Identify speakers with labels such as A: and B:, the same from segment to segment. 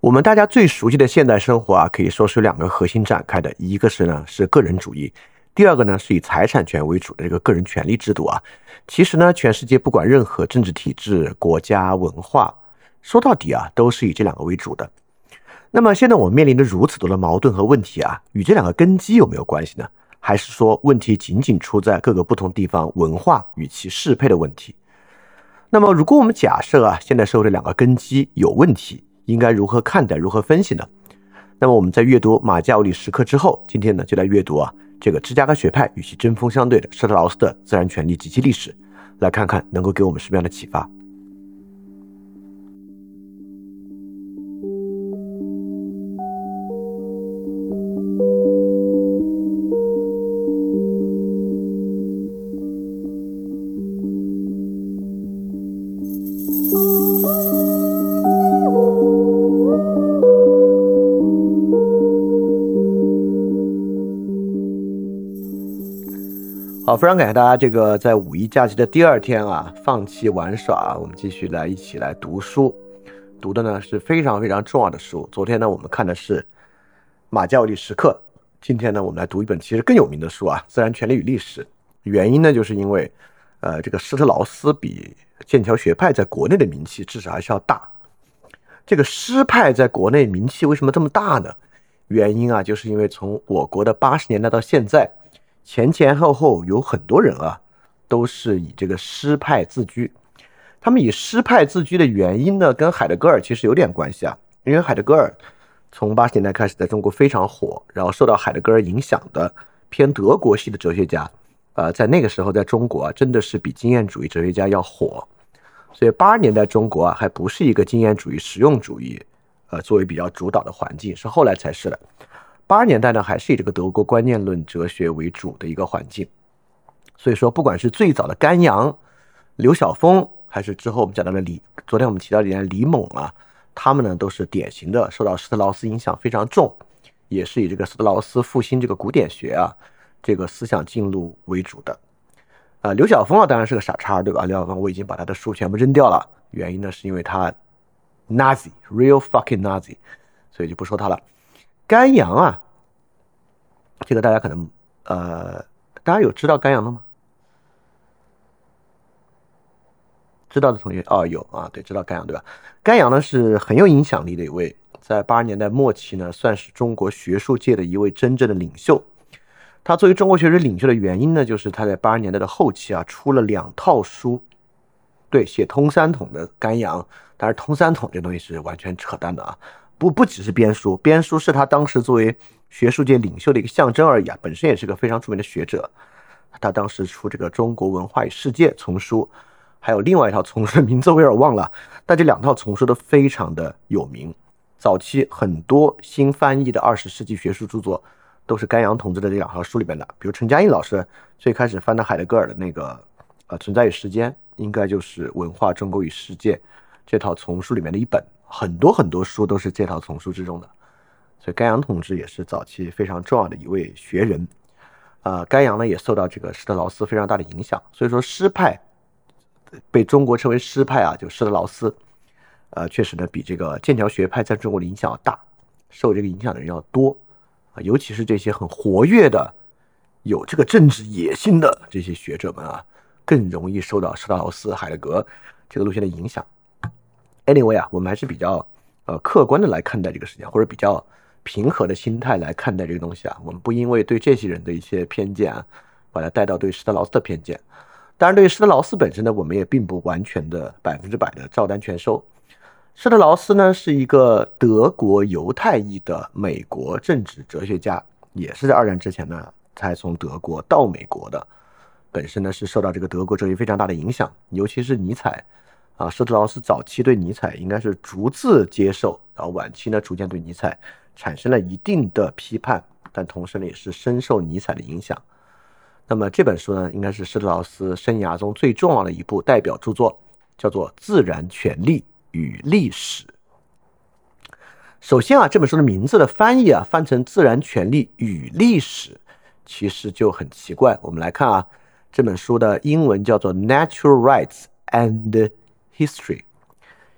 A: 我们大家最熟悉的现代生活啊，可以说是有两个核心展开的，一个是呢是个人主义，第二个呢是以财产权为主的这个个人权利制度啊。其实呢，全世界不管任何政治体制、国家文化，说到底啊，都是以这两个为主的。那么现在我们面临的如此多的矛盾和问题啊，与这两个根基有没有关系呢？还是说问题仅仅出在各个不同地方文化与其适配的问题？那么如果我们假设啊，现代社会的两个根基有问题，应该如何看待、如何分析呢？那么我们在阅读马加维利时刻之后，今天呢就来阅读啊这个芝加哥学派与其针锋相对的施特劳斯的自然权利及其历史，来看看能够给我们什么样的启发。好，非常感谢大家这个在五一假期的第二天啊，放弃玩耍，我们继续来一起来读书。读的呢是非常非常重要的书。昨天呢我们看的是马加维利时刻，今天呢我们来读一本其实更有名的书啊，《自然权利与历史》。原因呢就是因为，呃，这个施特劳斯比剑桥学派在国内的名气至少还是要大。这个诗派在国内名气为什么这么大呢？原因啊就是因为从我国的八十年代到现在。前前后后有很多人啊，都是以这个诗派自居。他们以诗派自居的原因呢，跟海德格尔其实有点关系啊。因为海德格尔从八十年代开始在中国非常火，然后受到海德格尔影响的偏德国系的哲学家，呃，在那个时候在中国啊，真的是比经验主义哲学家要火。所以八十年代中国啊，还不是一个经验主义、实用主义，呃，作为比较主导的环境，是后来才是的。八十年代呢，还是以这个德国观念论哲学为主的一个环境，所以说，不管是最早的甘阳、刘晓峰，还是之后我们讲到的李，昨天我们提到的李猛啊，他们呢都是典型的受到施特劳斯影响非常重，也是以这个施特劳斯复兴这个古典学啊这个思想进路为主的。啊，刘晓峰啊，当然是个傻叉，对吧？刘晓峰我已经把他的书全部扔掉了，原因呢是因为他 Nazi，real fucking Nazi，所以就不说他了。甘阳啊，这个大家可能呃，大家有知道甘阳的吗？知道的同学哦，有啊，对，知道甘阳对吧？甘阳呢是很有影响力的一位，在八十年代末期呢，算是中国学术界的一位真正的领袖。他作为中国学术领袖的原因呢，就是他在八十年代的后期啊，出了两套书，对，写通三统的甘阳，但是通三统这东西是完全扯淡的啊。不不只是编书，编书是他当时作为学术界领袖的一个象征而已啊，本身也是个非常著名的学者。他当时出这个《中国文化与世界》丛书，还有另外一套丛书，名字我有点忘了，但这两套丛书都非常的有名。早期很多新翻译的二十世纪学术著作，都是甘阳同志的这两套书里边的。比如陈嘉映老师最开始翻的海德格尔的那个呃《存在与时间》，应该就是《文化中国与世界》这套丛书里面的一本。很多很多书都是这套丛书之中的，所以甘阳同志也是早期非常重要的一位学人。啊，甘阳呢也受到这个施特劳斯非常大的影响，所以说诗派被中国称为诗派啊，就施特劳斯，呃，确实呢比这个剑桥学派在中国的影响要大，受这个影响的人要多啊，尤其是这些很活跃的、有这个政治野心的这些学者们啊，更容易受到施特劳斯、海德格这个路线的影响。Anyway 啊，我们还是比较呃客观的来看待这个事情，或者比较平和的心态来看待这个东西啊。我们不因为对这些人的一些偏见啊，把它带到对施特劳斯的偏见。当然，对于施特劳斯本身呢，我们也并不完全的百分之百的照单全收。施特劳斯呢是一个德国犹太裔的美国政治哲学家，也是在二战之前呢才从德国到美国的。本身呢是受到这个德国哲学非常大的影响，尤其是尼采。啊，施特劳斯早期对尼采应该是逐字接受，然后晚期呢逐渐对尼采产生了一定的批判，但同时呢也是深受尼采的影响。那么这本书呢，应该是施特劳斯生涯中最重要的一部代表著作，叫做《自然权利与历史》。首先啊，这本书的名字的翻译啊，翻成《自然权利与历史》，其实就很奇怪。我们来看啊，这本书的英文叫做《Natural Rights and》。History，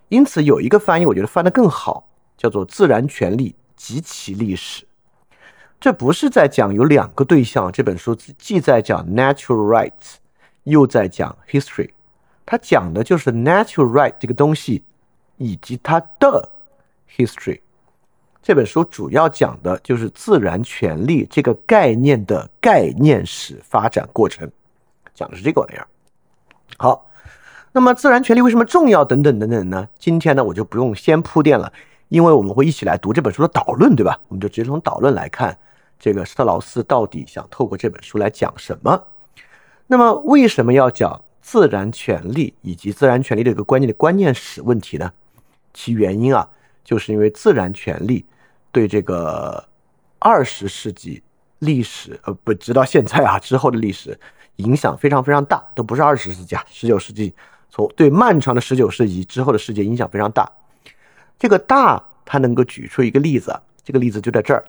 A: 因此有一个翻译，我觉得翻得更好，叫做《自然权利及其历史》。这不是在讲有两个对象，这本书既在讲 natural rights，又在讲 history。它讲的就是 natural right 这个东西以及它的 history。这本书主要讲的就是自然权利这个概念的概念史发展过程，讲的是这个玩意儿。好，那么自然权利为什么重要？等等等等呢？今天呢，我就不用先铺垫了，因为我们会一起来读这本书的导论，对吧？我们就直接从导论来看，这个施特劳斯到底想透过这本书来讲什么？那么为什么要讲自然权利以及自然权利的一个关键的观念史问题呢？其原因啊，就是因为自然权利。对这个二十世纪历史，呃，不，直到现在啊之后的历史影响非常非常大，都不是二十世纪啊，十九世纪，从对漫长的十九世纪之后的世界影响非常大。这个大，他能够举出一个例子，这个例子就在这儿，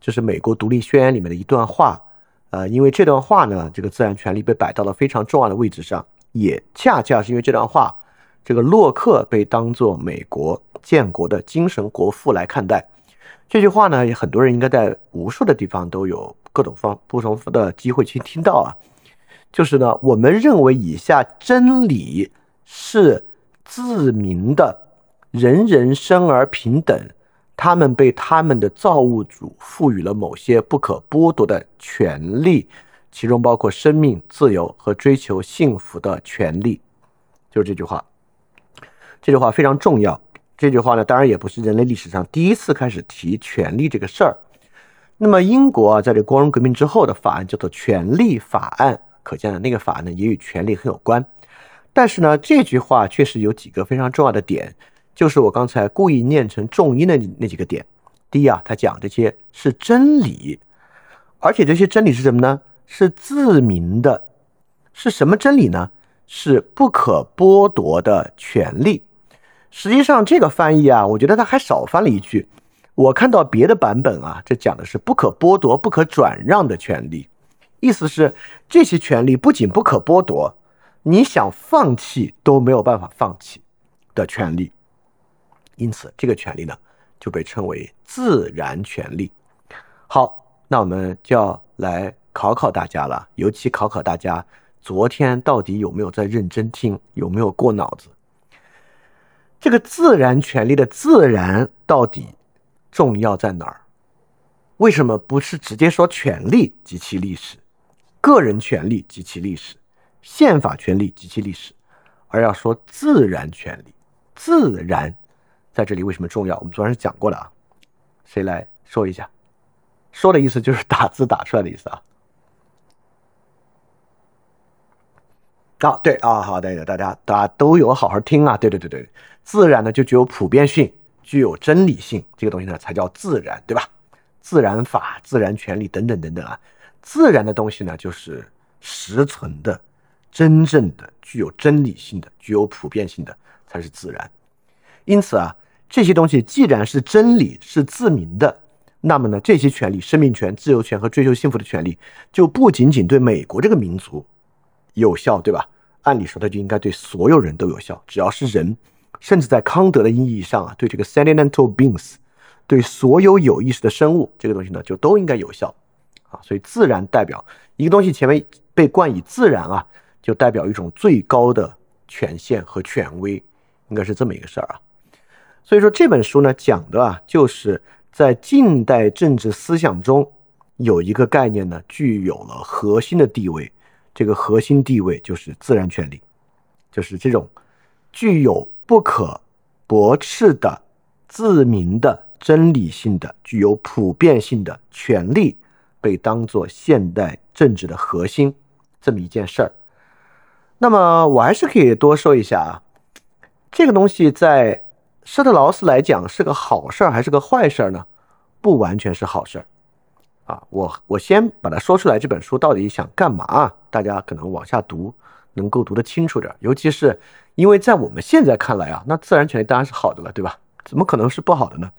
A: 就是美国独立宣言里面的一段话，呃，因为这段话呢，这个自然权利被摆到了非常重要的位置上，也恰恰是因为这段话，这个洛克被当做美国建国的精神国父来看待。这句话呢，也很多人应该在无数的地方都有各种方不同的机会去听到啊。就是呢，我们认为以下真理是自明的，人人生而平等，他们被他们的造物主赋予了某些不可剥夺的权利，其中包括生命、自由和追求幸福的权利。就是这句话，这句话非常重要。这句话呢，当然也不是人类历史上第一次开始提权利这个事儿。那么英国啊，在这光荣革命之后的法案叫做《权利法案》，可见的，那个法呢也与权利很有关。但是呢，这句话确实有几个非常重要的点，就是我刚才故意念成重音的那几个点。第一啊，他讲这些是真理，而且这些真理是什么呢？是自明的，是什么真理呢？是不可剥夺的权利。实际上，这个翻译啊，我觉得他还少翻了一句。我看到别的版本啊，这讲的是不可剥夺、不可转让的权利，意思是这些权利不仅不可剥夺，你想放弃都没有办法放弃的权利。因此，这个权利呢，就被称为自然权利。好，那我们就要来考考大家了，尤其考考大家，昨天到底有没有在认真听，有没有过脑子？这个自然权利的自然到底重要在哪儿？为什么不是直接说权利及其历史、个人权利及其历史、宪法权利及其历史，而要说自然权利？自然在这里为什么重要？我们昨天是讲过的啊，谁来说一下？说的意思就是 打字打出来的意思啊。啊，对啊，好的，大家大家都有好好听啊，对对对对。自然呢就具有普遍性，具有真理性，这个东西呢才叫自然，对吧？自然法、自然权利等等等等啊，自然的东西呢就是实存的、真正的、具有真理性的、具有普遍性的才是自然。因此啊，这些东西既然是真理、是自明的，那么呢，这些权利——生命权、自由权和追求幸福的权利，就不仅仅对美国这个民族有效，对吧？按理说，它就应该对所有人都有效，只要是人。甚至在康德的意义上啊，对这个 sentimental beings，对所有有意识的生物，这个东西呢就都应该有效啊。所以自然代表一个东西前面被冠以自然啊，就代表一种最高的权限和权威，应该是这么一个事儿啊。所以说这本书呢讲的啊，就是在近代政治思想中有一个概念呢具有了核心的地位，这个核心地位就是自然权利，就是这种具有。不可驳斥的、自明的、真理性的、具有普遍性的权利，被当作现代政治的核心，这么一件事儿。那么，我还是可以多说一下啊，这个东西在施特劳斯来讲是个好事儿还是个坏事儿呢？不完全是好事儿啊。我我先把它说出来，这本书到底想干嘛？大家可能往下读，能够读得清楚点，尤其是。因为在我们现在看来啊，那自然权利当然是好的了，对吧？怎么可能是不好的呢？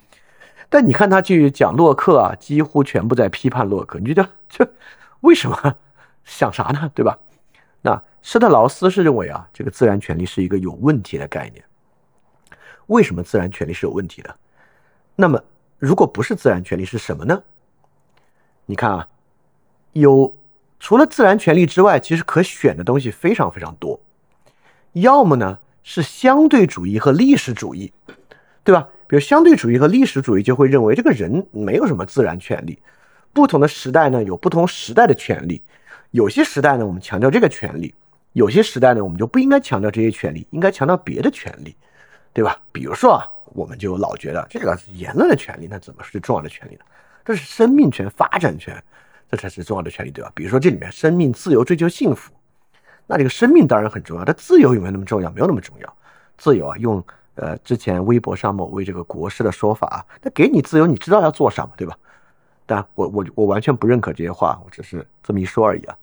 A: 但你看他去讲洛克啊，几乎全部在批判洛克。你觉得这为什么想啥呢？对吧？那施特劳斯是认为啊，这个自然权利是一个有问题的概念。为什么自然权利是有问题的？那么，如果不是自然权利是什么呢？你看啊，有除了自然权利之外，其实可选的东西非常非常多。要么呢是相对主义和历史主义，对吧？比如相对主义和历史主义就会认为这个人没有什么自然权利，不同的时代呢有不同时代的权利，有些时代呢我们强调这个权利，有些时代呢我们就不应该强调这些权利，应该强调别的权利，对吧？比如说啊，我们就老觉得这个言论的权利，那怎么是重要的权利呢？这是生命权、发展权，这才是重要的权利，对吧？比如说这里面生命、自由、追求幸福，那这个生命当然很重要，但自由有没有那么重要？没有那么重要。自由啊，用。呃，之前微博上某位这个国师的说法，那给你自由，你知道要做什么，对吧？但我我我完全不认可这些话，我只是这么一说而已啊。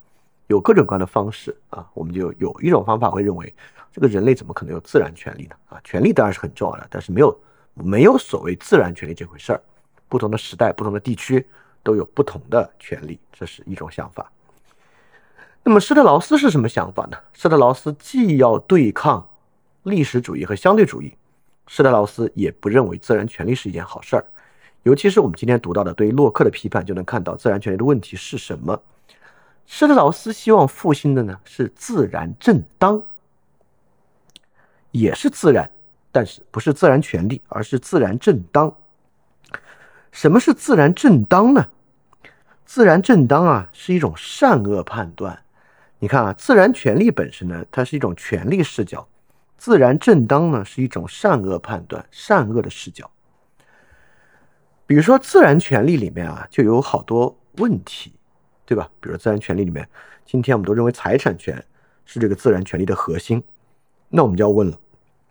A: 有各种各样的方式啊，我们就有一种方法会认为，这个人类怎么可能有自然权利呢？啊，权利当然是很重要的，但是没有没有所谓自然权利这回事儿。不同的时代、不同的地区都有不同的权利，这是一种想法。那么施特劳斯是什么想法呢？施特劳斯既要对抗历史主义和相对主义。施特劳斯也不认为自然权利是一件好事儿，尤其是我们今天读到的对于洛克的批判，就能看到自然权利的问题是什么。施特劳斯希望复兴的呢是自然正当，也是自然，但是不是自然权利，而是自然正当。什么是自然正当呢？自然正当啊是一种善恶判断。你看啊，自然权利本身呢，它是一种权利视角。自然正当呢，是一种善恶判断、善恶的视角。比如说，自然权利里面啊，就有好多问题，对吧？比如说自然权利里面，今天我们都认为财产权是这个自然权利的核心。那我们就要问了：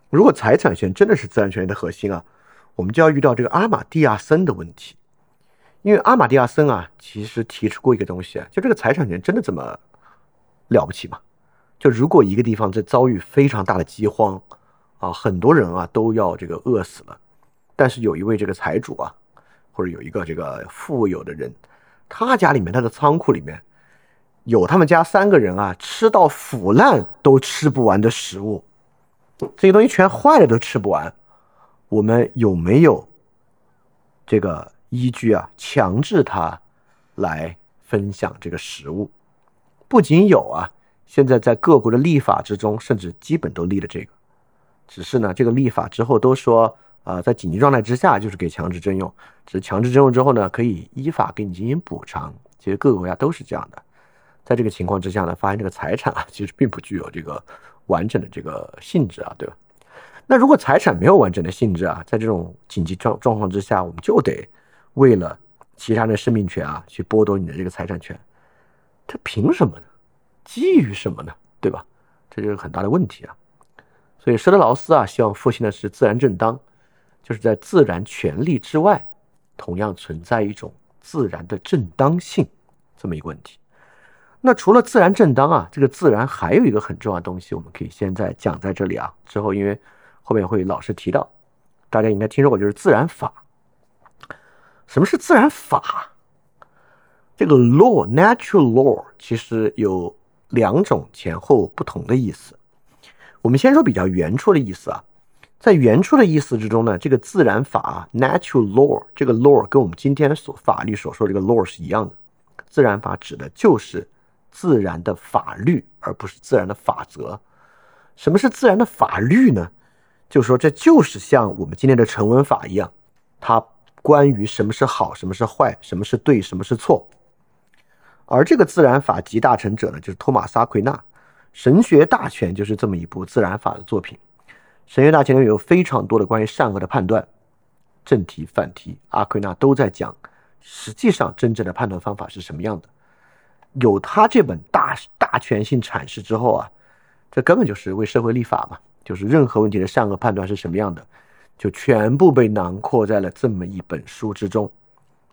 A: 如果财产权真的是自然权利的核心啊，我们就要遇到这个阿马蒂亚森的问题。因为阿马蒂亚森啊，其实提出过一个东西啊，就这个财产权真的这么了不起吗？就如果一个地方在遭遇非常大的饥荒，啊，很多人啊都要这个饿死了，但是有一位这个财主啊，或者有一个这个富有的人，他家里面他的仓库里面有他们家三个人啊吃到腐烂都吃不完的食物，这些东西全坏了都吃不完，我们有没有这个依据啊强制他来分享这个食物？不仅有啊。现在在各国的立法之中，甚至基本都立了这个，只是呢，这个立法之后都说，啊，在紧急状态之下就是给强制征用，只是强制征用之后呢，可以依法给你进行补偿。其实各个国家都是这样的。在这个情况之下呢，发现这个财产啊，其实并不具有这个完整的这个性质啊，对吧？那如果财产没有完整的性质啊，在这种紧急状状况之下，我们就得为了其他人的生命权啊，去剥夺你的这个财产权，他凭什么呢？基于什么呢？对吧？这就是很大的问题啊。所以施特劳斯啊，希望复兴的是自然正当，就是在自然权利之外，同样存在一种自然的正当性这么一个问题。那除了自然正当啊，这个自然还有一个很重要的东西，我们可以现在讲在这里啊。之后因为后面会老师提到，大家应该听说过，就是自然法。什么是自然法？这个 law，natural law，其实有。两种前后不同的意思，我们先说比较原初的意思啊，在原初的意思之中呢，这个自然法 （natural law） 这个 law 跟我们今天所法律所说这个 law 是一样的，自然法指的就是自然的法律，而不是自然的法则。什么是自然的法律呢？就说这就是像我们今天的成文法一样，它关于什么是好，什么是坏，什么是对，什么是错。而这个自然法集大成者呢，就是托马斯·阿奎那，《神学大全》就是这么一部自然法的作品。《神学大全》里面有非常多的关于善恶的判断，正题、反题，阿奎那都在讲。实际上，真正的判断方法是什么样的？有他这本大大全性阐释之后啊，这根本就是为社会立法嘛，就是任何问题的善恶判断是什么样的，就全部被囊括在了这么一本书之中。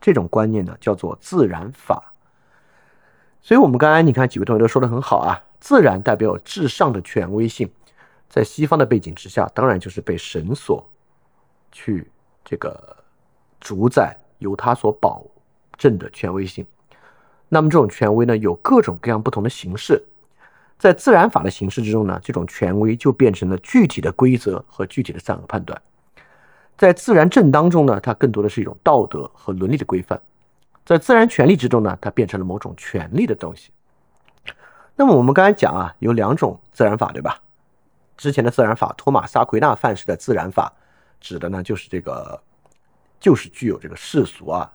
A: 这种观念呢，叫做自然法。所以，我们刚才你看几位同学都说的很好啊，自然代表至上的权威性，在西方的背景之下，当然就是被神所去这个主宰，由他所保证的权威性。那么，这种权威呢，有各种各样不同的形式，在自然法的形式之中呢，这种权威就变成了具体的规则和具体的善恶判断。在自然正当中呢，它更多的是一种道德和伦理的规范；在自然权利之中呢，它变成了某种权利的东西。那么我们刚才讲啊，有两种自然法，对吧？之前的自然法，托马斯·阿奎纳范式的自然法，指的呢就是这个，就是具有这个世俗啊，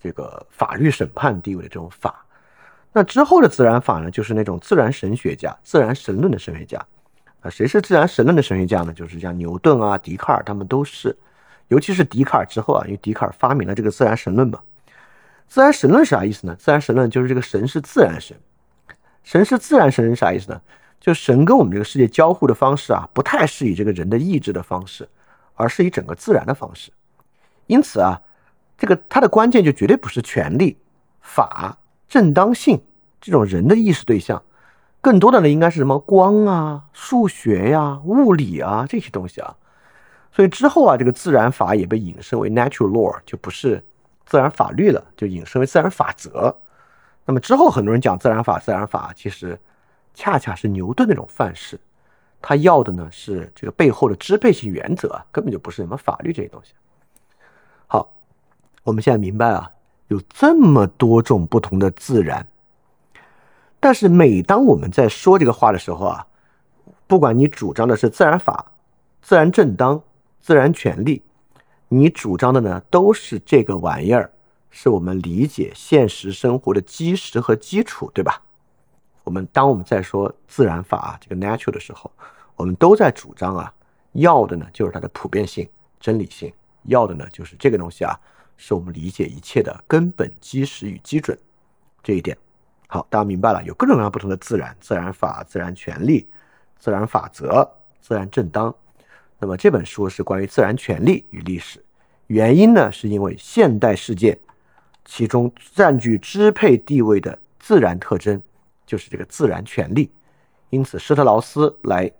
A: 这个法律审判地位的这种法。那之后的自然法呢，就是那种自然神学家、自然神论的神学家。啊，谁是自然神论的神学家呢？就是像牛顿啊、笛卡尔，他们都是。尤其是笛卡尔之后啊，因为笛卡尔发明了这个自然神论嘛。自然神论是啥意思呢？自然神论就是这个神是自然神。神是自然神是啥意思呢？就神跟我们这个世界交互的方式啊，不太是以这个人的意志的方式，而是以整个自然的方式。因此啊，这个它的关键就绝对不是权利、法、正当性这种人的意识对象，更多的呢应该是什么光啊、数学呀、物理啊这些东西啊。所以之后啊，这个自然法也被引申为 natural law，就不是自然法律了，就引申为自然法则。那么之后很多人讲自然法，自然法其实。恰恰是牛顿那种范式，他要的呢是这个背后的支配性原则，根本就不是什么法律这些东西。好，我们现在明白啊，有这么多种不同的自然，但是每当我们在说这个话的时候啊，不管你主张的是自然法、自然正当、自然权利，你主张的呢都是这个玩意儿，是我们理解现实生活的基石和基础，对吧？我们当我们在说自然法啊这个 natural 的时候，我们都在主张啊，要的呢就是它的普遍性、真理性，要的呢就是这个东西啊，是我们理解一切的根本基石与基准。这一点，好，大家明白了，有各种各样不同的自然、自然法、自然权利、自然法则、自然正当。那么这本书是关于自然权利与历史，原因呢是因为现代世界其中占据支配地位的自然特征。就是这个自然权利，因此施特劳斯来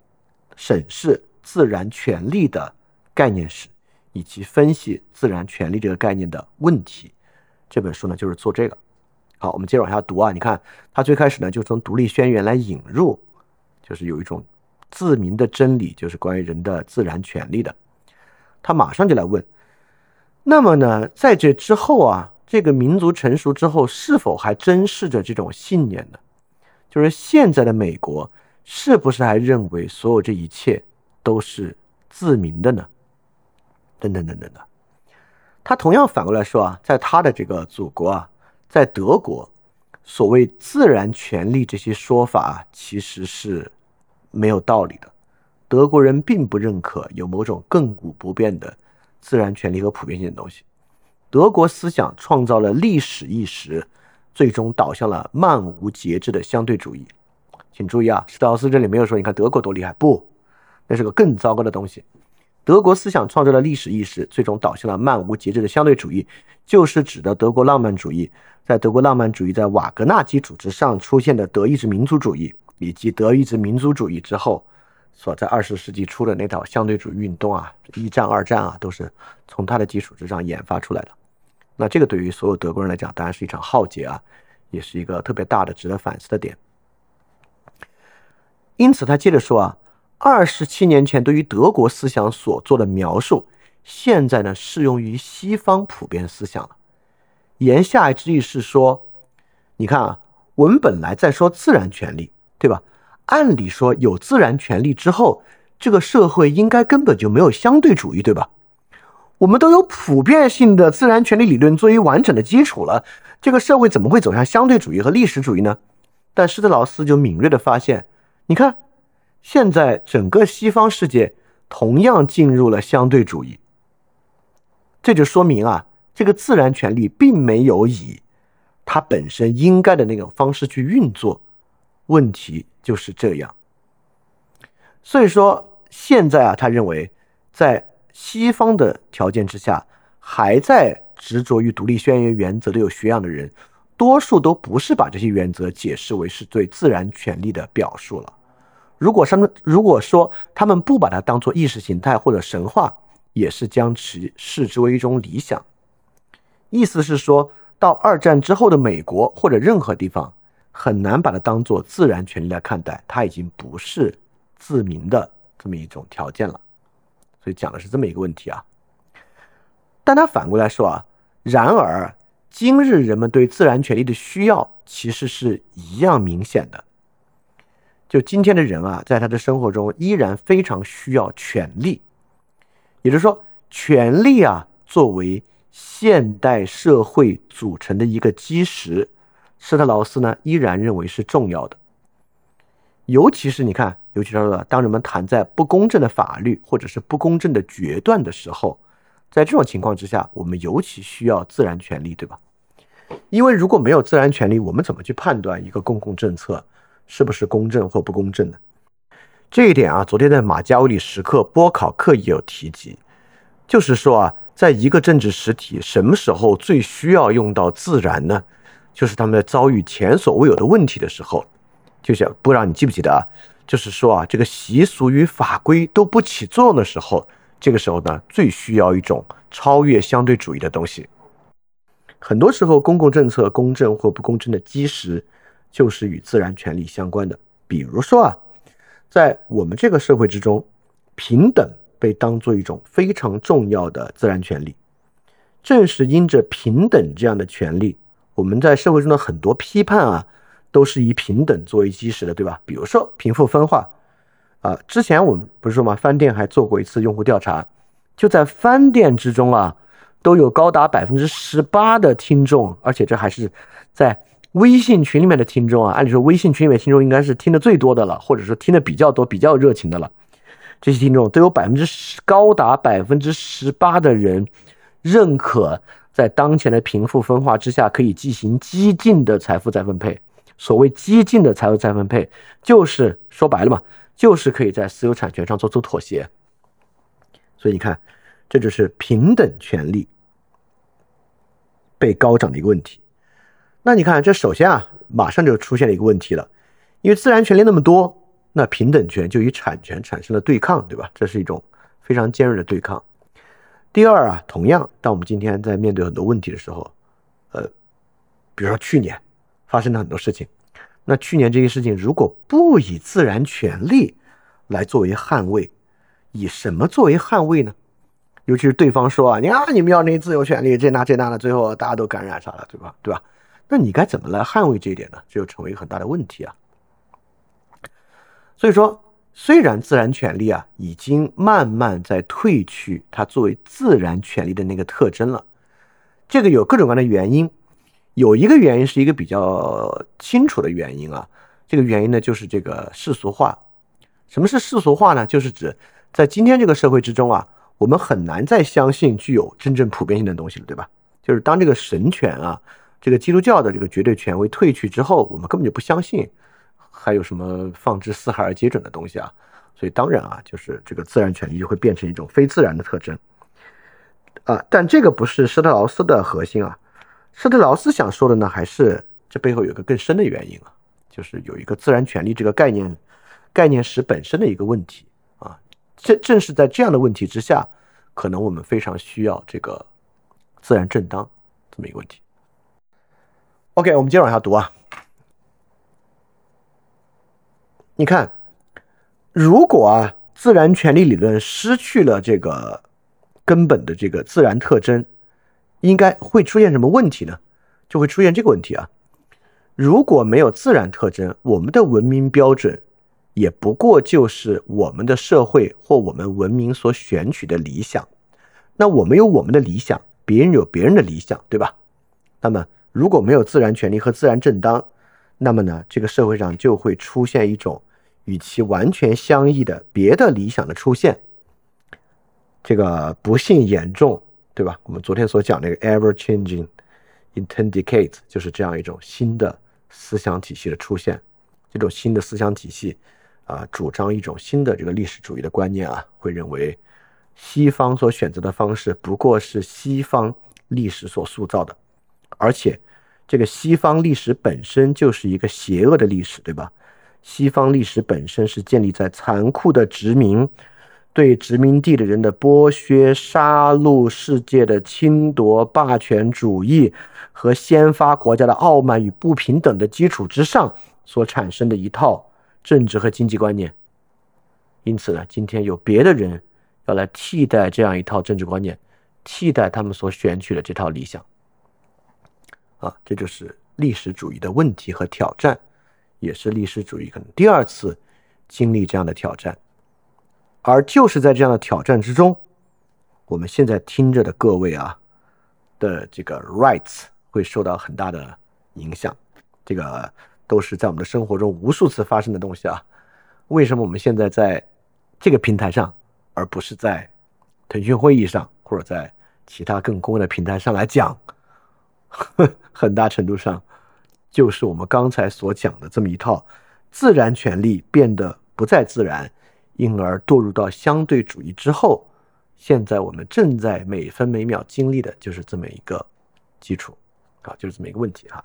A: 审视自然权利的概念史，以及分析自然权利这个概念的问题。这本书呢，就是做这个。好，我们接着往下读啊。你看，他最开始呢，就从《独立宣言》来引入，就是有一种自明的真理，就是关于人的自然权利的。他马上就来问：那么呢，在这之后啊，这个民族成熟之后，是否还珍视着这种信念呢？就是现在的美国，是不是还认为所有这一切都是自明的呢？等等等等的。他同样反过来说啊，在他的这个祖国啊，在德国，所谓自然权利这些说法其实是没有道理的。德国人并不认可有某种亘古不变的自然权利和普遍性的东西。德国思想创造了历史意识。最终导向了漫无节制的相对主义，请注意啊，施特劳斯这里没有说你看德国多厉害，不，那是个更糟糕的东西。德国思想创造了历史意识，最终导向了漫无节制的相对主义，就是指的德国浪漫主义。在德国浪漫主义在瓦格纳基础之上出现的德意志民族主义，以及德意志民族主义之后所在二十世纪初的那套相对主义运动啊，一战、二战啊，都是从它的基础之上研发出来的。那这个对于所有德国人来讲，当然是一场浩劫啊，也是一个特别大的值得反思的点。因此，他接着说啊，二十七年前对于德国思想所做的描述，现在呢适用于西方普遍思想了。言下之意是说，你看啊，我们本来在说自然权利，对吧？按理说有自然权利之后，这个社会应该根本就没有相对主义，对吧？我们都有普遍性的自然权利理论作为完整的基础了，这个社会怎么会走向相对主义和历史主义呢？但施特劳斯就敏锐地发现，你看，现在整个西方世界同样进入了相对主义，这就说明啊，这个自然权利并没有以它本身应该的那种方式去运作，问题就是这样。所以说，现在啊，他认为在。西方的条件之下，还在执着于独立宣言原则的有学养的人，多数都不是把这些原则解释为是对自然权利的表述了。如果他们如果说他们不把它当做意识形态或者神话，也是将其视之为一种理想。意思是说到二战之后的美国或者任何地方，很难把它当做自然权利来看待，它已经不是自明的这么一种条件了。所以讲的是这么一个问题啊。但他反过来说啊，然而今日人们对自然权利的需要其实是一样明显的。就今天的人啊，在他的生活中依然非常需要权利，也就是说，权利啊作为现代社会组成的一个基石，施特劳斯呢依然认为是重要的。尤其是你看，尤其是说的，当人们谈在不公正的法律或者是不公正的决断的时候，在这种情况之下，我们尤其需要自然权利，对吧？因为如果没有自然权利，我们怎么去判断一个公共政策？是不是公正或不公正的？这一点啊，昨天在马加里时刻波考克也有提及，就是说啊，在一个政治实体什么时候最需要用到自然呢？就是他们在遭遇前所未有的问题的时候，就像不知道你记不记得啊？就是说啊，这个习俗与法规都不起作用的时候，这个时候呢，最需要一种超越相对主义的东西。很多时候，公共政策公正或不公正的基石。就是与自然权利相关的，比如说啊，在我们这个社会之中，平等被当做一种非常重要的自然权利。正是因着平等这样的权利，我们在社会中的很多批判啊，都是以平等作为基石的，对吧？比如说贫富分化啊，之前我们不是说吗？饭店还做过一次用户调查，就在饭店之中啊，都有高达百分之十八的听众，而且这还是在。微信群里面的听众啊，按理说微信群里面听众应该是听的最多的了，或者说听的比较多、比较热情的了。这些听众都有百分之十，高达百分之十八的人认可，在当前的贫富分化之下，可以进行激进的财富再分配。所谓激进的财富再分配，就是说白了嘛，就是可以在私有产权上做出妥协。所以你看，这就是平等权利被高涨的一个问题。那你看，这首先啊，马上就出现了一个问题了，因为自然权利那么多，那平等权就与产权产生了对抗，对吧？这是一种非常尖锐的对抗。第二啊，同样，当我们今天在面对很多问题的时候，呃，比如说去年发生了很多事情，那去年这些事情如果不以自然权利来作为捍卫，以什么作为捍卫呢？尤其是对方说啊，你看你们要那自由权利，这那这那的，最后大家都感染上了，对吧？对吧？那你该怎么来捍卫这一点呢？这就成为一个很大的问题啊。所以说，虽然自然权利啊已经慢慢在褪去它作为自然权利的那个特征了，这个有各种各样的原因。有一个原因是一个比较清楚的原因啊，这个原因呢就是这个世俗化。什么是世俗化呢？就是指在今天这个社会之中啊，我们很难再相信具有真正普遍性的东西了，对吧？就是当这个神权啊。这个基督教的这个绝对权威褪去之后，我们根本就不相信还有什么放之四海而皆准的东西啊！所以当然啊，就是这个自然权利就会变成一种非自然的特征啊。但这个不是施特劳斯的核心啊。施特劳斯想说的呢，还是这背后有个更深的原因啊，就是有一个自然权利这个概念概念史本身的一个问题啊。正正是在这样的问题之下，可能我们非常需要这个自然正当这么一个问题。OK，我们接着往下读啊。你看，如果啊，自然权利理论失去了这个根本的这个自然特征，应该会出现什么问题呢？就会出现这个问题啊。如果没有自然特征，我们的文明标准也不过就是我们的社会或我们文明所选取的理想。那我们有我们的理想，别人有别人的理想，对吧？那么。如果没有自然权利和自然正当，那么呢，这个社会上就会出现一种与其完全相异的别的理想的出现。这个不幸严重，对吧？我们昨天所讲那个 ever-changing intendicate 就是这样一种新的思想体系的出现。这种新的思想体系啊，主张一种新的这个历史主义的观念啊，会认为西方所选择的方式不过是西方历史所塑造的。而且，这个西方历史本身就是一个邪恶的历史，对吧？西方历史本身是建立在残酷的殖民、对殖民地的人的剥削、杀戮、世界的侵夺、霸权主义和先发国家的傲慢与不平等的基础之上所产生的一套政治和经济观念。因此呢，今天有别的人要来替代这样一套政治观念，替代他们所选取的这套理想。啊，这就是历史主义的问题和挑战，也是历史主义可能第二次经历这样的挑战。而就是在这样的挑战之中，我们现在听着的各位啊的这个 rights 会受到很大的影响。这个都是在我们的生活中无数次发生的东西啊。为什么我们现在在这个平台上，而不是在腾讯会议上或者在其他更公的平台上来讲？很大程度上，就是我们刚才所讲的这么一套自然权利变得不再自然，因而堕入到相对主义之后，现在我们正在每分每秒经历的就是这么一个基础啊，就是这么一个问题哈。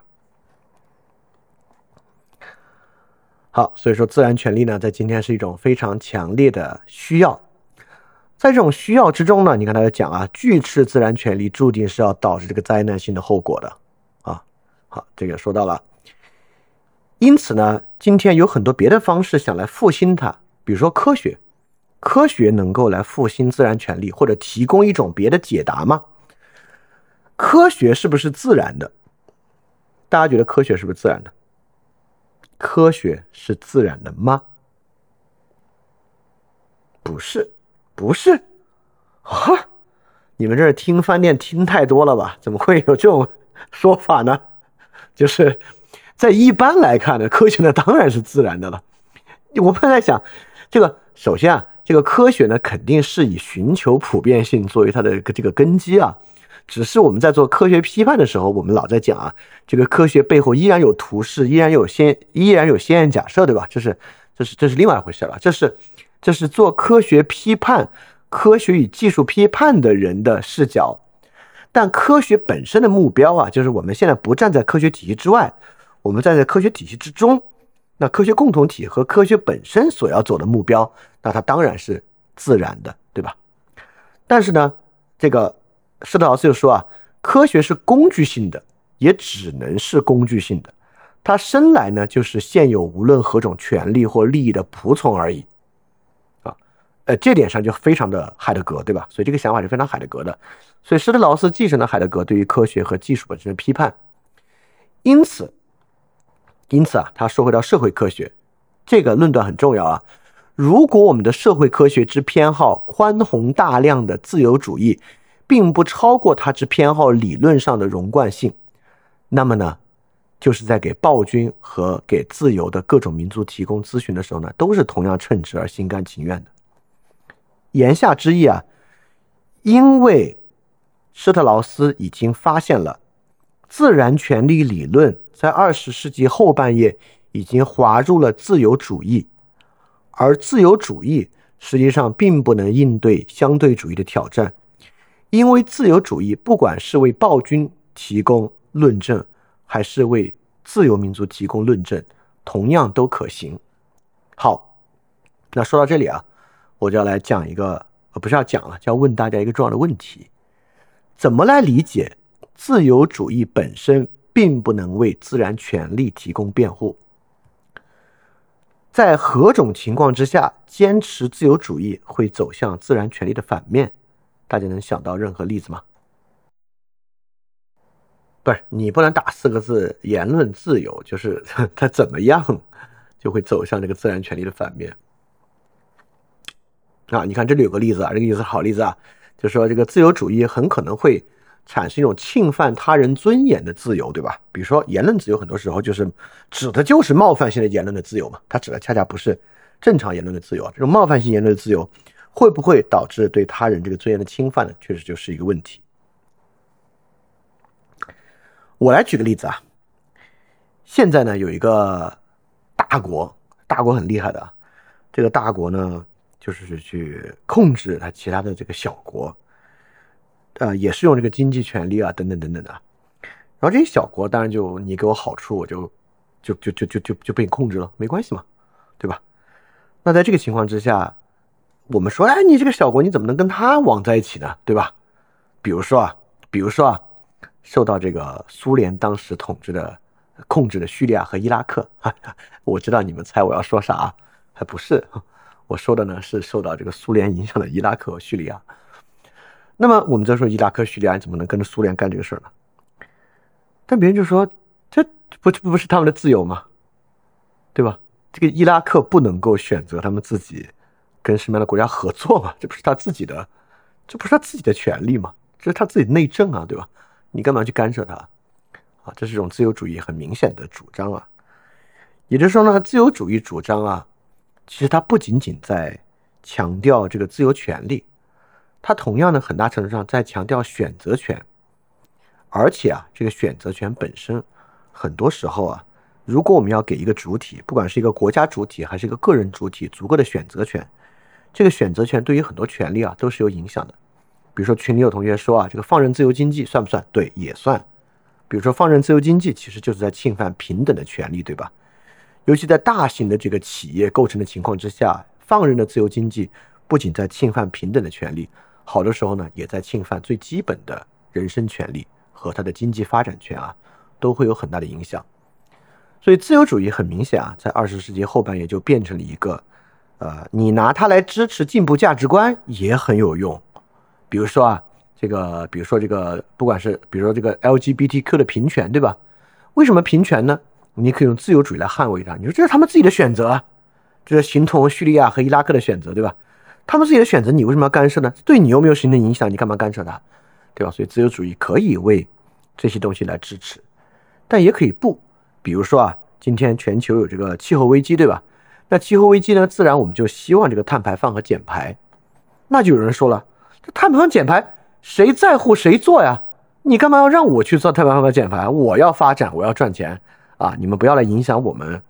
A: 好，所以说自然权利呢，在今天是一种非常强烈的需要。在这种需要之中呢，你看他在讲啊，拒斥自然权利注定是要导致这个灾难性的后果的。好，这个说到了。因此呢，今天有很多别的方式想来复兴它，比如说科学，科学能够来复兴自然权利，或者提供一种别的解答吗？科学是不是自然的？大家觉得科学是不是自然的？科学是自然的吗？不是。不是啊，你们这听饭店听太多了吧？怎么会有这种说法呢？就是在一般来看呢，科学呢当然是自然的了。我们在想，这个首先啊，这个科学呢肯定是以寻求普遍性作为它的这个根基啊。只是我们在做科学批判的时候，我们老在讲啊，这个科学背后依然有图示，依然有先，依然有先验假设，对吧？这是这是这是另外一回事了，这是。这是做科学批判、科学与技术批判的人的视角，但科学本身的目标啊，就是我们现在不站在科学体系之外，我们站在科学体系之中。那科学共同体和科学本身所要走的目标，那它当然是自然的，对吧？但是呢，这个施特劳斯又说啊，科学是工具性的，也只能是工具性的，它生来呢就是现有无论何种权利或利益的仆从而已。呃，这点上就非常的海德格，对吧？所以这个想法是非常海德格的。所以施特劳斯继承了海德格对于科学和技术本身的批判。因此，因此啊，他说回到社会科学这个论断很重要啊。如果我们的社会科学之偏好宽宏大量的自由主义，并不超过他之偏好理论上的容贯性，那么呢，就是在给暴君和给自由的各种民族提供咨询的时候呢，都是同样称职而心甘情愿的。言下之意啊，因为施特劳斯已经发现了自然权利理论在二十世纪后半叶已经滑入了自由主义，而自由主义实际上并不能应对相对主义的挑战，因为自由主义不管是为暴君提供论证，还是为自由民族提供论证，同样都可行。好，那说到这里啊。我就要来讲一个，呃，不是要讲了，就要问大家一个重要的问题：怎么来理解自由主义本身并不能为自然权利提供辩护？在何种情况之下，坚持自由主义会走向自然权利的反面？大家能想到任何例子吗？不是，你不能打四个字“言论自由”，就是 它怎么样就会走向这个自然权利的反面？啊，你看这里有个例子啊，这个例子好例子啊，就说这个自由主义很可能会产生一种侵犯他人尊严的自由，对吧？比如说言论自由，很多时候就是指的就是冒犯性的言论的自由嘛，它指的恰恰不是正常言论的自由。这种冒犯性言论的自由会不会导致对他人这个尊严的侵犯呢？确实就是一个问题。我来举个例子啊，现在呢有一个大国，大国很厉害的，这个大国呢。就是去控制他其他的这个小国，呃，也是用这个经济权利啊，等等等等的。然后这些小国当然就你给我好处，我就就就就就就就被你控制了，没关系嘛，对吧？那在这个情况之下，我们说，哎，你这个小国你怎么能跟他往在一起呢？对吧？比如说啊，比如说啊，受到这个苏联当时统治的控制的叙利亚和伊拉克，我知道你们猜我要说啥，还不是。我说的呢是受到这个苏联影响的伊拉克和叙利亚。那么我们再说伊拉克、叙利亚怎么能跟着苏联干这个事儿呢？但别人就说，这不不是他们的自由吗？对吧？这个伊拉克不能够选择他们自己跟什么样的国家合作吗？这不是他自己的，这不是他自己的权利吗？这是他自己内政啊，对吧？你干嘛去干涉他？啊，这是一种自由主义很明显的主张啊。也就是说呢，自由主义主张啊，其实它不仅仅在强调这个自由权利，它同样呢，很大程度上在强调选择权。而且啊，这个选择权本身，很多时候啊，如果我们要给一个主体，不管是一个国家主体还是一个个人主体，足够的选择权，这个选择权对于很多权利啊都是有影响的。比如说群里有同学说啊，这个放任自由经济算不算？对，也算。比如说放任自由经济其实就是在侵犯平等的权利，对吧？尤其在大型的这个企业构成的情况之下，放任的自由经济不仅在侵犯平等的权利，好多时候呢也在侵犯最基本的人身权利。和它的经济发展权啊，都会有很大的影响。所以自由主义很明显啊，在二十世纪后半叶就变成了一个，呃，你拿它来支持进步价值观也很有用。比如说啊，这个，比如说这个，不管是比如说这个 LGBTQ 的平权，对吧？为什么平权呢？你可以用自由主义来捍卫它。你说这是他们自己的选择，这是形同叙利亚和伊拉克的选择，对吧？他们自己的选择，你为什么要干涉呢？对你有没有形成影响？你干嘛干涉它？对吧？所以自由主义可以为这些东西来支持，但也可以不。比如说啊，今天全球有这个气候危机，对吧？那气候危机呢，自然我们就希望这个碳排放和减排。那就有人说了，这碳排放减排谁在乎谁做呀？你干嘛要让我去做碳排放和减排？我要发展，我要赚钱啊！你们不要来影响我们，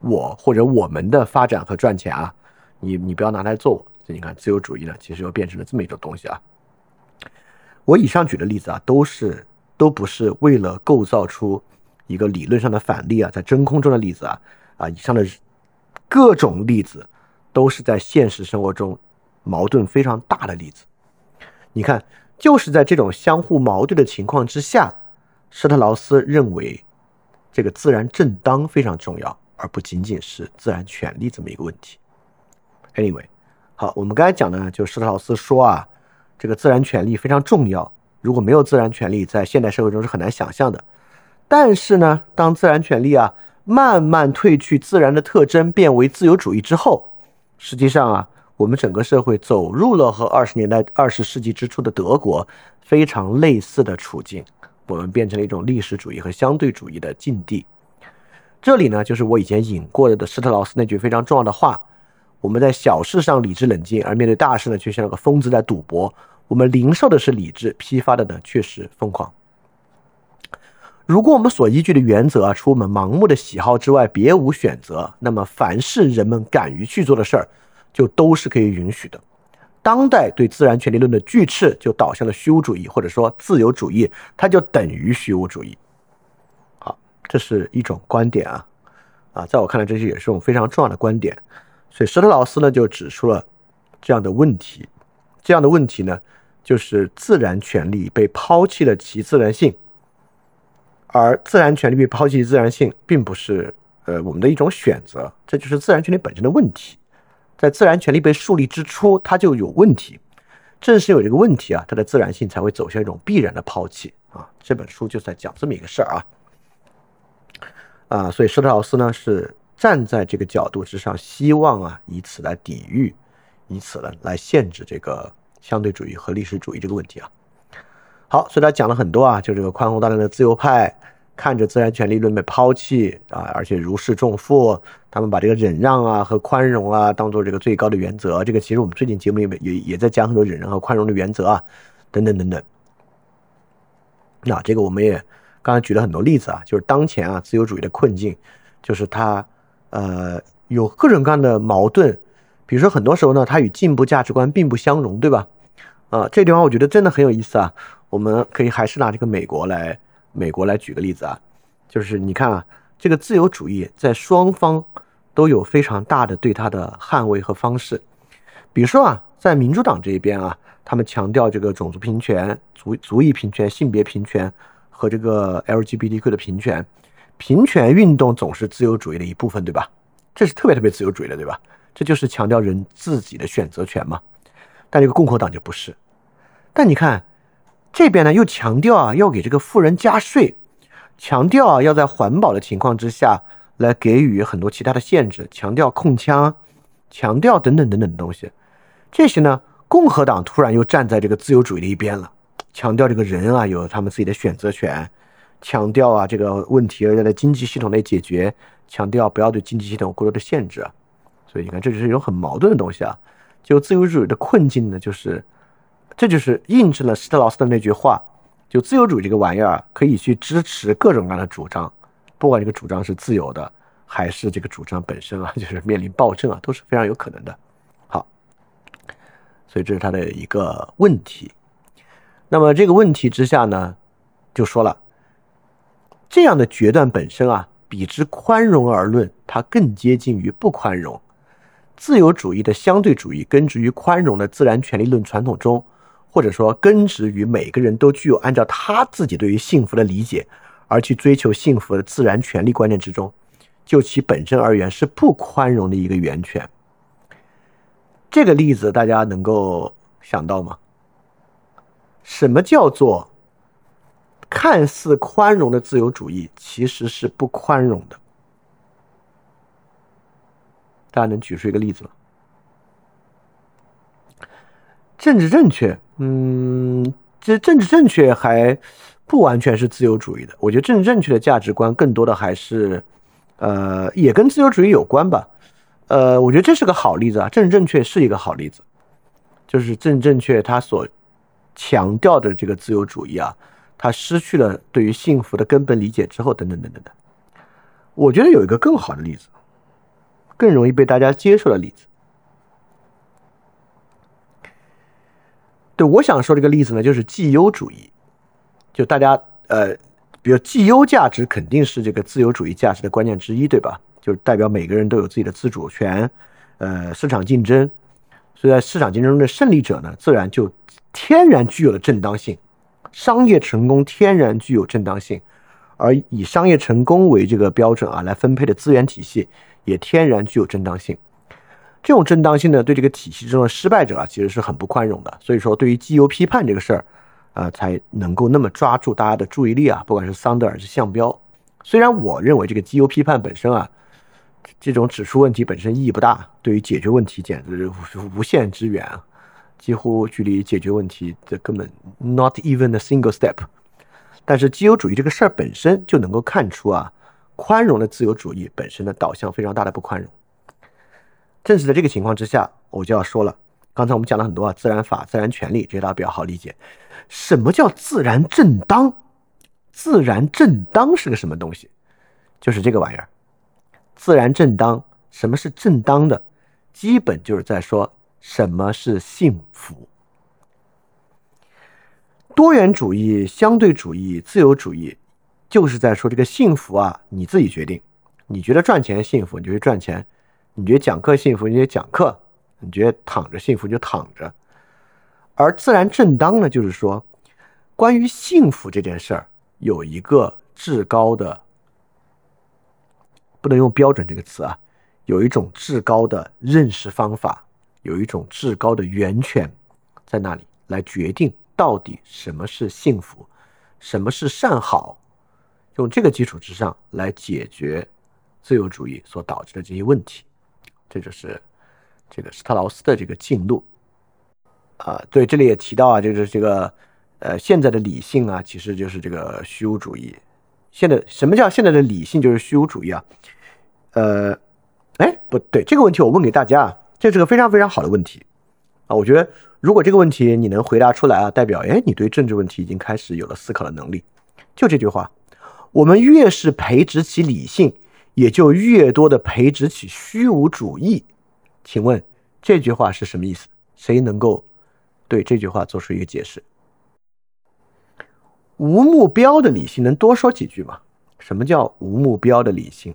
A: 我或者我们的发展和赚钱啊！你你不要拿来做我。所以你看，自由主义呢，其实又变成了这么一种东西啊。我以上举的例子啊，都是都不是为了构造出一个理论上的反例啊，在真空中的例子啊，啊，以上的各种例子都是在现实生活中矛盾非常大的例子。你看，就是在这种相互矛盾的情况之下，施特劳斯认为这个自然正当非常重要，而不仅仅是自然权利这么一个问题。Anyway，好，我们刚才讲呢，就施特劳斯说啊。这个自然权利非常重要，如果没有自然权利，在现代社会中是很难想象的。但是呢，当自然权利啊慢慢褪去自然的特征，变为自由主义之后，实际上啊，我们整个社会走入了和二十年代、二十世纪之初的德国非常类似的处境。我们变成了一种历史主义和相对主义的境地。这里呢，就是我以前引过的施特劳斯那句非常重要的话。我们在小事上理智冷静，而面对大事呢，却像个疯子在赌博。我们零售的是理智，批发的呢却是疯狂。如果我们所依据的原则啊，除我们盲目的喜好之外别无选择，那么凡是人们敢于去做的事儿，就都是可以允许的。当代对自然权利论的拒斥，就导向了虚无主义，或者说自由主义，它就等于虚无主义。好，这是一种观点啊，啊，在我看来，这些也是种非常重要的观点。所以施特劳斯呢就指出了这样的问题，这样的问题呢就是自然权利被抛弃了其自然性，而自然权利被抛弃自然性并不是呃我们的一种选择，这就是自然权利本身的问题。在自然权利被树立之初，它就有问题，正是有这个问题啊，它的自然性才会走向一种必然的抛弃啊。这本书就在讲这么一个事儿啊，啊，所以施特劳斯呢是。站在这个角度之上，希望啊，以此来抵御，以此呢来限制这个相对主义和历史主义这个问题啊。好，所以他讲了很多啊，就这个宽宏大量的自由派看着自然权利论被抛弃啊，而且如释重负，他们把这个忍让啊和宽容啊当做这个最高的原则。这个其实我们最近节目里面也也在讲很多忍让和宽容的原则啊，等等等等。那这个我们也刚才举了很多例子啊，就是当前啊自由主义的困境，就是它。呃，有各种各样的矛盾，比如说很多时候呢，它与进步价值观并不相容，对吧？啊，这地方我觉得真的很有意思啊。我们可以还是拿这个美国来，美国来举个例子啊，就是你看啊，这个自由主义在双方都有非常大的对它的捍卫和方式。比如说啊，在民主党这一边啊，他们强调这个种族平权、族族裔平权、性别平权和这个 LGBTQ 的平权。平权运动总是自由主义的一部分，对吧？这是特别特别自由主义的，对吧？这就是强调人自己的选择权嘛。但这个共和党就不是，但你看这边呢，又强调啊，要给这个富人加税，强调啊，要在环保的情况之下来给予很多其他的限制，强调控枪，强调等等等等的东西。这些呢，共和党突然又站在这个自由主义的一边了，强调这个人啊有他们自己的选择权，强调啊这个问题要在经济系统内解决，强调不要对经济系统过多的限制。所以你看，这就是一种很矛盾的东西啊。就自由主义的困境呢，就是，这就是印证了施特劳斯的那句话：，就自由主义这个玩意儿可以去支持各种各样的主张，不管这个主张是自由的，还是这个主张本身啊，就是面临暴政啊，都是非常有可能的。好，所以这是他的一个问题。那么这个问题之下呢，就说了，这样的决断本身啊，比之宽容而论，它更接近于不宽容。自由主义的相对主义根植于宽容的自然权利论传统中，或者说根植于每个人都具有按照他自己对于幸福的理解而去追求幸福的自然权利观念之中。就其本身而言，是不宽容的一个源泉。这个例子大家能够想到吗？什么叫做看似宽容的自由主义，其实是不宽容的？大家能举出一个例子吗？政治正确，嗯，这政治正确还不完全是自由主义的。我觉得政治正确的价值观更多的还是，呃，也跟自由主义有关吧。呃，我觉得这是个好例子啊，政治正确是一个好例子，就是政治正确它所强调的这个自由主义啊，它失去了对于幸福的根本理解之后，等等等等等。我觉得有一个更好的例子。更容易被大家接受的例子，对我想说这个例子呢，就是绩优主义。就大家呃，比如绩优价值肯定是这个自由主义价值的关键之一，对吧？就是代表每个人都有自己的自主权，呃，市场竞争。所以在市场竞争中的胜利者呢，自然就天然具有了正当性，商业成功天然具有正当性，而以商业成功为这个标准啊来分配的资源体系。也天然具有正当性，这种正当性呢，对这个体系中的失败者啊，其实是很不宽容的。所以说，对于绩优批判这个事儿，啊，才能够那么抓住大家的注意力啊。不管是桑德尔是项标，虽然我认为这个绩优批判本身啊，这种指出问题本身意义不大，对于解决问题简直是无限之远啊，几乎距离解决问题的根本 not even a single step。但是绩优主义这个事儿本身就能够看出啊。宽容的自由主义本身的导向非常大的不宽容。正是在这个情况之下，我就要说了，刚才我们讲了很多啊，自然法、自然权利，这些大家比较好理解。什么叫自然正当？自然正当是个什么东西？就是这个玩意儿。自然正当，什么是正当的？基本就是在说什么是幸福。多元主义、相对主义、自由主义。就是在说这个幸福啊，你自己决定。你觉得赚钱幸福，你就去赚钱；你觉得讲课幸福，你就讲课；你觉得躺着幸福，就躺着。而自然正当呢，就是说，关于幸福这件事儿，有一个至高的，不能用标准这个词啊，有一种至高的认识方法，有一种至高的源泉，在那里来决定到底什么是幸福，什么是善好。用这个基础之上来解决自由主义所导致的这些问题，这就是这个施特劳斯的这个进路啊。对，这里也提到啊，就是这个呃，现在的理性啊，其实就是这个虚无主义。现在什么叫现在的理性就是虚无主义啊？呃，哎，不对，这个问题我问给大家啊，这是个非常非常好的问题啊。我觉得如果这个问题你能回答出来啊，代表哎，你对政治问题已经开始有了思考的能力。就这句话。我们越是培植起理性，也就越多的培植起虚无主义。请问这句话是什么意思？谁能够对这句话做出一个解释？无目标的理性能多说几句吗？什么叫无目标的理性？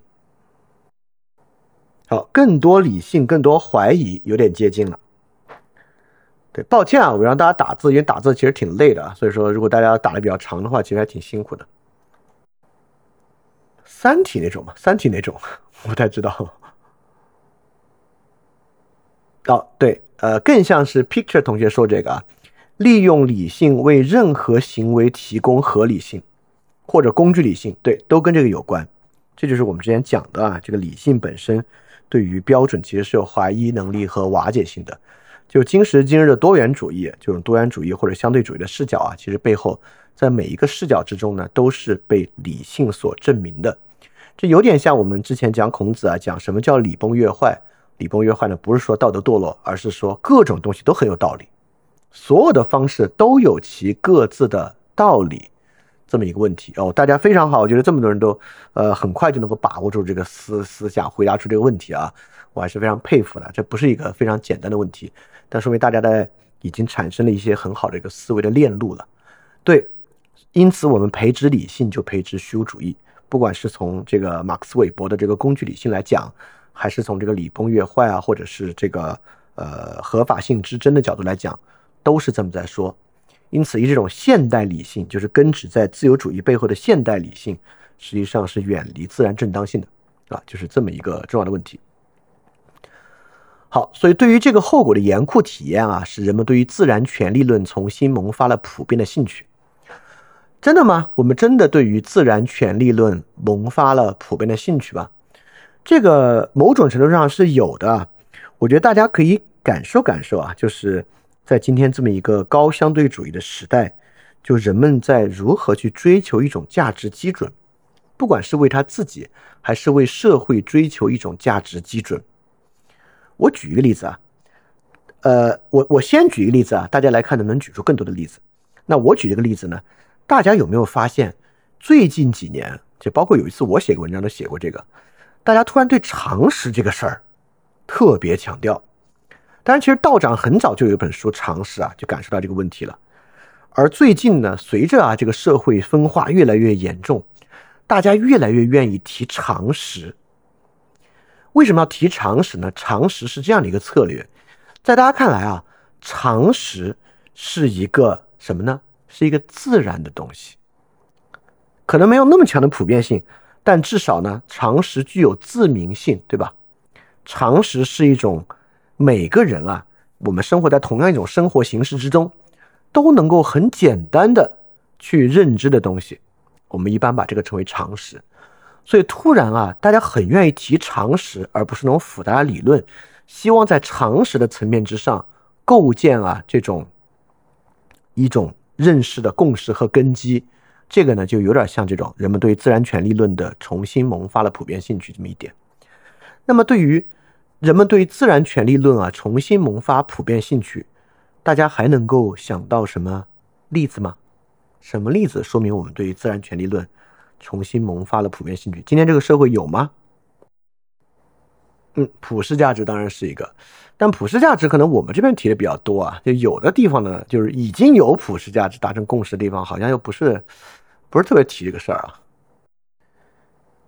A: 好，更多理性，更多怀疑，有点接近了。对，抱歉啊，我让大家打字，因为打字其实挺累的啊，所以说如果大家打的比较长的话，其实还挺辛苦的。三体那种吗？三体那种，我不太知道。哦，对，呃，更像是 Picture 同学说这个啊，利用理性为任何行为提供合理性或者工具理性，对，都跟这个有关。这就是我们之前讲的啊，这个理性本身对于标准其实是有怀疑能力和瓦解性的。就今时今日的多元主义，这种多元主义或者相对主义的视角啊，其实背后在每一个视角之中呢，都是被理性所证明的。这有点像我们之前讲孔子啊，讲什么叫礼崩乐坏。礼崩乐坏呢，不是说道德堕落，而是说各种东西都很有道理，所有的方式都有其各自的道理，这么一个问题哦。大家非常好，我觉得这么多人都呃很快就能够把握住这个思思想，回答出这个问题啊，我还是非常佩服的。这不是一个非常简单的问题，但说明大家的已经产生了一些很好的一个思维的链路了。对，因此我们培植理性就培植虚无主义，不管是从这个马克思韦伯的这个工具理性来讲。还是从这个礼崩乐坏啊，或者是这个呃合法性之争的角度来讲，都是这么在说。因此，以这种现代理性，就是根植在自由主义背后的现代理性，实际上是远离自然正当性的啊，就是这么一个重要的问题。好，所以对于这个后果的严酷体验啊，使人们对于自然权利论重新萌发了普遍的兴趣。真的吗？我们真的对于自然权利论萌发了普遍的兴趣吗？这个某种程度上是有的，我觉得大家可以感受感受啊，就是在今天这么一个高相对主义的时代，就人们在如何去追求一种价值基准，不管是为他自己，还是为社会追求一种价值基准。我举一个例子啊，呃，我我先举一个例子啊，大家来看能不能举出更多的例子。那我举这个例子呢，大家有没有发现，最近几年，就包括有一次我写个文章都写过这个。大家突然对常识这个事儿特别强调，当然，其实道长很早就有一本书《常识》啊，就感受到这个问题了。而最近呢，随着啊这个社会分化越来越严重，大家越来越愿意提常识。为什么要提常识呢？常识是这样的一个策略，在大家看来啊，常识是一个什么呢？是一个自然的东西，可能没有那么强的普遍性。但至少呢，常识具有自明性，对吧？常识是一种每个人啊，我们生活在同样一种生活形式之中，都能够很简单的去认知的东西。我们一般把这个称为常识。所以突然啊，大家很愿意提常识，而不是那种复杂的理论，希望在常识的层面之上构建啊这种一种认识的共识和根基。这个呢，就有点像这种人们对自然权利论的重新萌发了普遍兴趣这么一点。那么，对于人们对自然权利论啊重新萌发普遍兴趣，大家还能够想到什么例子吗？什么例子说明我们对于自然权利论重新萌发了普遍兴趣？今天这个社会有吗？普世价值当然是一个，但普世价值可能我们这边提的比较多啊。就有的地方呢，就是已经有普世价值达成共识的地方，好像又不是。不是特别提这个事儿啊。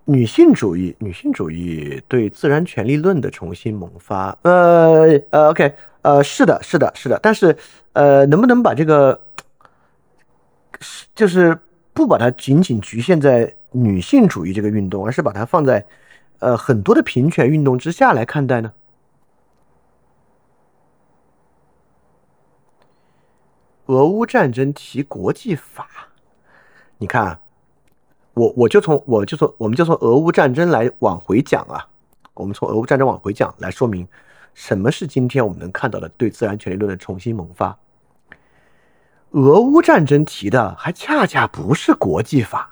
A: 女性主义，女性主义对自然权利论的重新萌发，呃呃，OK，呃，是的，是的，是的，但是，呃，能不能把这个，是就是不把它仅仅局限在女性主义这个运动，而是把它放在，呃，很多的平权运动之下来看待呢？俄乌战争提国际法。你看，我我就从我就从我们就从俄乌战争来往回讲啊，我们从俄乌战争往回讲来说明什么是今天我们能看到的对自然权利论的重新萌发。俄乌战争提的还恰恰不是国际法，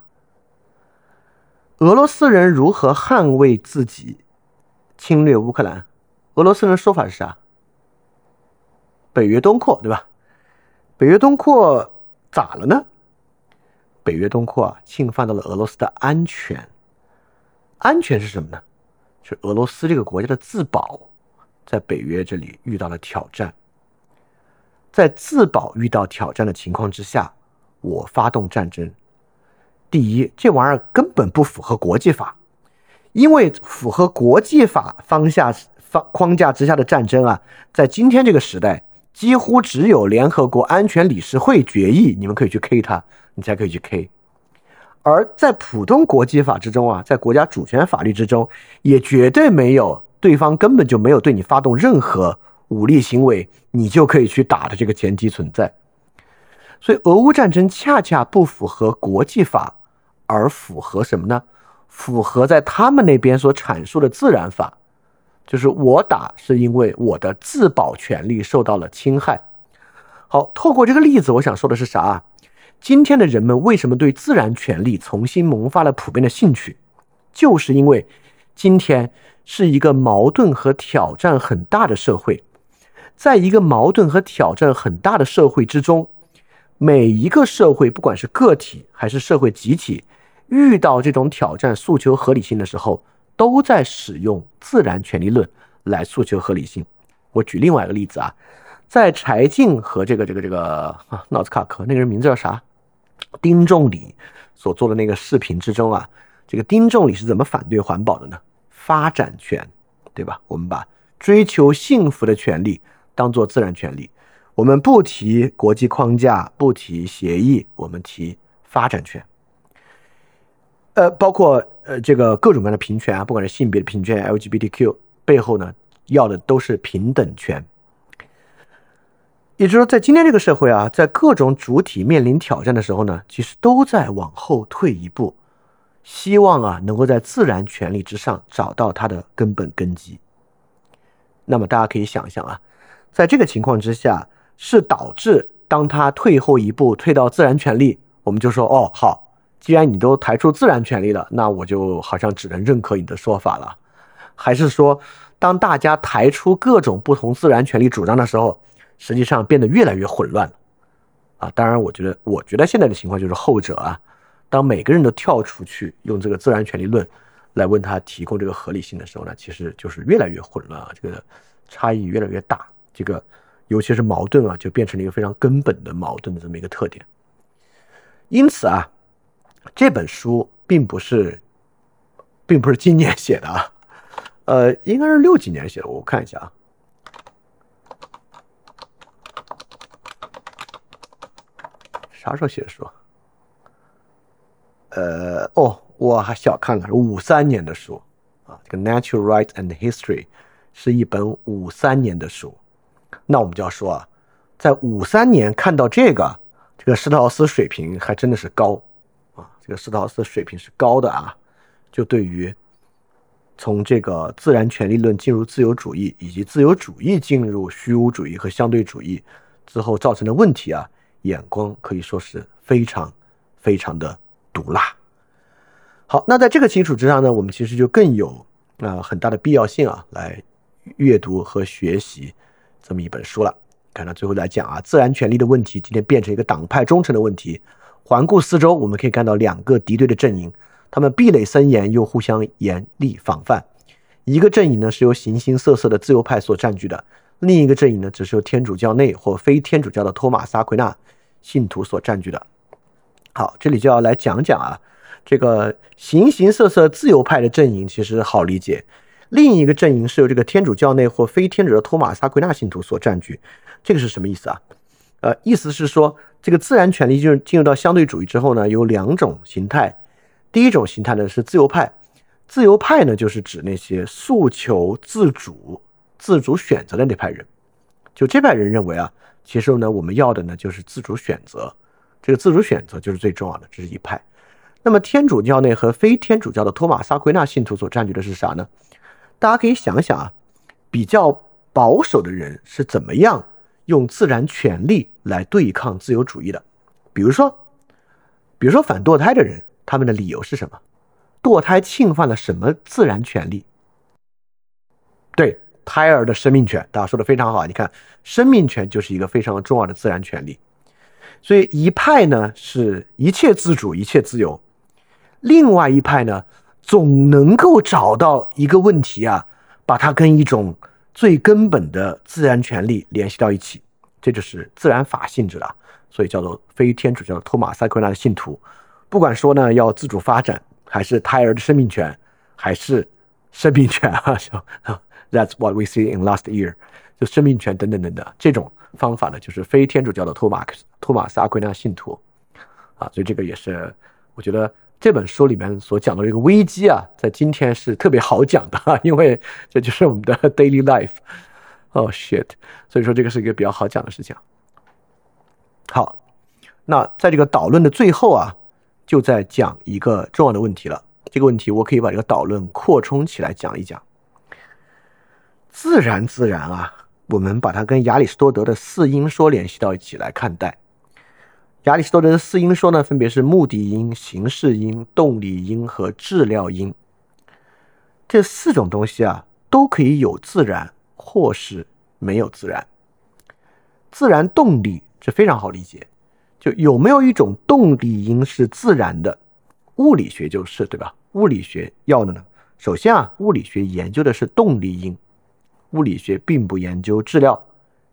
A: 俄罗斯人如何捍卫自己侵略乌克兰？俄罗斯人说法是啥？北约东扩，对吧？北约东扩咋了呢？北约东扩啊，侵犯到了俄罗斯的安全。安全是什么呢？是俄罗斯这个国家的自保，在北约这里遇到了挑战。在自保遇到挑战的情况之下，我发动战争。第一，这玩意儿根本不符合国际法，因为符合国际法方下方框架之下的战争啊，在今天这个时代，几乎只有联合国安全理事会决议，你们可以去 K 它。你才可以去 K，而在普通国际法之中啊，在国家主权法律之中，也绝对没有对方根本就没有对你发动任何武力行为，你就可以去打的这个前提存在。所以俄乌战争恰恰不符合国际法，而符合什么呢？符合在他们那边所阐述的自然法，就是我打是因为我的自保权利受到了侵害。好，透过这个例子，我想说的是啥？今天的人们为什么对自然权利重新萌发了普遍的兴趣？就是因为今天是一个矛盾和挑战很大的社会，在一个矛盾和挑战很大的社会之中，每一个社会，不管是个体还是社会集体，遇到这种挑战、诉求合理性的时候，都在使用自然权利论来诉求合理性。我举另外一个例子啊，在柴静和这个这个这个啊脑子卡壳那个人名字叫啥？丁仲礼所做的那个视频之中啊，这个丁仲礼是怎么反对环保的呢？发展权，对吧？我们把追求幸福的权利当做自然权利，我们不提国际框架，不提协议，我们提发展权。呃，包括呃这个各种各样的平权啊，不管是性别的平权，LGBTQ 背后呢要的都是平等权。也就是说，在今天这个社会啊，在各种主体面临挑战的时候呢，其实都在往后退一步，希望啊能够在自然权利之上找到它的根本根基。那么大家可以想象啊，在这个情况之下，是导致当他退后一步，退到自然权利，我们就说哦好，既然你都抬出自然权利了，那我就好像只能认可你的说法了，还是说，当大家抬出各种不同自然权利主张的时候？实际上变得越来越混乱了，啊，当然，我觉得，我觉得现在的情况就是后者啊。当每个人都跳出去用这个自然权利论来问他提供这个合理性的时候呢，其实就是越来越混乱啊，这个差异越来越大，这个尤其是矛盾啊，就变成了一个非常根本的矛盾的这么一个特点。因此啊，这本书并不是，并不是今年写的啊，呃，应该是六几年写的，我看一下啊。啥时候写的书？呃，哦，我还小看了，是五三年的书啊。这个《Natural Right and History》是一本五三年的书。那我们就要说啊，在五三年看到这个，这个施特劳斯水平还真的是高这个施特劳斯的水平是高的啊。就对于从这个自然权利论进入自由主义，以及自由主义进入虚无主义和相对主义之后造成的问题啊。眼光可以说是非常非常的毒辣。好，那在这个基础之上呢，我们其实就更有啊很大的必要性啊，来阅读和学习这么一本书了。看到最后来讲啊，自然权利的问题今天变成一个党派忠诚的问题。环顾四周，我们可以看到两个敌对的阵营，他们壁垒森严又互相严厉防范。一个阵营呢是由形形色色的自由派所占据的，另一个阵营呢只是由天主教内或非天主教的托马斯阿奎那。信徒所占据的，好，这里就要来讲讲啊，这个形形色色自由派的阵营其实好理解，另一个阵营是由这个天主教内或非天主的托马萨奎纳信徒所占据，这个是什么意思啊？呃，意思是说，这个自然权利就是进入到相对主义之后呢，有两种形态，第一种形态呢是自由派，自由派呢就是指那些诉求自主、自主选择的那派人，就这派人认为啊。其实呢，我们要的呢就是自主选择，这个自主选择就是最重要的，这是一派。那么天主教内和非天主教的托马萨奎纳信徒所占据的是啥呢？大家可以想想啊，比较保守的人是怎么样用自然权利来对抗自由主义的？比如说，比如说反堕胎的人，他们的理由是什么？堕胎侵犯了什么自然权利？对。胎儿的生命权，大家说的非常好。你看，生命权就是一个非常重要的自然权利。所以一派呢是一切自主、一切自由，另外一派呢总能够找到一个问题啊，把它跟一种最根本的自然权利联系到一起，这就是自然法性质的。所以叫做非天主教的托马塞奎纳的信徒，不管说呢要自主发展，还是胎儿的生命权，还是生命权啊。That's what we see in last year，就生命权等等等等这种方法呢，就是非天主教的托马斯托马斯阿奎那信徒啊，所以这个也是我觉得这本书里面所讲的这个危机啊，在今天是特别好讲的，因为这就是我们的 daily life。Oh shit！所以说这个是一个比较好讲的事情。好，那在这个导论的最后啊，就在讲一个重要的问题了。这个问题我可以把这个导论扩充起来讲一讲。自然，自然啊，我们把它跟亚里士多德的四因说联系到一起来看待。亚里士多德的四因说呢，分别是目的因、形式因、动力因和质料因。这四种东西啊，都可以有自然，或是没有自然。自然动力这非常好理解，就有没有一种动力因是自然的，物理学就是，对吧？物理学要的呢，首先啊，物理学研究的是动力因。物理学并不研究质料，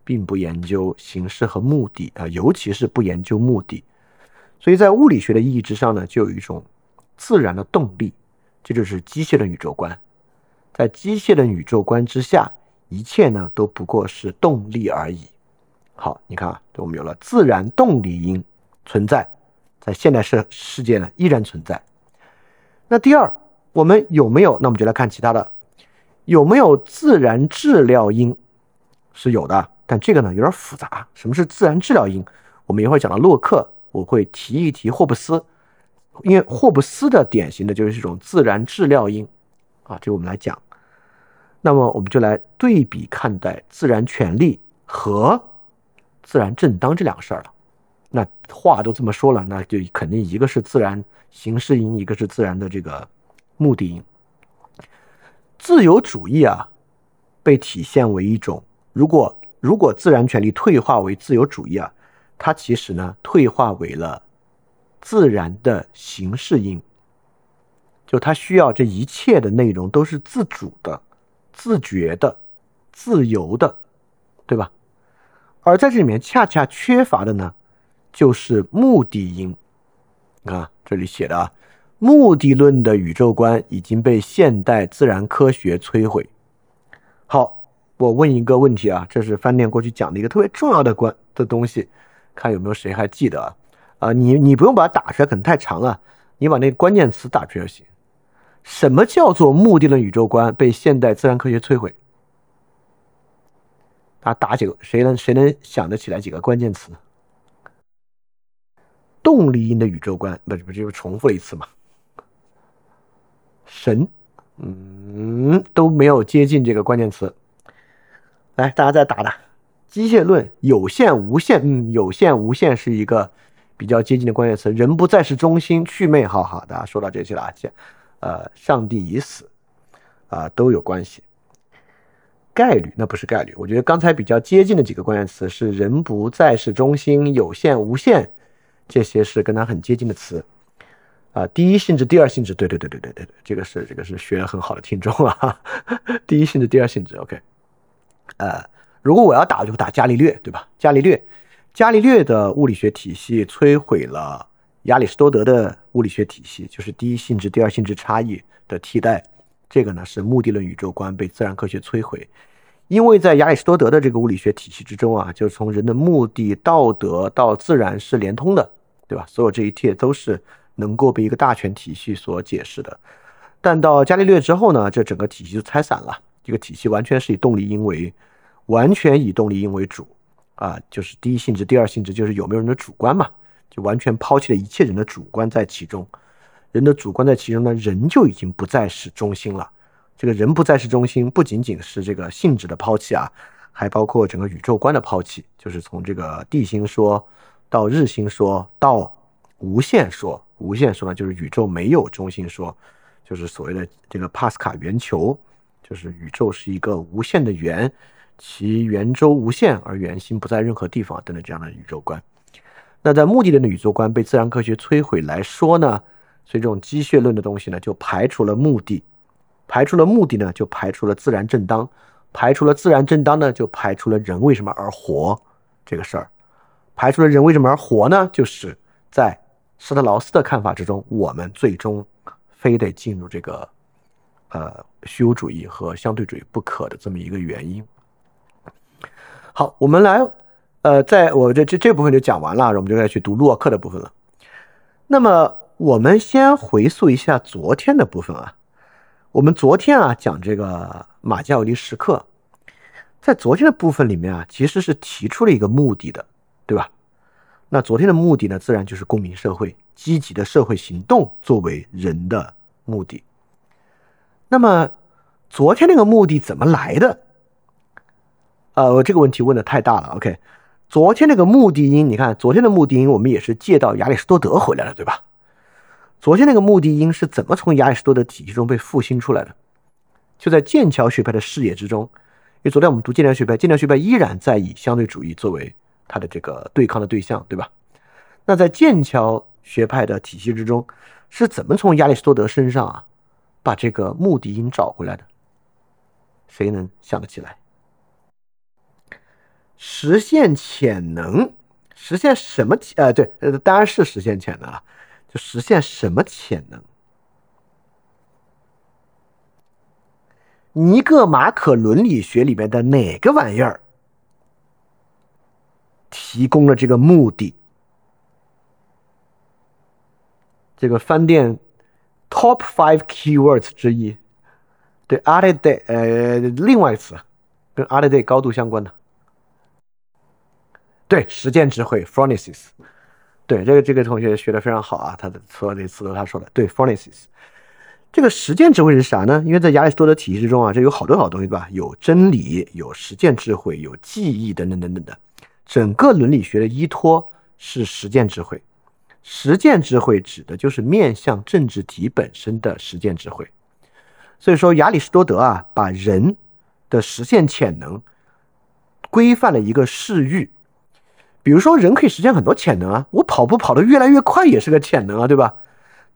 A: 并不研究形式和目的啊，尤其是不研究目的。所以在物理学的意义之上呢，就有一种自然的动力，这就是机械的宇宙观。在机械的宇宙观之下，一切呢都不过是动力而已。好，你看啊，我们有了自然动力因存在，在现代世世界呢依然存在。那第二，我们有没有？那我们就来看其他的。有没有自然质料因？是有的，但这个呢有点复杂。什么是自然治疗因？我们一会儿讲到洛克，我会提一提霍布斯，因为霍布斯的典型的就是这种自然治疗因啊，这我们来讲。那么我们就来对比看待自然权利和自然正当这两个事儿了。那话都这么说了，那就肯定一个是自然形式因，一个是自然的这个目的因。自由主义啊，被体现为一种，如果如果自然权利退化为自由主义啊，它其实呢退化为了自然的形式因，就它需要这一切的内容都是自主的、自觉的、自由的，对吧？而在这里面恰恰缺乏的呢，就是目的因。你看这里写的啊。目的论的宇宙观已经被现代自然科学摧毁。好，我问一个问题啊，这是饭店过去讲的一个特别重要的关的东西，看有没有谁还记得啊？啊，你你不用把它打出来，可能太长了，你把那关键词打出来就行。什么叫做目的论宇宙观被现代自然科学摧毁？啊，打几个？谁能谁能想得起来几个关键词？动力因的宇宙观，不不就是重复了一次吗？神，嗯，都没有接近这个关键词。来，大家再打打。机械论、有限、无限，嗯，有限、无限是一个比较接近的关键词。人不再是中心，祛魅，好好，大家说到这些了啊。呃，上帝已死，啊，都有关系。概率，那不是概率。我觉得刚才比较接近的几个关键词是人不再是中心、有限、无限，这些是跟它很接近的词。啊，第一性质，第二性质，对对对对对对对，这个是这个是学的很好的听众啊。第一性质，第二性质，OK。呃，如果我要打，我就打伽利略，对吧？伽利略，伽利略的物理学体系摧毁了亚里士多德的物理学体系，就是第一性质、第二性质差异的替代。这个呢是目的论宇宙观被自然科学摧毁，因为在亚里士多德的这个物理学体系之中啊，就是从人的目的、道德到自然是连通的，对吧？所有这一切都是。能够被一个大全体系所解释的，但到伽利略之后呢，这整个体系就拆散了。这个体系完全是以动力因为，完全以动力因为主啊，就是第一性质、第二性质，就是有没有人的主观嘛，就完全抛弃了一切人的主观在其中。人的主观在其中呢，人就已经不再是中心了。这个人不再是中心，不仅仅是这个性质的抛弃啊，还包括整个宇宙观的抛弃，就是从这个地心说到日心说到无限说。无限说呢，就是宇宙没有中心说，就是所谓的这个帕斯卡圆球，就是宇宙是一个无限的圆，其圆周无限，而圆心不在任何地方等等这样的宇宙观。那在目的论的宇宙观被自然科学摧毁来说呢，所以这种机械论的东西呢，就排除了目的，排除了目的呢，就排除了自然正当，排除了自然正当呢，就排除了人为什么而活这个事儿，排除了人为什么而活呢，就是在。施特劳斯的看法之中，我们最终非得进入这个呃虚无主义和相对主义不可的这么一个原因。好，我们来呃，在我这这这部分就讲完了，我们就该去读洛克的部分了。那么我们先回溯一下昨天的部分啊，我们昨天啊讲这个马加维利时刻，在昨天的部分里面啊，其实是提出了一个目的的，对吧？那昨天的目的呢，自然就是公民社会，积极的社会行动作为人的目的。那么昨天那个目的怎么来的？呃，这个问题问的太大了。OK，昨天那个目的因，你看昨天的目的因，我们也是借到亚里士多德回来了，对吧？昨天那个目的因是怎么从亚里士多德体系中被复兴出来的？就在剑桥学派的视野之中。因为昨天我们读剑桥学派，剑桥学派依然在以相对主义作为它的这个对抗的对象，对吧？那在剑桥学派的体系之中，是怎么从亚里士多德身上啊，把这个目的因找回来的？谁能想得起来？实现潜能，实现什么潜？呃，对，当然是实现潜能啊。就实现什么潜能？尼格马可伦理学里面的哪个玩意儿提供了这个目的？这个饭店 top five keywords 之一，对，other day，呃，另外一词跟 other day 高度相关的，对实践智慧 phronesis，对这个这个同学学的非常好啊，他的所有的词都他说的，对 phronesis。这个实践智慧是啥呢？因为在亚里士多德体系之中啊，这有好多好东西，对吧？有真理，有实践智慧，有记忆等等等等的。整个伦理学的依托是实践智慧。实践智慧指的就是面向政治体本身的实践智慧。所以说，亚里士多德啊，把人的实现潜能规范了一个视域。比如说，人可以实现很多潜能啊，我跑步跑得越来越快也是个潜能啊，对吧？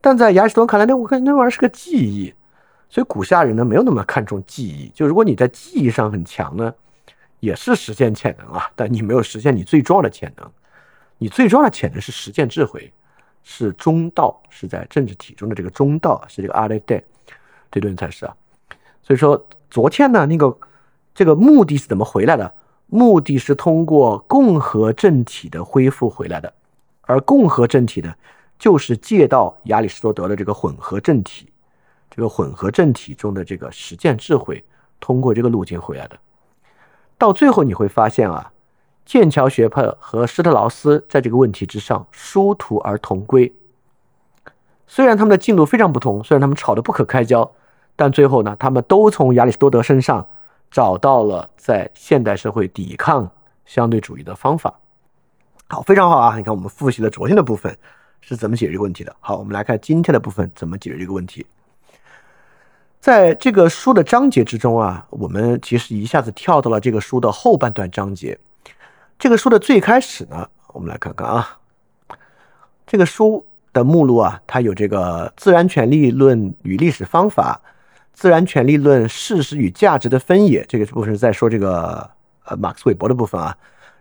A: 但在亚里士多德看来，那我看那玩意儿是个记忆，所以古希腊人呢没有那么看重记忆。就如果你在记忆上很强呢，也是实现潜能啊，但你没有实现你最重要的潜能。你最重要的潜能是实践智慧，是中道，是在政治体中的这个中道，是这个阿这顿才是啊。所以说昨天呢，那个这个目的是怎么回来的？目的是通过共和政体的恢复回来的，而共和政体呢？就是借到亚里士多德的这个混合政体，这个混合政体中的这个实践智慧，通过这个路径回来的。到最后你会发现啊，剑桥学派和施特劳斯在这个问题之上殊途而同归。虽然他们的进度非常不同，虽然他们吵得不可开交，但最后呢，他们都从亚里士多德身上找到了在现代社会抵抗相对主义的方法。好，非常好啊！你看，我们复习了昨天的部分。是怎么解决这个问题的？好，我们来看今天的部分怎么解决这个问题。在这个书的章节之中啊，我们其实一下子跳到了这个书的后半段章节。这个书的最开始呢，我们来看看啊，这个书的目录啊，它有这个自然权利论与历史方法、自然权利论事实与价值的分野，这个部分是在说这个呃马克思韦伯的部分啊。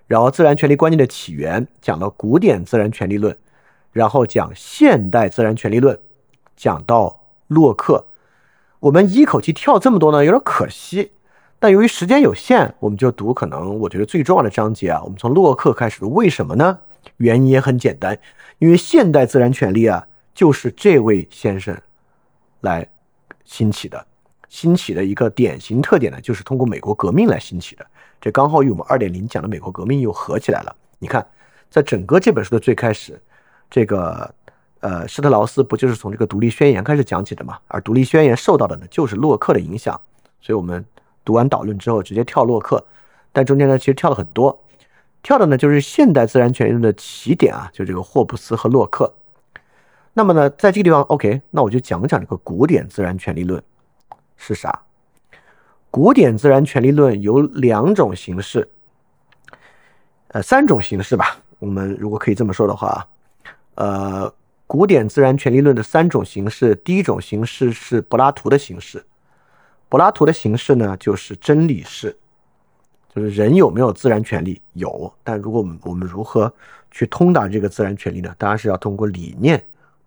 A: 然后自然权利观念的起源，讲到古典自然权利论。然后讲现代自然权利论，讲到洛克，我们一口气跳这么多呢，有点可惜。但由于时间有限，我们就读可能我觉得最重要的章节啊。我们从洛克开始，为什么呢？原因也很简单，因为现代自然权利啊，就是这位先生来兴起的，兴起的一个典型特点呢，就是通过美国革命来兴起的。这刚好与我们二点零讲的美国革命又合起来了。你看，在整个这本书的最开始。这个，呃，施特劳斯不就是从这个独立宣言开始讲起的嘛？而独立宣言受到的呢，就是洛克的影响。所以我们读完导论之后，直接跳洛克。但中间呢，其实跳了很多，跳的呢就是现代自然权利论的起点啊，就这个霍布斯和洛克。那么呢，在这个地方，OK，那我就讲讲这个古典自然权利论是啥。古典自然权利论有两种形式，呃，三种形式吧。我们如果可以这么说的话。呃，古典自然权利论的三种形式，第一种形式是柏拉图的形式。柏拉图的形式呢，就是真理式，就是人有没有自然权利？有，但如果我们我们如何去通达这个自然权利呢？当然是要通过理念，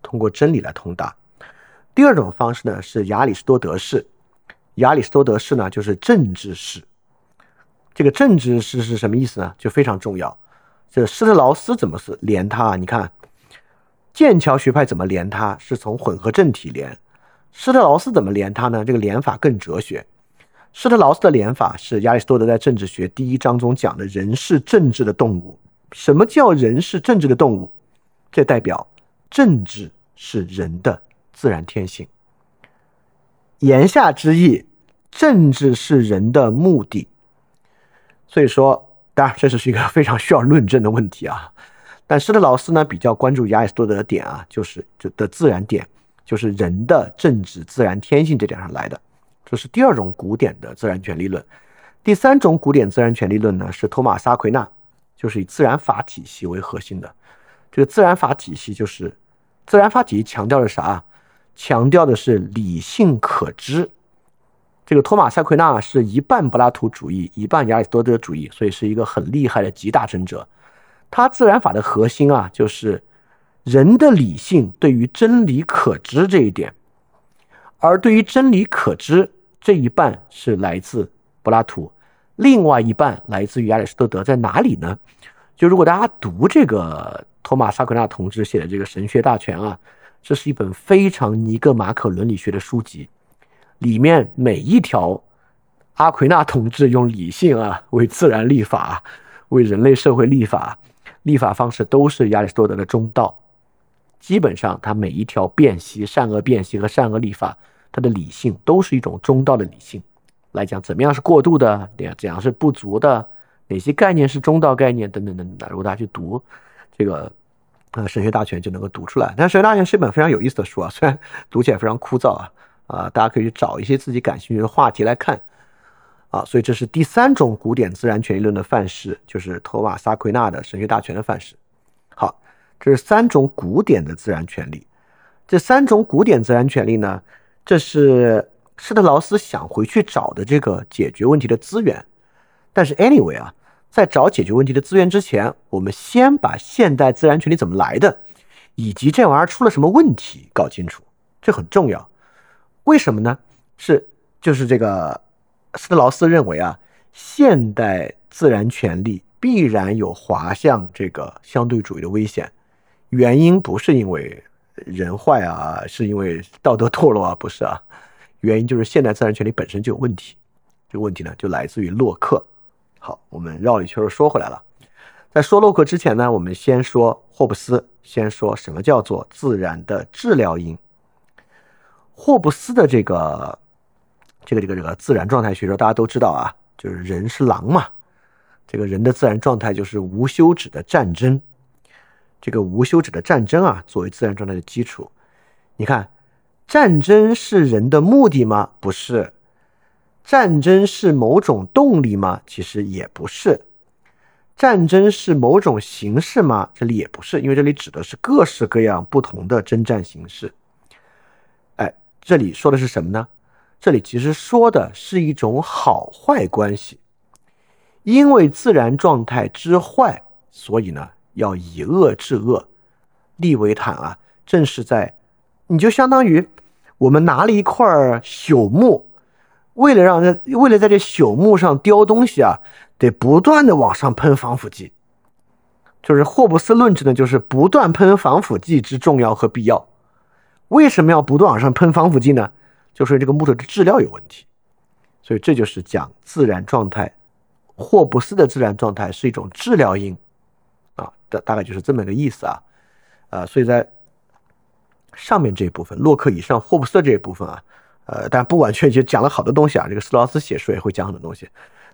A: 通过真理来通达。第二种方式呢，是亚里士多德式。亚里士多德式呢，就是政治式。这个政治式是什么意思呢？就非常重要。这施特劳斯怎么是连他？你看。剑桥学派怎么连它？是从混合政体连。施特劳斯怎么连它呢？这个连法更哲学。施特劳斯的连法是亚里士多德在政治学第一章中讲的人是政治的动物，什么叫人是政治的动物？这代表政治是人的自然天性。言下之意，政治是人的目的。所以说，当然这是一个非常需要论证的问题啊。但施特劳斯呢，比较关注亚里士多德的点啊，就是就的自然点，就是人的政治自然天性这点上来的。这是第二种古典的自然权利论。第三种古典自然权利论呢，是托马斯阿奎那，就是以自然法体系为核心的。这个自然法体系就是自然法体强调的啥？强调的是理性可知。这个托马斯阿奎那是一半柏拉图主义，一半亚里士多德主义，所以是一个很厉害的集大成者。他自然法的核心啊，就是人的理性对于真理可知这一点，而对于真理可知这一半是来自。柏拉图，另外一半来自于亚里士多德，在哪里呢？就如果大家读这个托马萨奎纳同志写的这个《神学大全》啊，这是一本非常尼格马可伦理学的书籍，里面每一条阿奎那同志用理性啊为自然立法，为人类社会立法，立法方式都是亚里士多德的中道，基本上他每一条辨析善恶辨析和善恶立法，他的理性都是一种中道的理性。来讲，怎么样是过度的？怎样是不足的？哪些概念是中道概念？等等等等的。如果大家去读这个呃《神学大全》，就能够读出来。但《神学大全》是一本非常有意思的书啊，虽然读起来非常枯燥啊啊，大家可以去找一些自己感兴趣的话题来看啊。所以这是第三种古典自然权利论的范式，就是托马斯·奎纳的《神学大全》的范式。好，这是三种古典的自然权利。这三种古典自然权利呢，这是。施特劳斯想回去找的这个解决问题的资源，但是 anyway 啊，在找解决问题的资源之前，我们先把现代自然权利怎么来的，以及这玩意儿出了什么问题搞清楚，这很重要。为什么呢？是就是这个斯特劳斯认为啊，现代自然权利必然有滑向这个相对主义的危险，原因不是因为人坏啊，是因为道德堕落啊，不是啊。原因就是现代自然权利本身就有问题，这个问题呢就来自于洛克。好，我们绕一圈说回来了。在说洛克之前呢，我们先说霍布斯，先说什么叫做自然的治疗因。霍布斯的这个这个这个这个自然状态学说，大家都知道啊，就是人是狼嘛，这个人的自然状态就是无休止的战争。这个无休止的战争啊，作为自然状态的基础，你看。战争是人的目的吗？不是。战争是某种动力吗？其实也不是。战争是某种形式吗？这里也不是，因为这里指的是各式各样不同的征战形式。哎，这里说的是什么呢？这里其实说的是一种好坏关系。因为自然状态之坏，所以呢要以恶制恶。利维坦啊，正是在。你就相当于我们拿了一块朽木，为了让这为了在这朽木上雕东西啊，得不断的往上喷防腐剂。就是霍布斯论证的，就是不断喷防腐剂之重要和必要。为什么要不断往上喷防腐剂呢？就是这个木头的质料有问题。所以这就是讲自然状态。霍布斯的自然状态是一种治疗因啊，大大概就是这么个意思啊，啊，所以在。上面这一部分，洛克以上霍布斯这一部分啊，呃，但不完全就讲了好多东西啊。这个斯劳斯写书也会讲很多东西，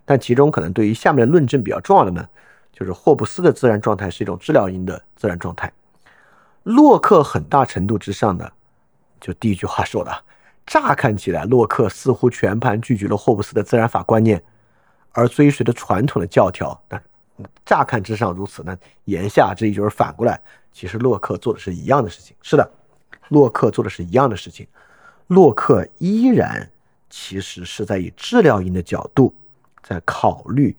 A: 但其中可能对于下面的论证比较重要的呢，就是霍布斯的自然状态是一种治疗因的自然状态。洛克很大程度之上呢，就第一句话说的，乍看起来洛克似乎全盘拒绝了霍布斯的自然法观念，而追随的传统的教条。但乍看之上如此呢，言下之意就是反过来，其实洛克做的是一样的事情。是的。洛克做的是一样的事情，洛克依然其实是在以治疗因的角度在考虑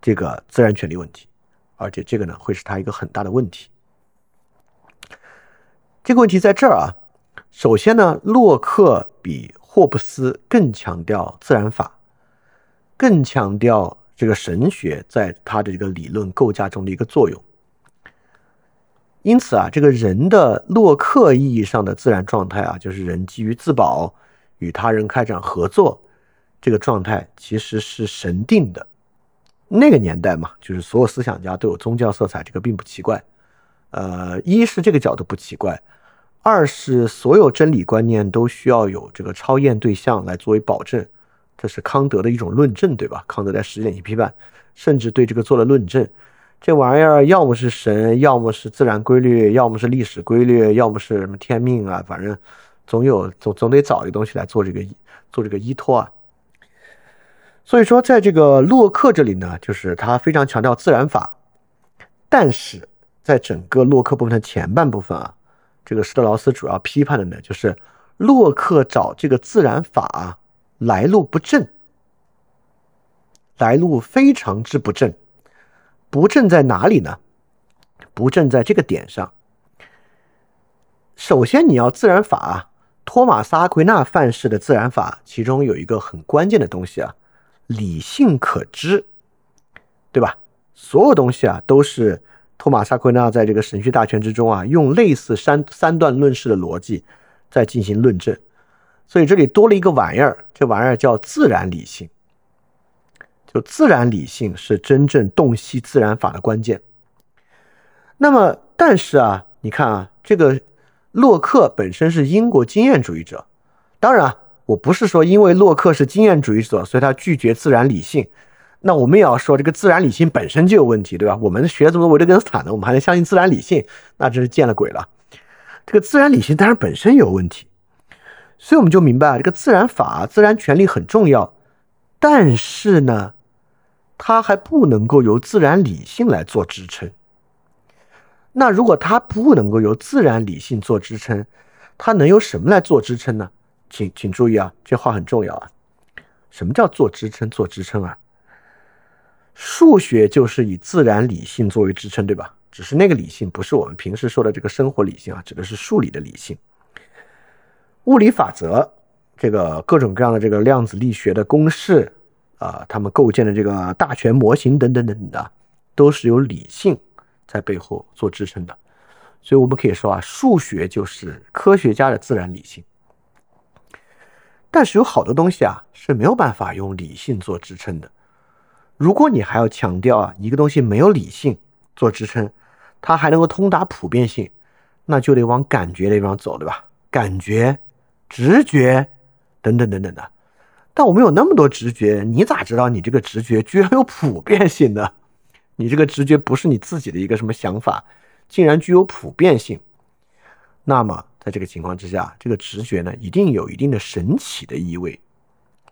A: 这个自然权利问题，而且这个呢会是他一个很大的问题。这个问题在这儿啊，首先呢，洛克比霍布斯更强调自然法，更强调这个神学在他的这个理论构架中的一个作用。因此啊，这个人的洛克意义上的自然状态啊，就是人基于自保与他人开展合作这个状态，其实是神定的。那个年代嘛，就是所有思想家都有宗教色彩，这个并不奇怪。呃，一是这个角度不奇怪，二是所有真理观念都需要有这个超验对象来作为保证，这是康德的一种论证，对吧？康德在《实践与批判》甚至对这个做了论证。这玩意儿要么是神，要么是自然规律，要么是历史规律，要么是什么天命啊，反正总有总总得找一个东西来做这个做这个依托啊。所以说，在这个洛克这里呢，就是他非常强调自然法，但是。在整个洛克部分的前半部分啊，这个施特劳斯主要批判的呢，就是洛克找这个自然法来路不正，来路非常之不正。不正在哪里呢？不正在这个点上。首先，你要自然法啊，托马斯阿奎那范式的自然法，其中有一个很关键的东西啊，理性可知，对吧？所有东西啊，都是。托马斯·阿奎那在这个神学大全之中啊，用类似三三段论式的逻辑在进行论证，所以这里多了一个玩意儿，这玩意儿叫自然理性。就自然理性是真正洞悉自然法的关键。那么，但是啊，你看啊，这个洛克本身是英国经验主义者，当然啊，我不是说因为洛克是经验主义者，所以他拒绝自然理性。那我们也要说，这个自然理性本身就有问题，对吧？我们学这么多维特根斯坦的，我们还能相信自然理性？那真是见了鬼了。这个自然理性当然本身有问题，所以我们就明白啊，这个自然法、自然权利很重要，但是呢，它还不能够由自然理性来做支撑。那如果它不能够由自然理性做支撑，它能由什么来做支撑呢？请请注意啊，这话很重要啊。什么叫做支撑？做支撑啊？数学就是以自然理性作为支撑，对吧？只是那个理性不是我们平时说的这个生活理性啊，指的是数理的理性。物理法则，这个各种各样的这个量子力学的公式啊，他们构建的这个大全模型等等等等的，都是由理性在背后做支撑的。所以我们可以说啊，数学就是科学家的自然理性。但是有好多东西啊是没有办法用理性做支撑的。如果你还要强调啊，一个东西没有理性做支撑，它还能够通达普遍性，那就得往感觉那方走，对吧？感觉、直觉等等等等的。但我们有那么多直觉，你咋知道你这个直觉居然有普遍性呢？你这个直觉不是你自己的一个什么想法，竟然具有普遍性？那么在这个情况之下，这个直觉呢，一定有一定的神奇的意味，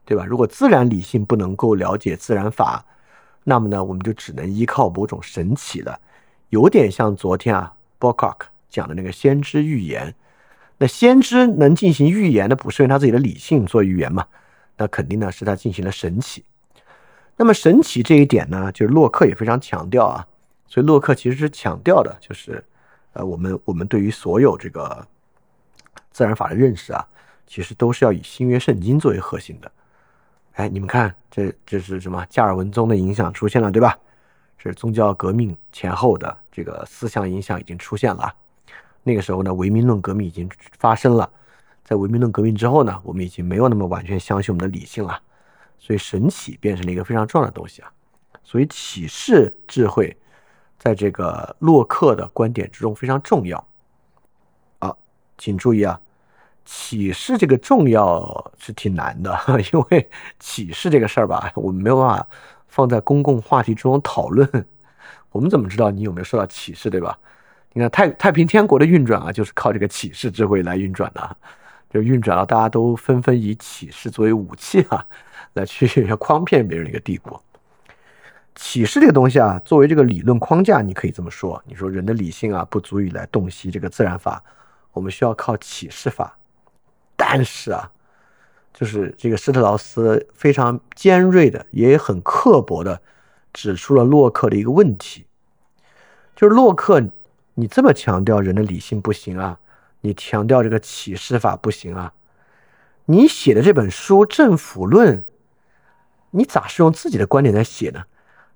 A: 对吧？如果自然理性不能够了解自然法，那么呢，我们就只能依靠某种神奇的，有点像昨天啊 b o c k 讲的那个先知预言。那先知能进行预言的，不是用他自己的理性做预言嘛？那肯定呢是他进行了神奇。那么神奇这一点呢，就是洛克也非常强调啊。所以洛克其实是强调的，就是呃，我们我们对于所有这个自然法的认识啊，其实都是要以新约圣经作为核心的。哎，你们看，这这是什么？加尔文宗的影响出现了，对吧？这是宗教革命前后的这个思想影响已经出现了。那个时候呢，唯名论革命已经发生了。在文明论革命之后呢，我们已经没有那么完全相信我们的理性了。所以神启变成了一个非常重要的东西啊。所以启示智慧，在这个洛克的观点之中非常重要。啊，请注意啊。启示这个重要是挺难的，因为启示这个事儿吧，我们没有办法放在公共话题之中讨论。我们怎么知道你有没有受到启示，对吧？你看太太平天国的运转啊，就是靠这个启示智慧来运转的，就运转到大家都纷纷以启示作为武器啊，来去 诓骗别人的一个地步。启示这个东西啊，作为这个理论框架，你可以这么说：你说人的理性啊，不足以来洞悉这个自然法，我们需要靠启示法。但是啊，就是这个施特劳斯非常尖锐的，也很刻薄的指出了洛克的一个问题，就是洛克，你这么强调人的理性不行啊，你强调这个启示法不行啊，你写的这本书《政府论》，你咋是用自己的观点在写呢？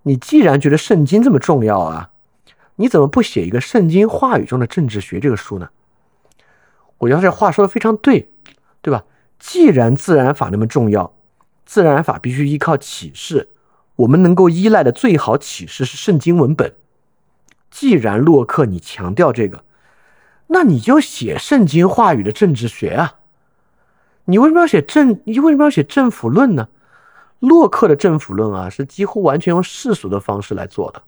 A: 你既然觉得圣经这么重要啊，你怎么不写一个圣经话语中的政治学这个书呢？我觉得这话说的非常对。对吧？既然自然法那么重要，自然法必须依靠启示，我们能够依赖的最好启示是圣经文本。既然洛克你强调这个，那你就写圣经话语的政治学啊！你为什么要写政？你为什么要写政府论呢？洛克的政府论啊，是几乎完全用世俗的方式来做的。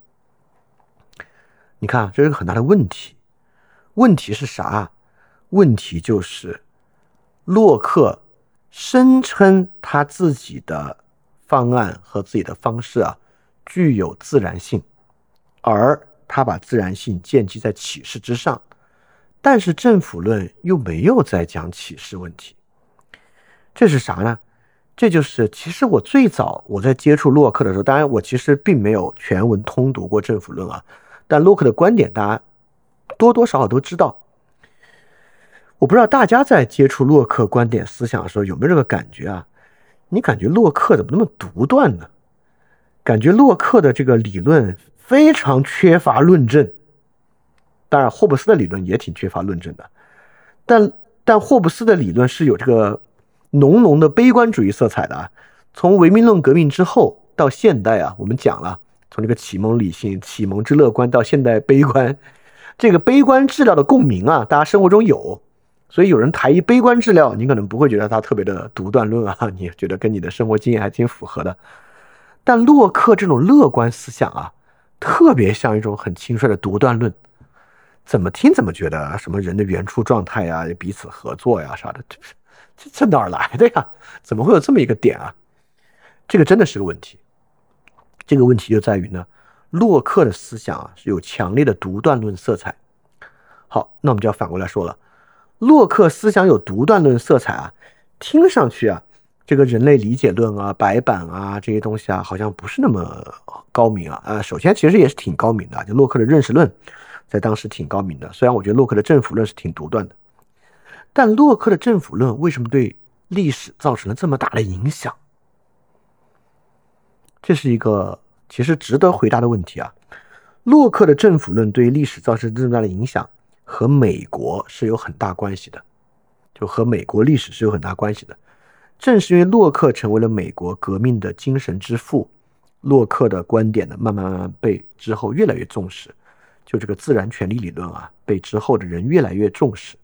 A: 你看，这是个很大的问题。问题是啥？问题就是洛克声称他自己的方案和自己的方式啊具有自然性，而他把自然性建基在启示之上。但是政府论又没有在讲启示问题。这是啥呢？这就是其实我最早我在接触洛克的时候，当然我其实并没有全文通读过政府论啊，但洛克的观点大家多多少少都知道。我不知道大家在接触洛克观点思想的时候有没有这个感觉啊？你感觉洛克怎么那么独断呢？感觉洛克的这个理论非常缺乏论证。当然，霍布斯的理论也挺缺乏论证的，但但霍布斯的理论是有这个。浓浓的悲观主义色彩的啊，从唯命论革命之后到现代啊，我们讲了，从这个启蒙理性、启蒙之乐观到现代悲观，这个悲观治疗的共鸣啊，大家生活中有，所以有人抬一悲观治疗，你可能不会觉得他特别的独断论啊，你觉得跟你的生活经验还挺符合的。但洛克这种乐观思想啊，特别像一种很轻率的独断论，怎么听怎么觉得什么人的原初状态呀、彼此合作呀啥的。这这哪儿来的呀？怎么会有这么一个点啊？这个真的是个问题。这个问题就在于呢，洛克的思想啊是有强烈的独断论色彩。好，那我们就要反过来说了，洛克思想有独断论色彩啊，听上去啊，这个人类理解论啊、白板啊这些东西啊，好像不是那么高明啊。呃，首先其实也是挺高明的，就洛克的认识论在当时挺高明的。虽然我觉得洛克的政府论是挺独断的。但洛克的政府论为什么对历史造成了这么大的影响？这是一个其实值得回答的问题啊。洛克的政府论对于历史造成这么大的影响，和美国是有很大关系的，就和美国历史是有很大关系的。正是因为洛克成为了美国革命的精神之父，洛克的观点呢，慢慢慢慢被之后越来越重视。就这个自然权利理论啊，被之后的人越来越重视。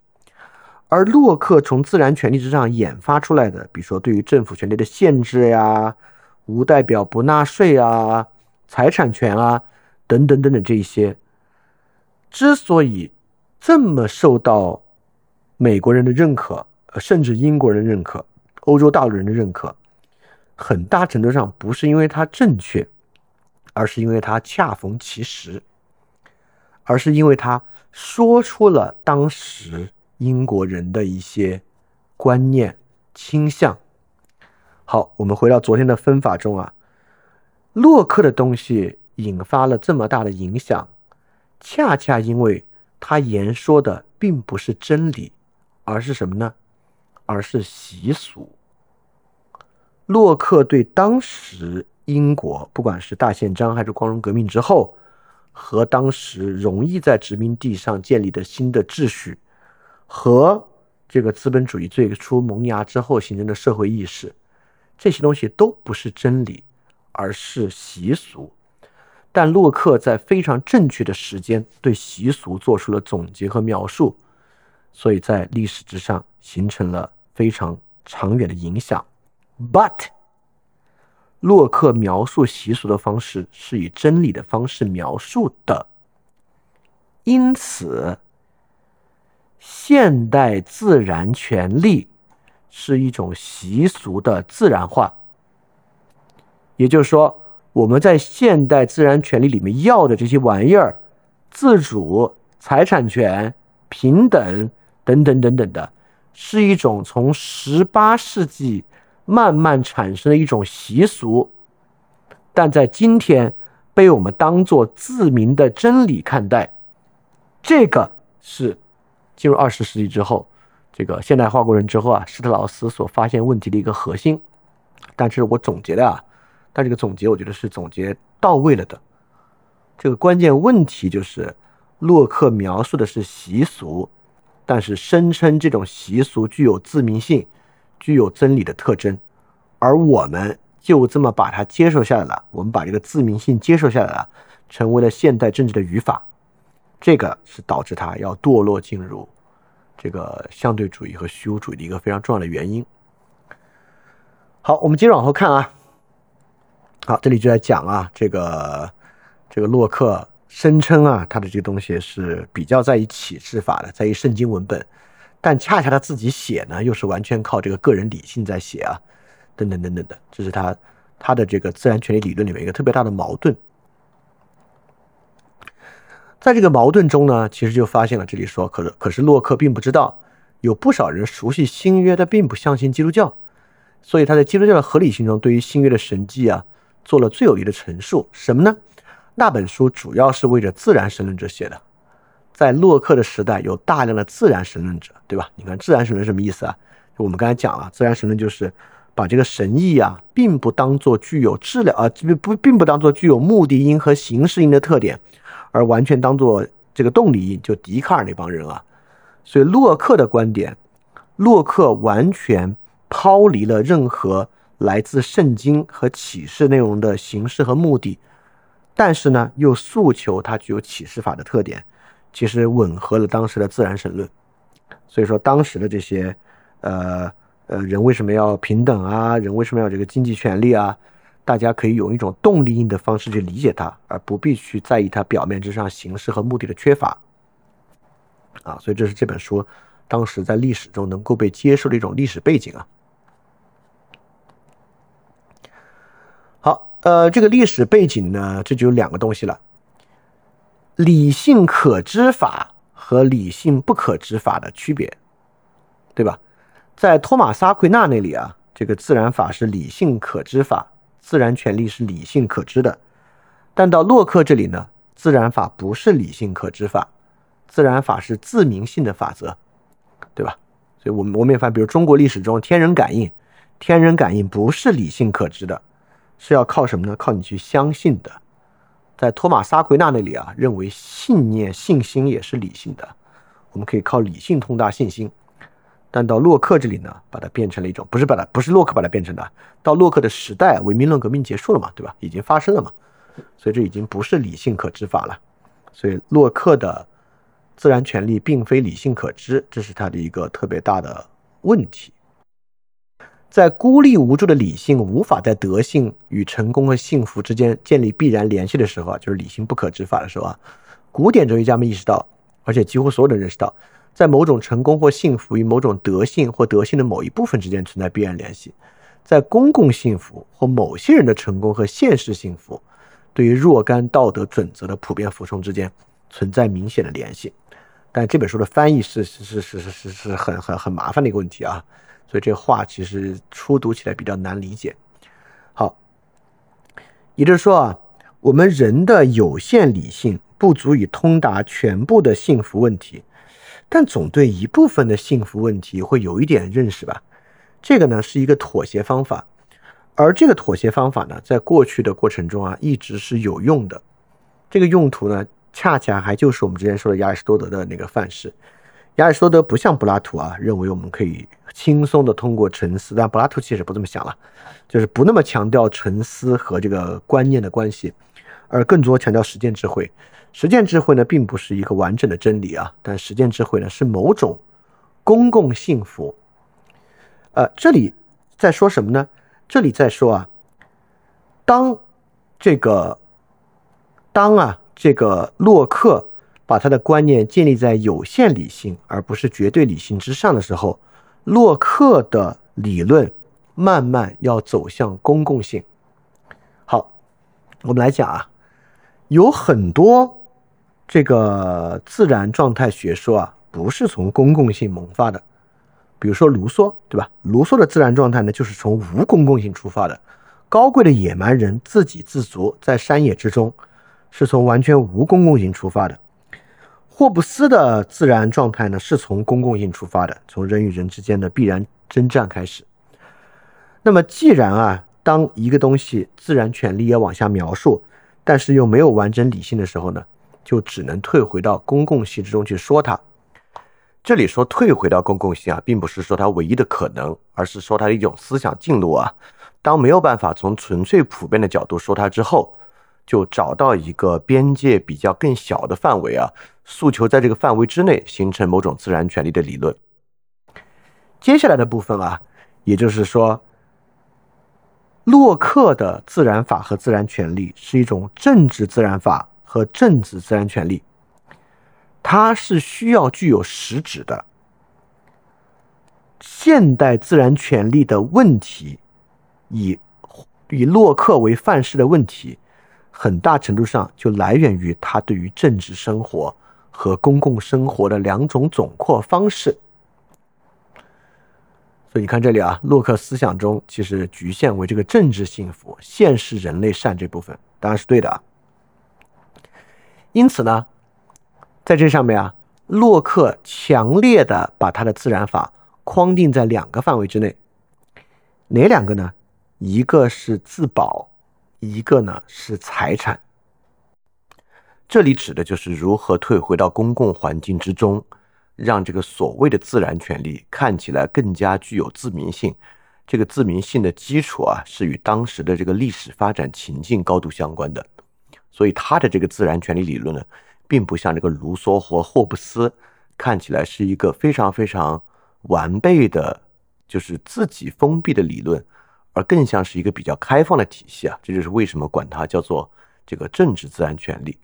A: 而洛克从自然权利之上研发出来的，比如说对于政府权利的限制呀、无代表不纳税啊、财产权啊等等等等这一些，之所以这么受到美国人的认可，甚至英国人的认可、欧洲大陆人的认可，很大程度上不是因为它正确，而是因为它恰逢其时，而是因为他说出了当时。英国人的一些观念倾向。好，我们回到昨天的分法中啊，洛克的东西引发了这么大的影响，恰恰因为他言说的并不是真理，而是什么呢？而是习俗。洛克对当时英国，不管是大宪章还是光荣革命之后，和当时容易在殖民地上建立的新的秩序。和这个资本主义最初萌芽之后形成的社会意识，这些东西都不是真理，而是习俗。但洛克在非常正确的时间对习俗做出了总结和描述，所以在历史之上形成了非常长远的影响。But，洛克描述习俗的方式是以真理的方式描述的，因此。现代自然权利是一种习俗的自然化，也就是说，我们在现代自然权利里面要的这些玩意儿，自主、财产权、平等等等等等的，是一种从十八世纪慢慢产生的一种习俗，但在今天被我们当做自明的真理看待，这个是。进入二十世纪之后，这个现代化过程之后啊，施特劳斯所发现问题的一个核心。但是我总结的啊，但这个总结我觉得是总结到位了的。这个关键问题就是，洛克描述的是习俗，但是声称这种习俗具有自明性，具有真理的特征，而我们就这么把它接受下来了。我们把这个自明性接受下来了，成为了现代政治的语法。这个是导致它要堕落进入这个相对主义和虚无主义的一个非常重要的原因。好，我们接着往后看啊。好，这里就在讲啊，这个这个洛克声称啊，他的这个东西是比较在意启示法的，在于圣经文本，但恰恰他自己写呢，又是完全靠这个个人理性在写啊，等等等等的，这是他他的这个自然权利理论里面一个特别大的矛盾。在这个矛盾中呢，其实就发现了，这里说，可是可是洛克并不知道，有不少人熟悉新约，但并不相信基督教，所以他在基督教的合理性中，对于新约的神迹啊。做了最有力的陈述，什么呢？那本书主要是为着自然神论者写的，在洛克的时代，有大量的自然神论者，对吧？你看自然神论什么意思啊？就我们刚才讲了，自然神论就是把这个神意啊，并不当做具有质量啊，不不，并不当做具有目的因和形式因的特点，而完全当做这个动力因，就笛卡尔那帮人啊。所以洛克的观点，洛克完全抛离了任何。来自圣经和启示内容的形式和目的，但是呢，又诉求它具有启示法的特点，其实吻合了当时的自然神论。所以说，当时的这些，呃呃，人为什么要平等啊？人为什么要这个经济权利啊？大家可以用一种动力性的方式去理解它，而不必去在意它表面之上形式和目的的缺乏。啊，所以这是这本书当时在历史中能够被接受的一种历史背景啊。好呃，这个历史背景呢，这就有两个东西了：理性可知法和理性不可知法的区别，对吧？在托马斯·阿奎那那里啊，这个自然法是理性可知法，自然权利是理性可知的；但到洛克这里呢，自然法不是理性可知法，自然法是自明性的法则，对吧？所以，我们我们也发现，比如中国历史中天人感应，天人感应不是理性可知的。是要靠什么呢？靠你去相信的。在托马萨·奎纳那里啊，认为信念、信心也是理性的，我们可以靠理性通达信心。但到洛克这里呢，把它变成了一种，不是把它，不是洛克把它变成的。到洛克的时代，唯名论革命结束了嘛，对吧？已经发生了嘛，所以这已经不是理性可知法了。所以洛克的自然权利并非理性可知，这是他的一个特别大的问题。在孤立无助的理性无法在德性与成功和幸福之间建立必然联系的时候啊，就是理性不可知法的时候啊，古典哲学家们意识到，而且几乎所有人认识到，在某种成功或幸福与某种德性或德性的某一部分之间存在必然联系，在公共幸福或某些人的成功和现实幸福对于若干道德准则的普遍服从之间存在明显的联系。但这本书的翻译是是是是是是很很很麻烦的一个问题啊。所以这话其实初读起来比较难理解。好，也就是说啊，我们人的有限理性不足以通达全部的幸福问题，但总对一部分的幸福问题会有一点认识吧？这个呢是一个妥协方法，而这个妥协方法呢，在过去的过程中啊，一直是有用的。这个用途呢，恰恰还就是我们之前说的亚里士多德的那个范式。亚里士多德不像柏拉图啊，认为我们可以轻松的通过沉思，但柏拉图其实不这么想了，就是不那么强调沉思和这个观念的关系，而更多强调实践智慧。实践智慧呢，并不是一个完整的真理啊，但实践智慧呢，是某种公共幸福。呃，这里在说什么呢？这里在说啊，当这个当啊，这个洛克。把他的观念建立在有限理性而不是绝对理性之上的时候，洛克的理论慢慢要走向公共性。好，我们来讲啊，有很多这个自然状态学说啊，不是从公共性萌发的。比如说卢梭，对吧？卢梭的自然状态呢，就是从无公共性出发的。高贵的野蛮人自给自足在山野之中，是从完全无公共性出发的。霍布斯的自然状态呢，是从公共性出发的，从人与人之间的必然征战开始。那么，既然啊，当一个东西自然权利要往下描述，但是又没有完整理性的时候呢，就只能退回到公共性之中去说它。这里说退回到公共性啊，并不是说它唯一的可能，而是说它的一种思想进路啊，当没有办法从纯粹普遍的角度说它之后，就找到一个边界比较更小的范围啊，诉求在这个范围之内形成某种自然权利的理论。接下来的部分啊，也就是说，洛克的自然法和自然权利是一种政治自然法和政治自然权利，它是需要具有实质的。现代自然权利的问题。以以洛克为范式的问题，很大程度上就来源于他对于政治生活和公共生活的两种总括方式。所以你看这里啊，洛克思想中其实局限为这个政治幸福、现实人类善这部分，当然是对的啊。因此呢，在这上面啊，洛克强烈的把他的自然法框定在两个范围之内，哪两个呢？一个是自保，一个呢是财产。这里指的就是如何退回到公共环境之中，让这个所谓的自然权利看起来更加具有自明性。这个自明性的基础啊，是与当时的这个历史发展情境高度相关的。所以他的这个自然权利理论呢，并不像这个卢梭和霍布斯看起来是一个非常非常完备的，就是自己封闭的理论。而更像是一个比较开放的体系啊，这就是为什么管它叫做这个政治自然权利。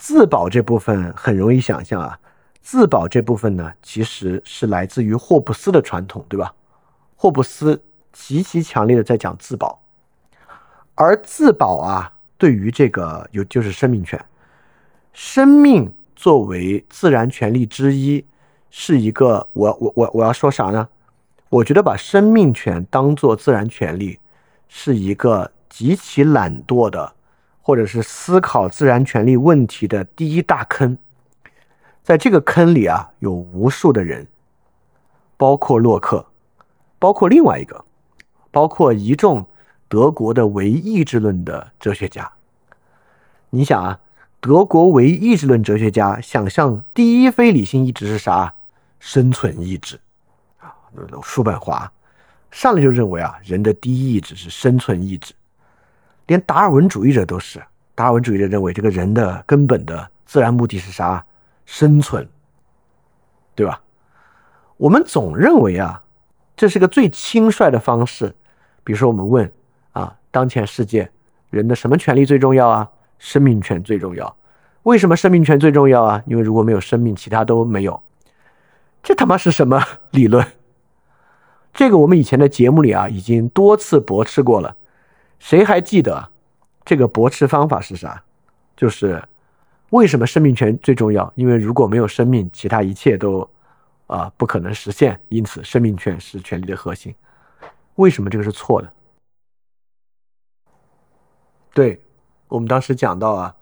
A: 自保这部分很容易想象啊，自保这部分呢，其实是来自于霍布斯的传统，对吧？霍布斯极其强烈的在讲自保，而自保啊，对于这个有就是生命权，生命作为自然权利之一，是一个我我我我要说啥呢？我觉得把生命权当做自然权利，是一个极其懒惰的，或者是思考自然权利问题的第一大坑。在这个坑里啊，有无数的人，包括洛克，包括另外一个，包括一众德国的唯意志论的哲学家。你想啊，德国唯意志论哲学家想象第一非理性意志是啥？生存意志啊。叔本华上来就认为啊，人的第一意志是生存意志，连达尔文主义者都是。达尔文主义者认为，这个人的根本的自然目的是啥？生存，对吧？我们总认为啊，这是个最轻率的方式。比如说，我们问啊，当前世界人的什么权利最重要啊？生命权最重要。为什么生命权最重要啊？因为如果没有生命，其他都没有。这他妈是什么理论？这个我们以前的节目里啊，已经多次驳斥过了。谁还记得这个驳斥方法是啥？就是为什么生命权最重要？因为如果没有生命，其他一切都啊不可能实现。因此，生命权是权利的核心。为什么这个是错的？对我们当时讲到啊，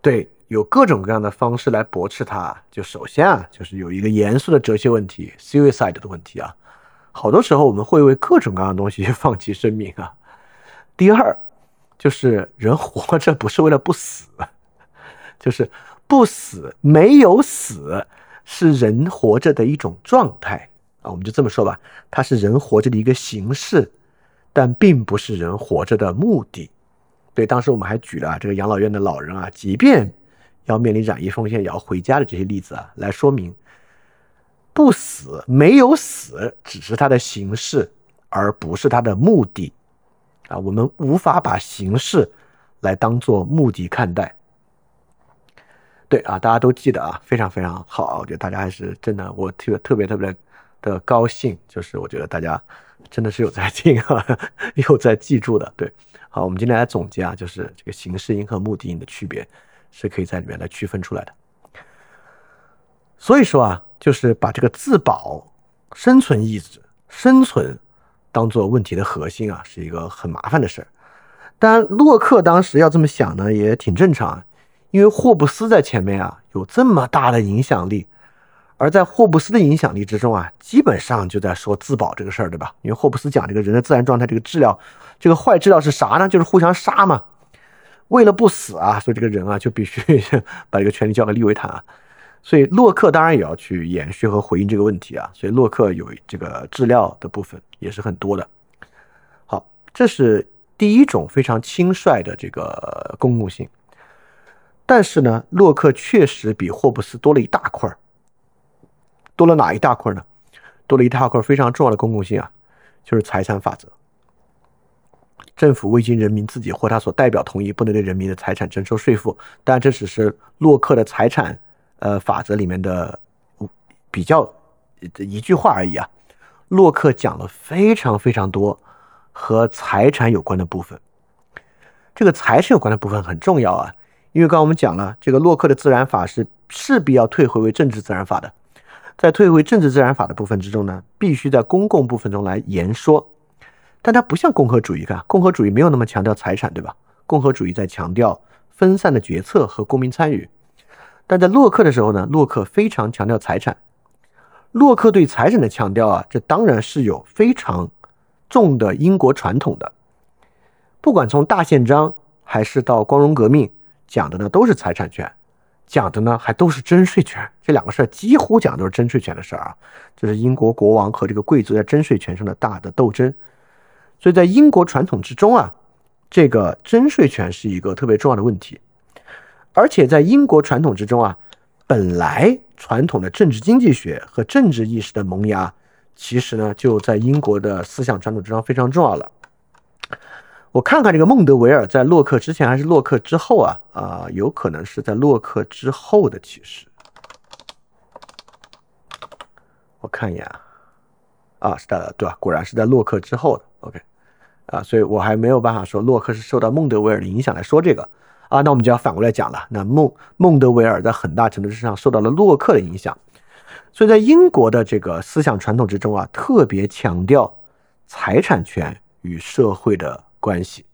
A: 对，有各种各样的方式来驳斥它。就首先啊，就是有一个严肃的哲学问题，suicide 的问题啊。好多时候我们会为各种各样的东西放弃生命啊。第二，就是人活着不是为了不死，就是不死没有死是人活着的一种状态啊。我们就这么说吧，它是人活着的一个形式，但并不是人活着的目的。对，当时我们还举了这个养老院的老人啊，即便要面临染疫风险也要回家的这些例子啊，来说明。不死，没有死，只是它的形式，而不是它的目的，啊，我们无法把形式来当做目的看待。对啊，大家都记得啊，非常非常好，我觉得大家还是真的，我特别特别特别的高兴，就是我觉得大家真的是有在听啊，有在记住的。对，好，我们今天来总结啊，就是这个形式音和目的音的区别是可以在里面来区分出来的。所以说啊。就是把这个自保、生存意志、生存当做问题的核心啊，是一个很麻烦的事儿。但，洛克当时要这么想呢，也挺正常，因为霍布斯在前面啊有这么大的影响力，而在霍布斯的影响力之中啊，基本上就在说自保这个事儿，对吧？因为霍布斯讲这个人的自然状态，这个治疗，这个坏治疗是啥呢？就是互相杀嘛。为了不死啊，所以这个人啊就必须 把这个权利交给利维坦啊。所以洛克当然也要去延续和回应这个问题啊。所以洛克有这个治疗的部分也是很多的。好，这是第一种非常轻率的这个公共性。但是呢，洛克确实比霍布斯多了一大块儿。多了哪一大块呢？多了一大块非常重要的公共性啊，就是财产法则。政府未经人民自己或他所代表同意，不能对人民的财产征收税负。但这只是洛克的财产呃法则里面的比较一句话而已啊。洛克讲了非常非常多和财产有关的部分。这个财产有关的部分很重要啊，因为刚刚我们讲了，这个洛克的自然法是势必要退回为政治自然法的。在退回政治自然法的部分之中呢，必须在公共部分中来言说。但它不像共和主义，看共和主义没有那么强调财产，对吧？共和主义在强调分散的决策和公民参与。但在洛克的时候呢，洛克非常强调财产。洛克对财产的强调啊，这当然是有非常重的英国传统的。不管从大宪章还是到光荣革命，讲的呢都是财产权，讲的呢还都是征税权。这两个事儿几乎讲都是征税权的事儿啊。这是英国国王和这个贵族在征税权上的大的斗争。所以在英国传统之中啊，这个征税权是一个特别重要的问题，而且在英国传统之中啊，本来传统的政治经济学和政治意识的萌芽，其实呢就在英国的思想传统之中非常重要了。我看看这个孟德维尔在洛克之前还是洛克之后啊啊，有可能是在洛克之后的其实，我看一眼啊，啊是的对吧？果然是在洛克之后的。OK，啊，所以我还没有办法说洛克是受到孟德维尔的影响来说这个啊，那我们就要反过来讲了。那孟孟德维尔在很大程度之上受到了洛克的影响，所以在英国的这个思想传统之中啊，特别强调财产权与社会的关系，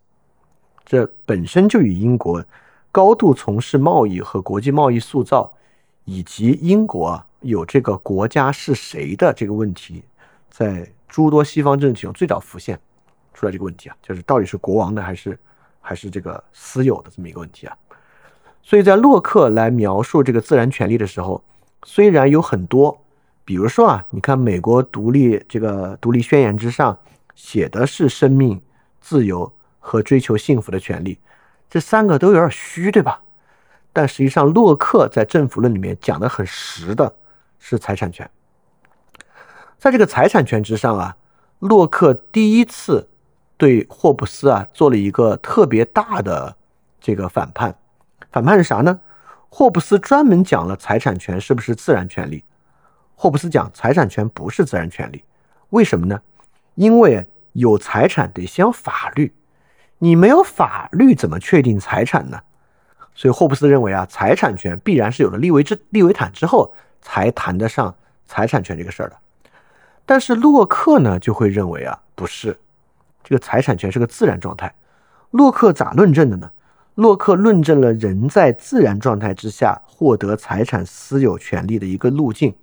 A: 这本身就与英国高度从事贸易和国际贸易塑造，以及英国有这个国家是谁的这个问题，在。诸多西方政治中最早浮现出来这个问题啊，就是到底是国王的还是还是这个私有的这么一个问题啊。所以在洛克来描述这个自然权利的时候，虽然有很多，比如说啊，你看美国独立这个独立宣言之上写的是生命、自由和追求幸福的权利，这三个都有点虚，对吧？但实际上，洛克在政府论里面讲的很实的是财产权。在这个财产权之上啊，洛克第一次对霍布斯啊做了一个特别大的这个反叛。反叛是啥呢？霍布斯专门讲了财产权是不是自然权利。霍布斯讲财产权不是自然权利，为什么呢？因为有财产得先有法律，你没有法律怎么确定财产呢？所以霍布斯认为啊，财产权必然是有了利维之利维坦之后才谈得上财产权这个事儿的。但是洛克呢就会认为啊，不是，这个财产权是个自然状态。洛克咋论证的呢？洛克论证了人在自然状态之下获得财产私有权利的一个路径，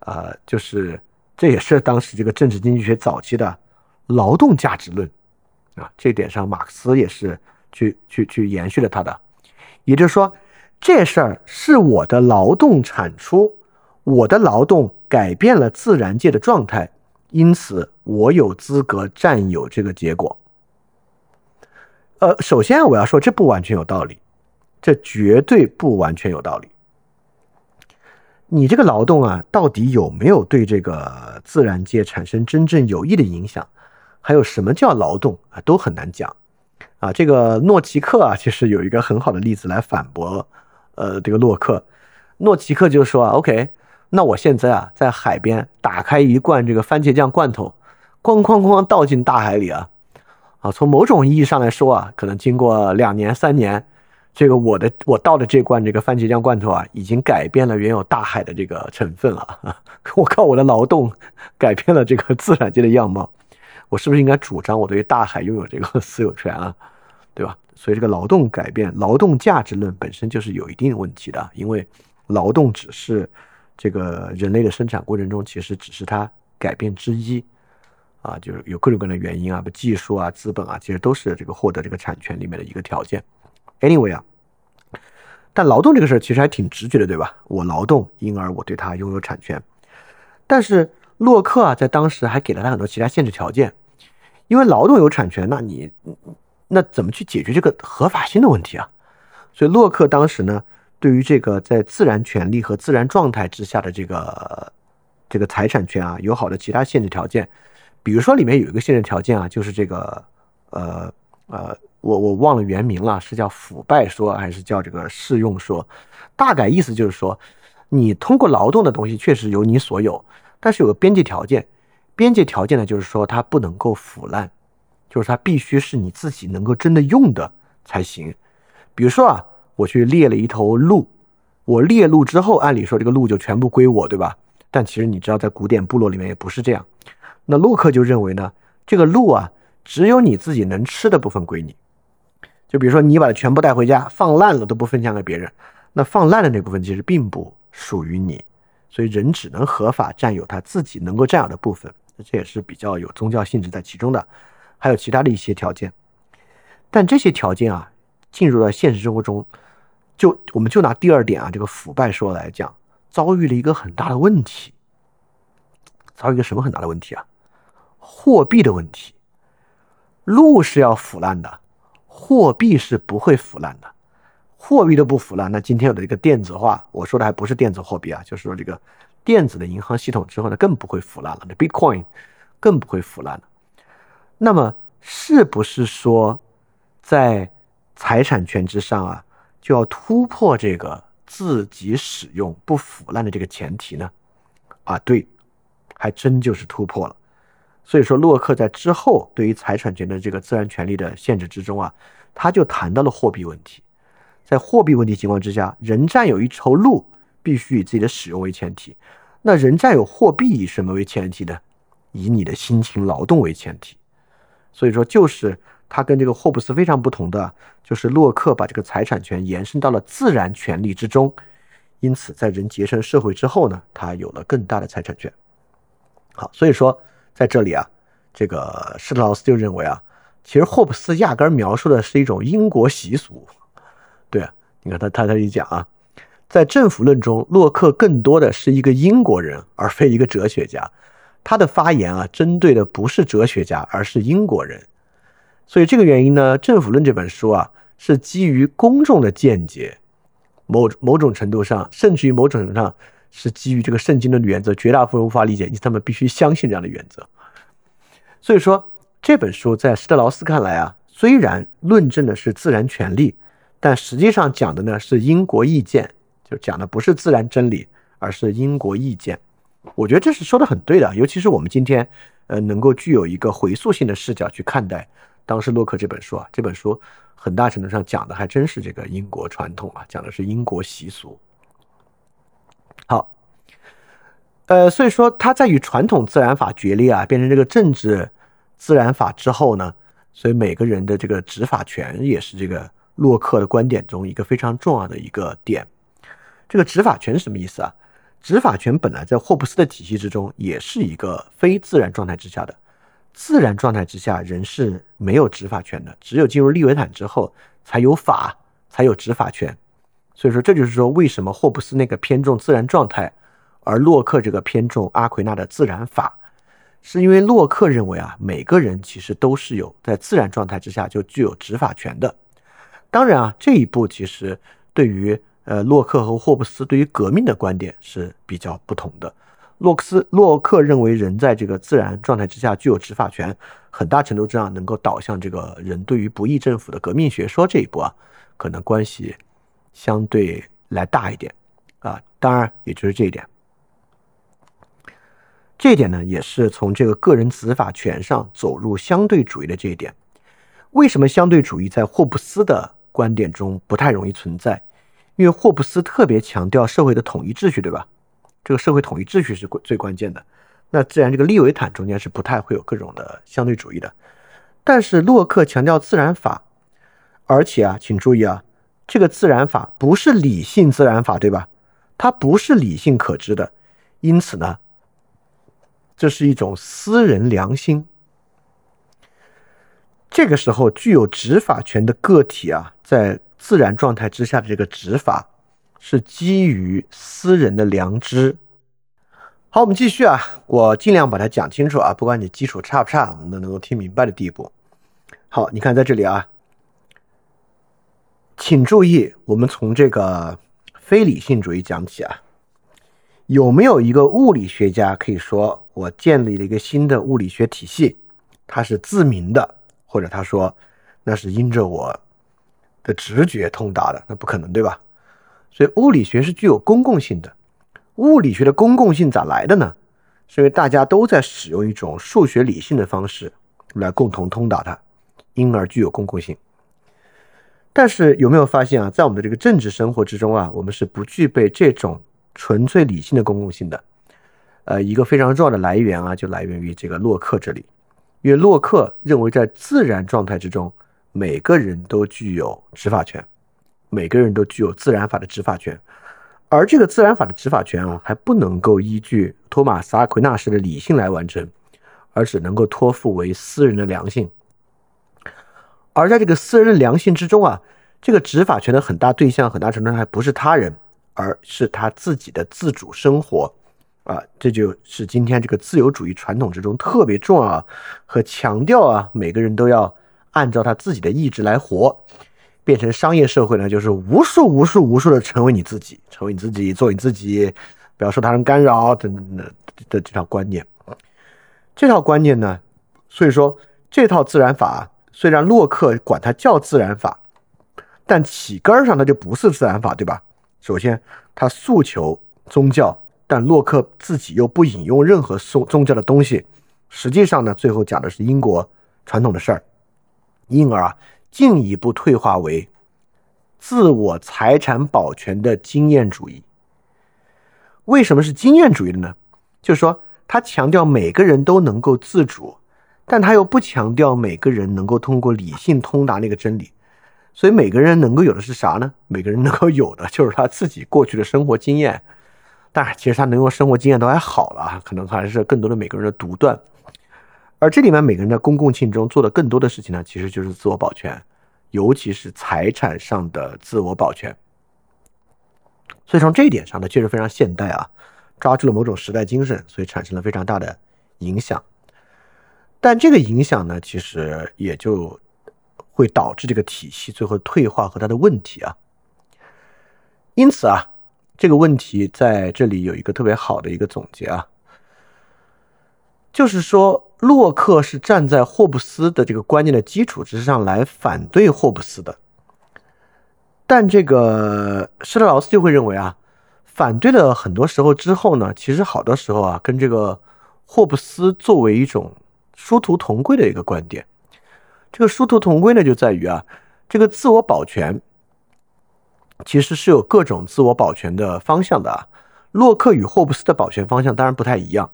A: 呃，就是这也是当时这个政治经济学早期的劳动价值论啊。这点上，马克思也是去去去延续了他的，也就是说，这事儿是我的劳动产出。我的劳动改变了自然界的状态，因此我有资格占有这个结果。呃，首先我要说，这不完全有道理，这绝对不完全有道理。你这个劳动啊，到底有没有对这个自然界产生真正有益的影响？还有什么叫劳动啊，都很难讲。啊，这个诺奇克啊，其实有一个很好的例子来反驳，呃，这个洛克。诺奇克就说啊，OK。那我现在啊，在海边打开一罐这个番茄酱罐头，哐哐哐倒进大海里啊，啊，从某种意义上来说啊，可能经过两年三年，这个我的我倒的这罐这个番茄酱罐头啊，已经改变了原有大海的这个成分了。我靠，我的劳动改变了这个自然界的样貌，我是不是应该主张我对大海拥有这个 私有权啊？对吧？所以这个劳动改变劳动价值论本身就是有一定问题的，因为劳动只是。这个人类的生产过程中，其实只是它改变之一，啊，就是有各种各样的原因啊，不技术啊、资本啊，其实都是这个获得这个产权里面的一个条件。Anyway 啊，但劳动这个事儿其实还挺直觉的，对吧？我劳动，因而我对它拥有产权。但是洛克啊，在当时还给了他很多其他限制条件，因为劳动有产权，那你那怎么去解决这个合法性的问题啊？所以洛克当时呢，对于这个在自然权利和自然状态之下的这个这个财产权啊，有好的其他限制条件。比如说里面有一个限制条件啊，就是这个呃呃，我我忘了原名了，是叫腐败说还是叫这个适用说？大概意思就是说，你通过劳动的东西确实由你所有，但是有个边界条件，边界条件呢就是说它不能够腐烂，就是它必须是你自己能够真的用的才行。比如说啊，我去猎了一头鹿，我猎鹿之后，按理说这个鹿就全部归我，对吧？但其实你知道，在古典部落里面也不是这样。那洛克就认为呢，这个鹿啊，只有你自己能吃的部分归你。就比如说，你把它全部带回家，放烂了都不分享给别人，那放烂的那部分其实并不属于你。所以人只能合法占有他自己能够占有的部分，这也是比较有宗教性质在其中的。还有其他的一些条件，但这些条件啊。进入了现实生活中，就我们就拿第二点啊，这个腐败说来讲，遭遇了一个很大的问题。遭遇一个什么很大的问题啊？货币的问题。路是要腐烂的，货币是不会腐烂的。货币都不腐烂，那今天有的这个电子化，我说的还不是电子货币啊，就是说这个电子的银行系统之后呢，更不会腐烂了。那 Bitcoin 更不会腐烂了。那么是不是说在财产权之上啊，就要突破这个自己使用不腐烂的这个前提呢？啊，对，还真就是突破了。所以说，洛克在之后对于财产权的这个自然权利的限制之中啊，他就谈到了货币问题。在货币问题情况之下，人占有一头鹿，必须以自己的使用为前提。那人占有货币以什么为前提呢？以你的辛勤劳动为前提。所以说，就是。他跟这个霍布斯非常不同的，就是洛克把这个财产权延伸到了自然权利之中，因此在人结成社会之后呢，他有了更大的财产权。好，所以说在这里啊，这个施特劳斯就认为啊，其实霍布斯压根描述的是一种英国习俗。对啊，你看他他他一讲啊，在政府论中，洛克更多的是一个英国人，而非一个哲学家。他的发言啊，针对的不是哲学家，而是英国人。所以这个原因呢，《政府论》这本书啊，是基于公众的见解，某某种程度上，甚至于某种程度上是基于这个圣经的原则，绝大部分人无法理解，因此他们必须相信这样的原则。所以说这本书在施特劳斯看来啊，虽然论证的是自然权利，但实际上讲的呢是英国意见，就讲的不是自然真理，而是英国意见。我觉得这是说的很对的，尤其是我们今天呃能够具有一个回溯性的视角去看待。当时洛克这本书啊，这本书很大程度上讲的还真是这个英国传统啊，讲的是英国习俗。好，呃，所以说他在与传统自然法决裂啊，变成这个政治自然法之后呢，所以每个人的这个执法权也是这个洛克的观点中一个非常重要的一个点。这个执法权是什么意思啊？执法权本来在霍布斯的体系之中也是一个非自然状态之下的。自然状态之下，人是没有执法权的，只有进入利维坦之后，才有法，才有执法权。所以说，这就是说，为什么霍布斯那个偏重自然状态，而洛克这个偏重阿奎那的自然法，是因为洛克认为啊，每个人其实都是有在自然状态之下就具有执法权的。当然啊，这一步其实对于呃洛克和霍布斯对于革命的观点是比较不同的。洛克斯洛克认为，人在这个自然状态之下具有执法权，很大程度上能够导向这个人对于不义政府的革命学说这一步啊，可能关系相对来大一点啊。当然，也就是这一点，这一点呢，也是从这个个人执法权上走入相对主义的这一点。为什么相对主义在霍布斯的观点中不太容易存在？因为霍布斯特别强调社会的统一秩序，对吧？这个社会统一秩序是最关键的，那自然这个利维坦中间是不太会有各种的相对主义的，但是洛克强调自然法，而且啊，请注意啊，这个自然法不是理性自然法，对吧？它不是理性可知的，因此呢，这是一种私人良心。这个时候，具有执法权的个体啊，在自然状态之下的这个执法是基于私人的良知。好，我们继续啊，我尽量把它讲清楚啊，不管你基础差不差，我们都能够听明白的地步。好，你看在这里啊，请注意，我们从这个非理性主义讲起啊。有没有一个物理学家可以说我建立了一个新的物理学体系，它是自明的，或者他说那是因着我的直觉通达的？那不可能，对吧？所以物理学是具有公共性的。物理学的公共性咋来的呢？是因为大家都在使用一种数学理性的方式来共同通达它，因而具有公共性。但是有没有发现啊，在我们的这个政治生活之中啊，我们是不具备这种。纯粹理性的公共性的，呃，一个非常重要的来源啊，就来源于这个洛克这里，因为洛克认为在自然状态之中，每个人都具有执法权，每个人都具有自然法的执法权，而这个自然法的执法权啊，还不能够依据托马斯阿奎纳式的理性来完成，而只能够托付为私人的良心，而在这个私人的良心之中啊，这个执法权的很大对象，很大程度上还不是他人。而是他自己的自主生活，啊，这就是今天这个自由主义传统之中特别重要和强调啊，每个人都要按照他自己的意志来活。变成商业社会呢，就是无数无数无数的成为你自己，成为你自己，做你自己，不要受他人干扰等等的的这套观念。这套观念呢，所以说这套自然法虽然洛克管它叫自然法，但起根上它就不是自然法，对吧？首先，他诉求宗教，但洛克自己又不引用任何宗宗教的东西。实际上呢，最后讲的是英国传统的事儿，因而啊，进一步退化为自我财产保全的经验主义。为什么是经验主义的呢？就是说，他强调每个人都能够自主，但他又不强调每个人能够通过理性通达那个真理。所以每个人能够有的是啥呢？每个人能够有的 就是他自己过去的生活经验。当然，其实他能用生活经验都还好了，可能还是更多的每个人的独断。而这里面每个人在公共性中做的更多的事情呢，其实就是自我保全，尤其是财产上的自我保全。所以从这一点上呢，确实非常现代啊，抓住了某种时代精神，所以产生了非常大的影响。但这个影响呢，其实也就。会导致这个体系最后退化和它的问题啊，因此啊，这个问题在这里有一个特别好的一个总结啊，就是说洛克是站在霍布斯的这个观念的基础之上来反对霍布斯的，但这个施特劳斯就会认为啊，反对了很多时候之后呢，其实好多时候啊，跟这个霍布斯作为一种殊途同归的一个观点。这个殊途同归呢，就在于啊，这个自我保全其实是有各种自我保全的方向的啊。洛克与霍布斯的保全方向当然不太一样，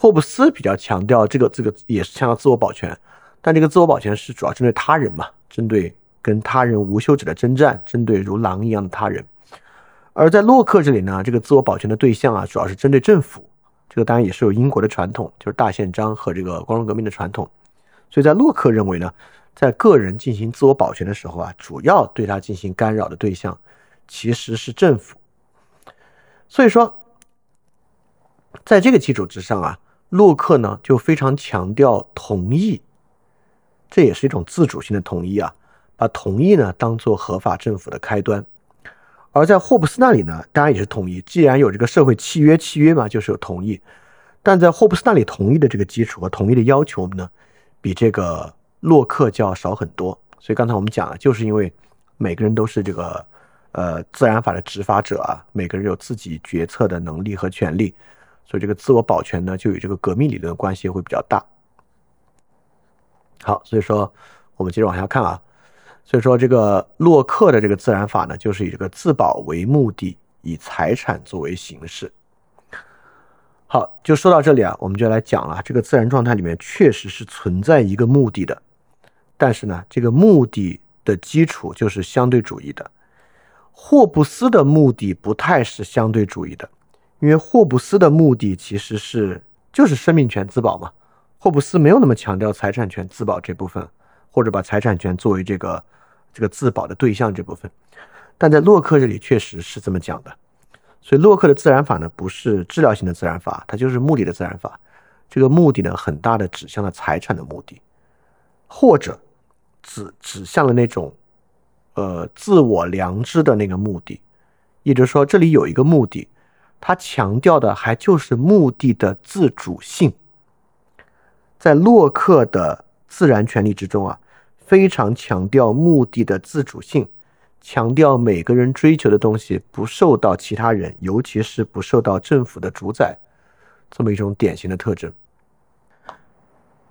A: 霍布斯比较强调这个这个也是强调自我保全，但这个自我保全是主要针对他人嘛，针对跟他人无休止的征战，针对如狼一样的他人。而在洛克这里呢，这个自我保全的对象啊，主要是针对政府，这个当然也是有英国的传统，就是大宪章和这个光荣革命的传统。所以在洛克认为呢，在个人进行自我保全的时候啊，主要对他进行干扰的对象其实是政府。所以说，在这个基础之上啊，洛克呢就非常强调同意，这也是一种自主性的同意啊，把同意呢当做合法政府的开端。而在霍布斯那里呢，当然也是同意，既然有这个社会契约，契约嘛就是有同意，但在霍布斯那里同意的这个基础和同意的要求呢？比这个洛克就要少很多，所以刚才我们讲了，就是因为每个人都是这个呃自然法的执法者啊，每个人有自己决策的能力和权利，所以这个自我保全呢，就与这个革命理论的关系会比较大。好，所以说我们接着往下看啊，所以说这个洛克的这个自然法呢，就是以这个自保为目的，以财产作为形式。好，就说到这里啊，我们就来讲了。这个自然状态里面确实是存在一个目的的，但是呢，这个目的的基础就是相对主义的。霍布斯的目的不太是相对主义的，因为霍布斯的目的其实是就是生命权自保嘛。霍布斯没有那么强调财产权自保这部分，或者把财产权作为这个这个自保的对象这部分。但在洛克这里确实是这么讲的，所以洛克的自然法呢，不是治疗性的自然法，它就是目的的自然法。这个目的呢，很大的指向了财产的目的，或者指指向了那种呃自我良知的那个目的。也就是说，这里有一个目的，它强调的还就是目的的自主性。在洛克的自然权利之中啊，非常强调目的的自主性。强调每个人追求的东西不受到其他人，尤其是不受到政府的主宰，这么一种典型的特征。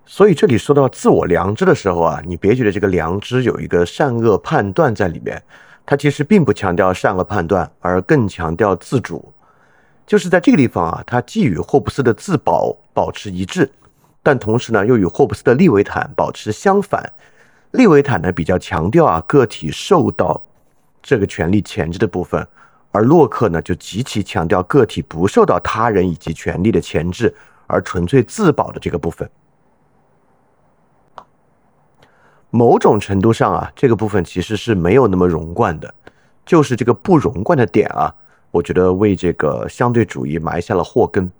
A: 所以这里说到自我良知的时候啊，你别觉得这个良知有一个善恶判断在里面，它其实并不强调善恶判断，而更强调自主。就是在这个地方啊，它既与霍布斯的自保保持一致，但同时呢，又与霍布斯的利维坦保持相反。利维坦呢比较强调啊个体受到。这个权利前置的部分，而洛克呢就极其强调个体不受到他人以及权利的前置，而纯粹自保的这个部分。某种程度上啊，这个部分其实是没有那么融贯的，就是这个不融贯的点啊，我觉得为这个相对主义埋下了祸根。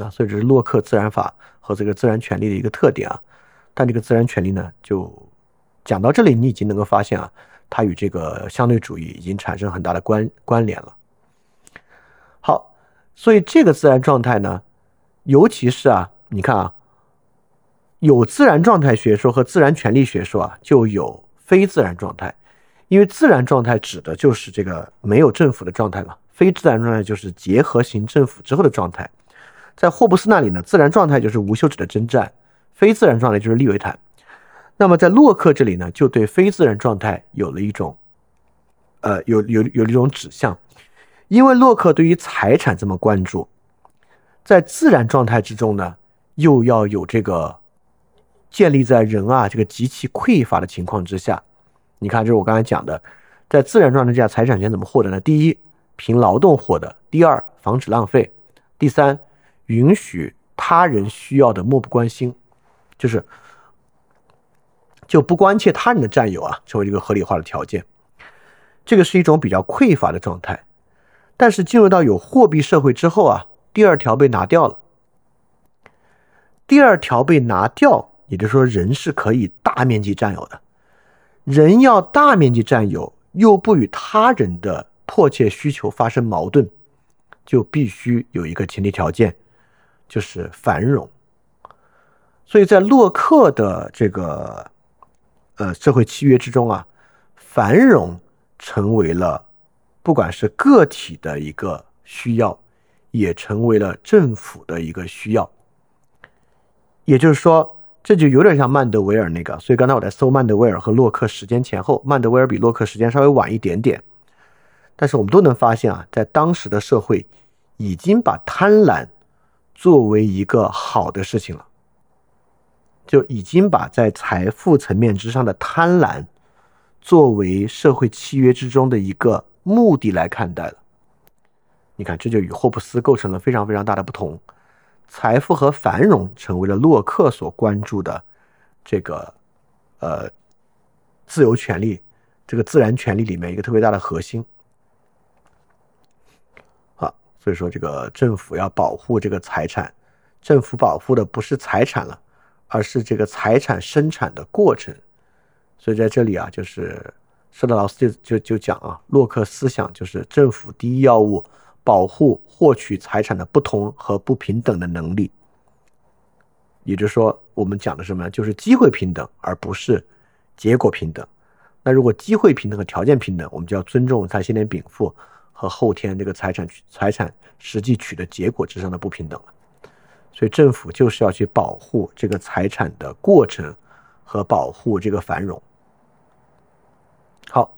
A: 啊，所以这是洛克自然法和这个自然权利的一个特点啊。但这个自然权利呢，就讲到这里，你已经能够发现啊。它与这个相对主义已经产生很大的关关联了。好，所以这个自然状态呢，尤其是啊，你看啊，有自然状态学说和自然权利学说啊，就有非自然状态。因为自然状态指的就是这个没有政府的状态嘛，非自然状态就是结合型政府之后的状态。在霍布斯那里呢，自然状态就是无休止的征战，非自然状态就是利维坦。那么在洛克这里呢，就对非自然状态有了一种，呃，有有有一种指向，因为洛克对于财产这么关注，在自然状态之中呢，又要有这个建立在人啊这个极其匮乏的情况之下，你看，这是我刚才讲的，在自然状态下，财产权怎么获得呢？第一，凭劳动获得；第二，防止浪费；第三，允许他人需要的漠不关心，就是。就不关切他人的占有啊，成为一个合理化的条件。这个是一种比较匮乏的状态。但是进入到有货币社会之后啊，第二条被拿掉了。第二条被拿掉，也就是说，人是可以大面积占有的。人要大面积占有，又不与他人的迫切需求发生矛盾，就必须有一个前提条件，就是繁荣。所以在洛克的这个。呃，社会契约之中啊，繁荣成为了不管是个体的一个需要，也成为了政府的一个需要。也就是说，这就有点像曼德维尔那个。所以刚才我在搜曼德维尔和洛克时间前后，曼德维尔比洛克时间稍微晚一点点，但是我们都能发现啊，在当时的社会已经把贪婪作为一个好的事情了。就已经把在财富层面之上的贪婪作为社会契约之中的一个目的来看待了。你看，这就与霍布斯构成了非常非常大的不同。财富和繁荣成为了洛克所关注的这个呃自由权利、这个自然权利里面一个特别大的核心。好，所以说这个政府要保护这个财产，政府保护的不是财产了。而是这个财产生产的过程，所以在这里啊，就是施特劳斯就就就讲啊，洛克思想就是政府第一要务，保护获取财产的不同和不平等的能力。也就是说，我们讲的什么呢？就是机会平等，而不是结果平等。那如果机会平等和条件平等，我们就要尊重他先天禀赋和后天这个财产财产实际取得结果之上的不平等了。所以政府就是要去保护这个财产的过程和保护这个繁荣。好，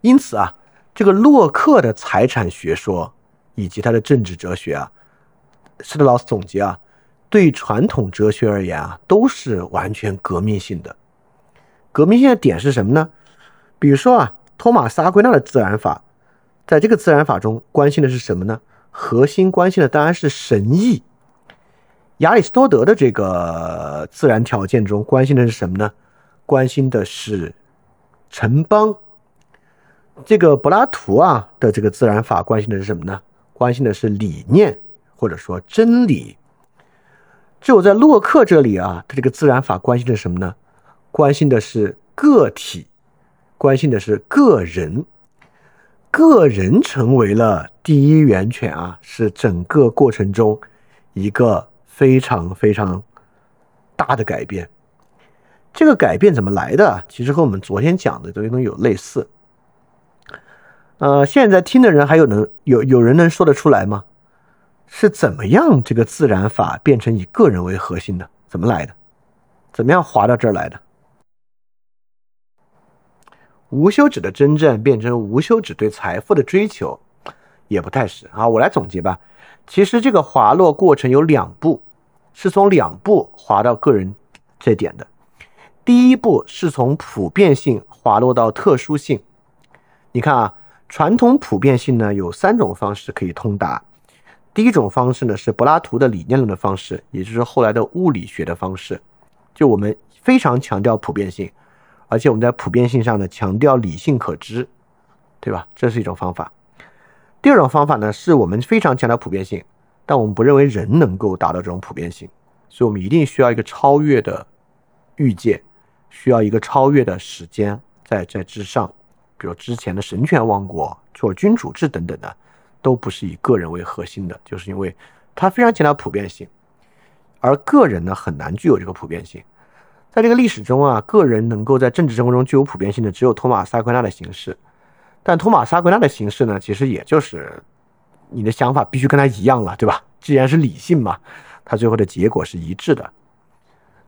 A: 因此啊，这个洛克的财产学说以及他的政治哲学啊，施特劳斯总结啊，对传统哲学而言啊，都是完全革命性的。革命性的点是什么呢？比如说啊，托马斯阿圭纳的自然法，在这个自然法中关心的是什么呢？核心关心的当然是神意。亚里士多德的这个自然条件中关心的是什么呢？关心的是城邦。这个柏拉图啊的这个自然法关心的是什么呢？关心的是理念或者说真理。只有在洛克这里啊，他这个自然法关心的什么呢？关心的是个体，关心的是个人。个人成为了第一源泉啊，是整个过程中一个非常非常大的改变。这个改变怎么来的？其实和我们昨天讲的这些东西有类似。呃，现在听的人还有能有有人能说得出来吗？是怎么样这个自然法变成以个人为核心的？怎么来的？怎么样滑到这儿来的？无休止的真正变成无休止对财富的追求，也不太是啊。我来总结吧。其实这个滑落过程有两步，是从两步滑到个人这点的。第一步是从普遍性滑落到特殊性。你看啊，传统普遍性呢有三种方式可以通达。第一种方式呢是柏拉图的理念论的方式，也就是后来的物理学的方式。就我们非常强调普遍性。而且我们在普遍性上呢，强调理性可知，对吧？这是一种方法。第二种方法呢，是我们非常强调普遍性，但我们不认为人能够达到这种普遍性，所以我们一定需要一个超越的欲界，需要一个超越的时间在在之上。比如之前的神权王国做君主制等等的，都不是以个人为核心的，就是因为它非常强调普遍性，而个人呢很难具有这个普遍性。在这个历史中啊，个人能够在政治生活中具有普遍性的只有托马斯·阿奎那的形式，但托马斯·阿奎那的形式呢，其实也就是你的想法必须跟他一样了，对吧？既然是理性嘛，他最后的结果是一致的，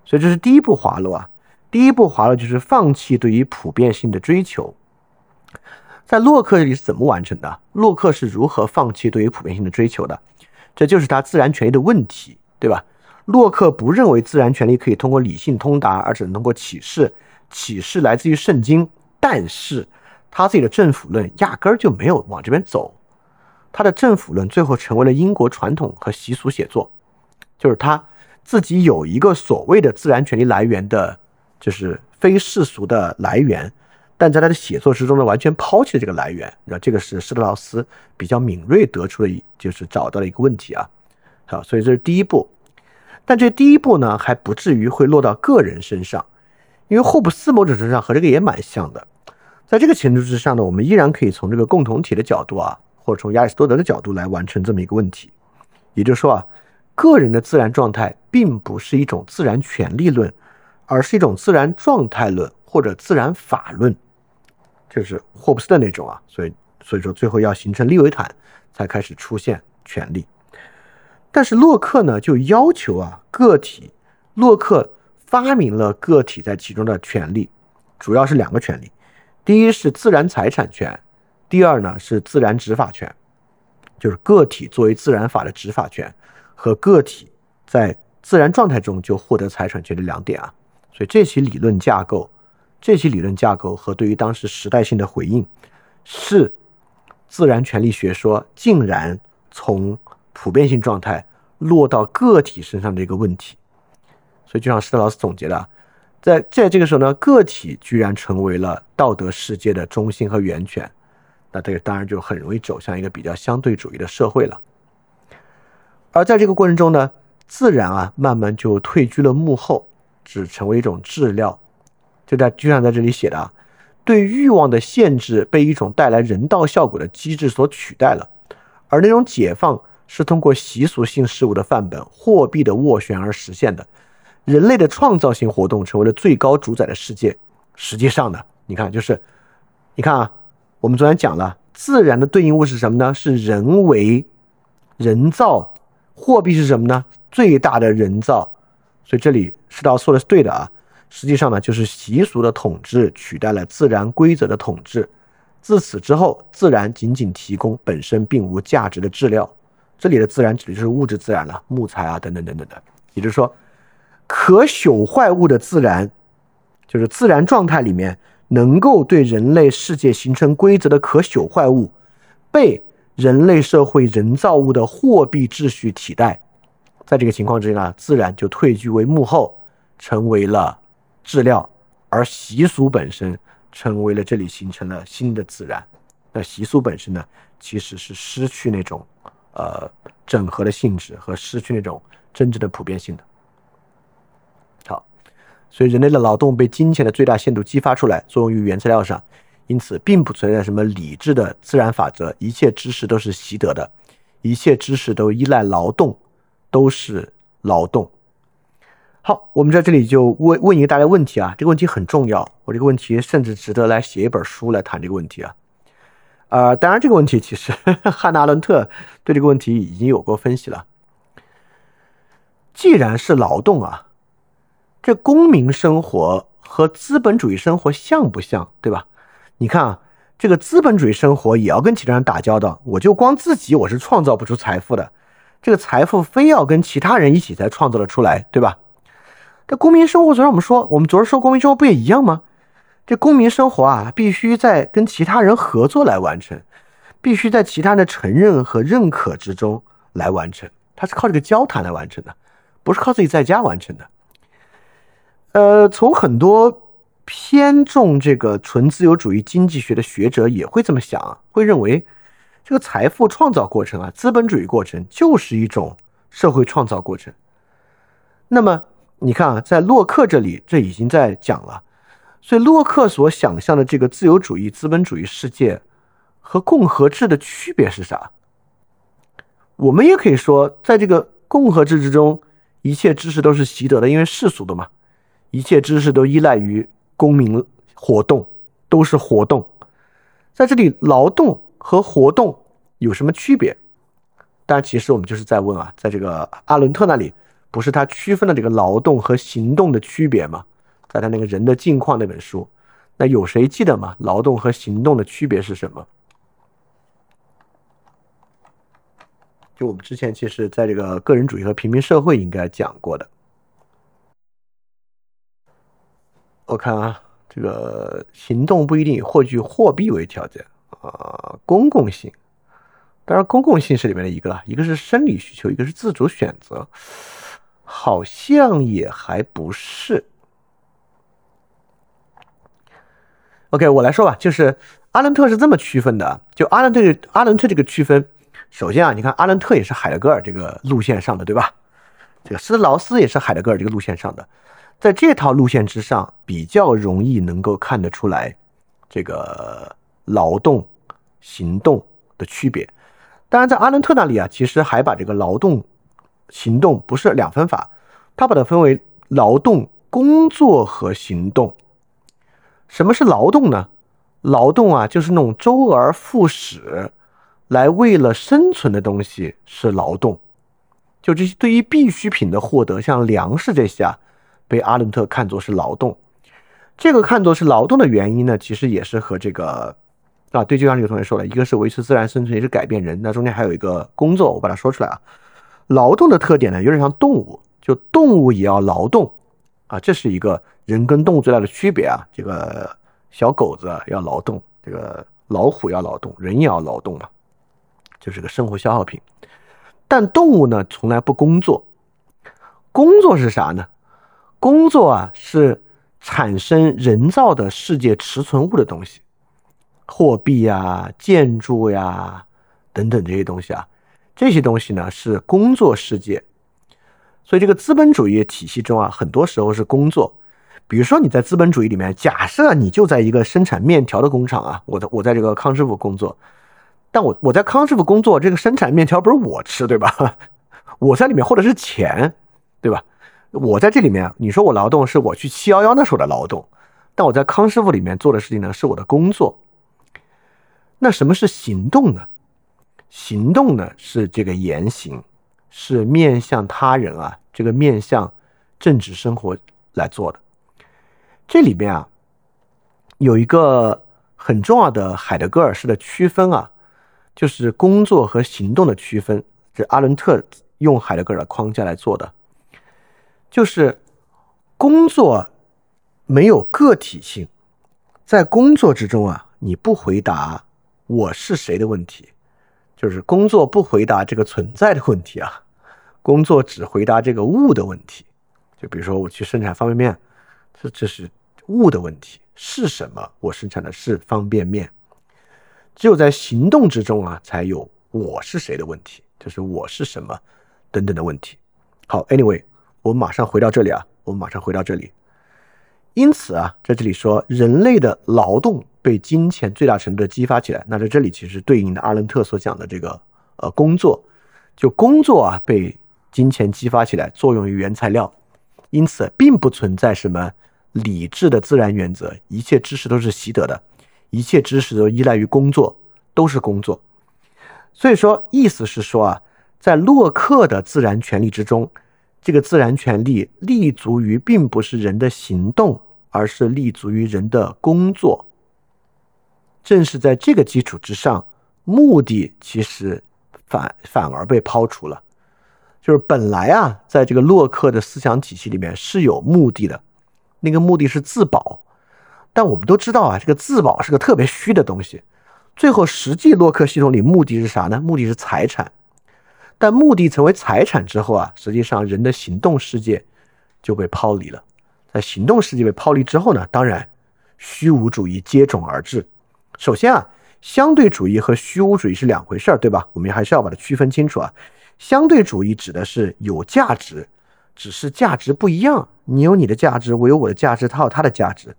A: 所以这是第一步滑落啊。第一步滑落就是放弃对于普遍性的追求。在洛克这里是怎么完成的？洛克是如何放弃对于普遍性的追求的？这就是他自然权利的问题，对吧？洛克不认为自然权利可以通过理性通达，而只能通过启示。启示来自于圣经，但是他自己的政府论压根儿就没有往这边走。他的政府论最后成为了英国传统和习俗写作，就是他自己有一个所谓的自然权利来源的，就是非世俗的来源，但在他的写作之中呢，完全抛弃了这个来源。那这个是施特劳斯比较敏锐得出的，就是找到了一个问题啊。好，所以这是第一步。但这第一步呢，还不至于会落到个人身上，因为霍布斯某种程度上和这个也蛮像的。在这个前提之上呢，我们依然可以从这个共同体的角度啊，或者从亚里士多德的角度来完成这么一个问题。也就是说啊，个人的自然状态并不是一种自然权利论，而是一种自然状态论或者自然法论，就是霍布斯的那种啊。所以，所以说最后要形成利维坦，才开始出现权利。但是洛克呢，就要求啊，个体，洛克发明了个体在其中的权利，主要是两个权利，第一是自然财产权，第二呢是自然执法权，就是个体作为自然法的执法权和个体在自然状态中就获得财产权的两点啊，所以这些理论架构，这些理论架构和对于当时时代性的回应，是自然权利学说竟然从。普遍性状态落到个体身上的一个问题，所以就像施特劳斯总结的，在在这个时候呢，个体居然成为了道德世界的中心和源泉，那这个当然就很容易走向一个比较相对主义的社会了。而在这个过程中呢，自然啊慢慢就退居了幕后，只成为一种质料。就在就像在这里写的，对欲望的限制被一种带来人道效果的机制所取代了，而那种解放。是通过习俗性事物的范本——货币的斡旋而实现的。人类的创造性活动成为了最高主宰的世界。实际上呢，你看，就是你看啊，我们昨天讲了，自然的对应物是什么呢？是人为、人造。货币是什么呢？最大的人造。所以这里施道说的是对的啊。实际上呢，就是习俗的统治取代了自然规则的统治。自此之后，自然仅仅提供本身并无价值的质料。这里的自然指的就是物质自然了，木材啊，等等等等的。也就是说，可朽坏物的自然，就是自然状态里面能够对人类世界形成规则的可朽坏物，被人类社会人造物的货币秩序替代。在这个情况之下，自然就退居为幕后，成为了质料，而习俗本身成为了这里形成了新的自然。那习俗本身呢，其实是失去那种呃整合的性质和失去那种真正的普遍性的。好，所以人类的劳动被金钱的最大限度激发出来，作用于原材料上，因此并不存在什么理智的自然法则，一切知识都是习得的，一切知识都依赖劳动，都是劳动。好，我们在这里就问问一个大家问题啊，这个问题很重要，我这个问题甚至值得来写一本书来谈这个问题啊。呃，当然这个问题其实 汉娜伦特对这个问题已经有过分析了。既然是劳动啊，这公民生活和资本主义生活像不像，对吧？你看啊，这个资本主义生活也要跟其他人打交道，我就光自己我是创造不出财富的，这个财富非要跟其他人一起才创造了出来，对吧？这公民生活，昨天我们说，我们昨儿说公民生活不也一样吗？这公民生活啊，必须在跟其他人合作来完成，必须在其他人的承认和认可之中来完成，它是靠这个交谈来完成的，不是靠自己在家完成的。呃，从很多偏重这个纯自由主义经济学的学者也会这么想啊，会认为这个财富创造过程啊，资本主义过程就是一种社会创造过程。那么。你看啊，在洛克这里，这已经在讲了。所以，洛克所想象的这个自由主义资本主义世界和共和制的区别是啥？我们也可以说，在这个共和制之中，一切知识都是习得的，因为世俗的嘛，一切知识都依赖于公民活动，都是活动。在这里，劳动和活动有什么区别？但其实我们就是在问啊，在这个阿伦特那里。不是他区分了这个劳动和行动的区别吗？在他那个人的境况那本书，那有谁记得吗？劳动和行动的区别是什么？就我们之前其实在这个个人主义和平民社会应该讲过的。我看啊，这个行动不一定以获取货币为条件啊，公共性，当然公共性是里面的一个了，一个是生理需求，一个是自主选择。好像也还不是。OK，我来说吧，就是阿伦特是这么区分的。就阿伦特，阿伦特这个区分，首先啊，你看阿伦特也是海德格尔这个路线上的，对吧？这个施劳斯也是海德格尔这个路线上的，在这套路线之上，比较容易能够看得出来这个劳动行动的区别。当然，在阿伦特那里啊，其实还把这个劳动。行动不是两分法，他把它分为劳动、工作和行动。什么是劳动呢？劳动啊，就是那种周而复始来为了生存的东西是劳动。就这些对于必需品的获得，像粮食这些啊，被阿伦特看作是劳动。这个看作是劳动的原因呢，其实也是和这个啊，对，就像这个同学说了，一个是维持自然生存，也是改变人。那中间还有一个工作，我把它说出来啊。劳动的特点呢，有点像动物，就动物也要劳动啊，这是一个人跟动物最大的区别啊。这个小狗子要劳动，这个老虎要劳动，人也要劳动嘛，就是个生活消耗品。但动物呢，从来不工作。工作是啥呢？工作啊，是产生人造的世界持存物的东西，货币呀、建筑呀等等这些东西啊。这些东西呢是工作世界，所以这个资本主义体系中啊，很多时候是工作。比如说你在资本主义里面，假设你就在一个生产面条的工厂啊，我在我在这个康师傅工作，但我我在康师傅工作，这个生产面条不是我吃对吧？我在里面获得是钱，对吧？我在这里面，你说我劳动是我去七幺幺那时候的劳动，但我在康师傅里面做的事情呢是我的工作。那什么是行动呢？行动呢是这个言行，是面向他人啊，这个面向政治生活来做的。这里边啊有一个很重要的海德格尔式的区分啊，就是工作和行动的区分。这阿伦特用海德格尔的框架来做的，就是工作没有个体性，在工作之中啊，你不回答我是谁的问题。就是工作不回答这个存在的问题啊，工作只回答这个物的问题。就比如说我去生产方便面，这这是物的问题，是什么？我生产的是方便面。只有在行动之中啊，才有我是谁的问题，就是我是什么等等的问题。好，Anyway，我们马上回到这里啊，我们马上回到这里。因此啊，在这里说人类的劳动被金钱最大程度的激发起来，那在这里其实对应的阿伦特所讲的这个呃工作，就工作啊被金钱激发起来，作用于原材料，因此并不存在什么理智的自然原则，一切知识都是习得的，一切知识都依赖于工作，都是工作。所以说，意思是说啊，在洛克的自然权利之中。这个自然权利立足于并不是人的行动，而是立足于人的工作。正是在这个基础之上，目的其实反反而被抛除了。就是本来啊，在这个洛克的思想体系里面是有目的的，那个目的是自保。但我们都知道啊，这个自保是个特别虚的东西。最后，实际洛克系统里目的是啥呢？目的是财产。但目的成为财产之后啊，实际上人的行动世界就被抛离了。在行动世界被抛离之后呢，当然虚无主义接踵而至。首先啊，相对主义和虚无主义是两回事儿，对吧？我们还是要把它区分清楚啊。相对主义指的是有价值，只是价值不一样。你有你的价值，我有我的价值，他有他的价值。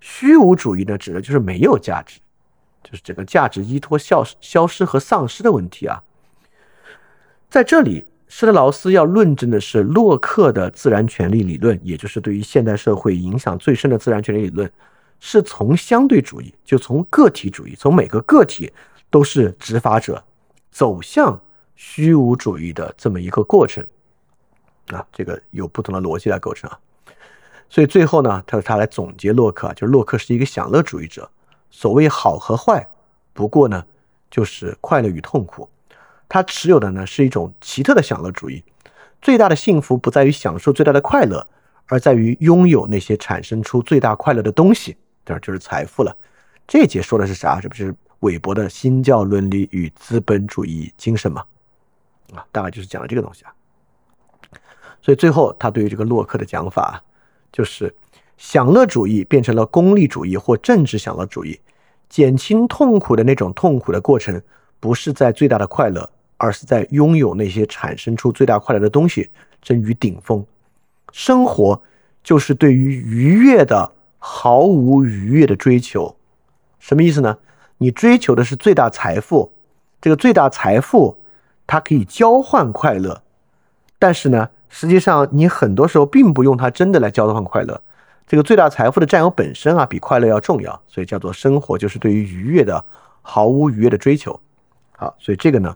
A: 虚无主义呢，指的就是没有价值，就是整个价值依托消消失和丧失的问题啊。在这里，施特劳斯要论证的是洛克的自然权利理论，也就是对于现代社会影响最深的自然权利理论，是从相对主义，就从个体主义，从每个个体都是执法者，走向虚无主义的这么一个过程啊，这个有不同的逻辑来构成啊。所以最后呢，他说他来总结洛克啊，就是洛克是一个享乐主义者，所谓好和坏，不过呢，就是快乐与痛苦。他持有的呢是一种奇特的享乐主义，最大的幸福不在于享受最大的快乐，而在于拥有那些产生出最大快乐的东西，当然就是财富了。这节说的是啥？这不是韦伯的新教伦理与资本主义精神吗？啊，大概就是讲了这个东西啊。所以最后他对于这个洛克的讲法，就是享乐主义变成了功利主义或政治享乐主义，减轻痛苦的那种痛苦的过程，不是在最大的快乐。而是在拥有那些产生出最大快乐的东西，臻于顶峰。生活就是对于愉悦的毫无愉悦的追求。什么意思呢？你追求的是最大财富，这个最大财富它可以交换快乐，但是呢，实际上你很多时候并不用它真的来交换快乐。这个最大财富的占有本身啊，比快乐要重要，所以叫做生活就是对于愉悦的毫无愉悦的追求。好，所以这个呢。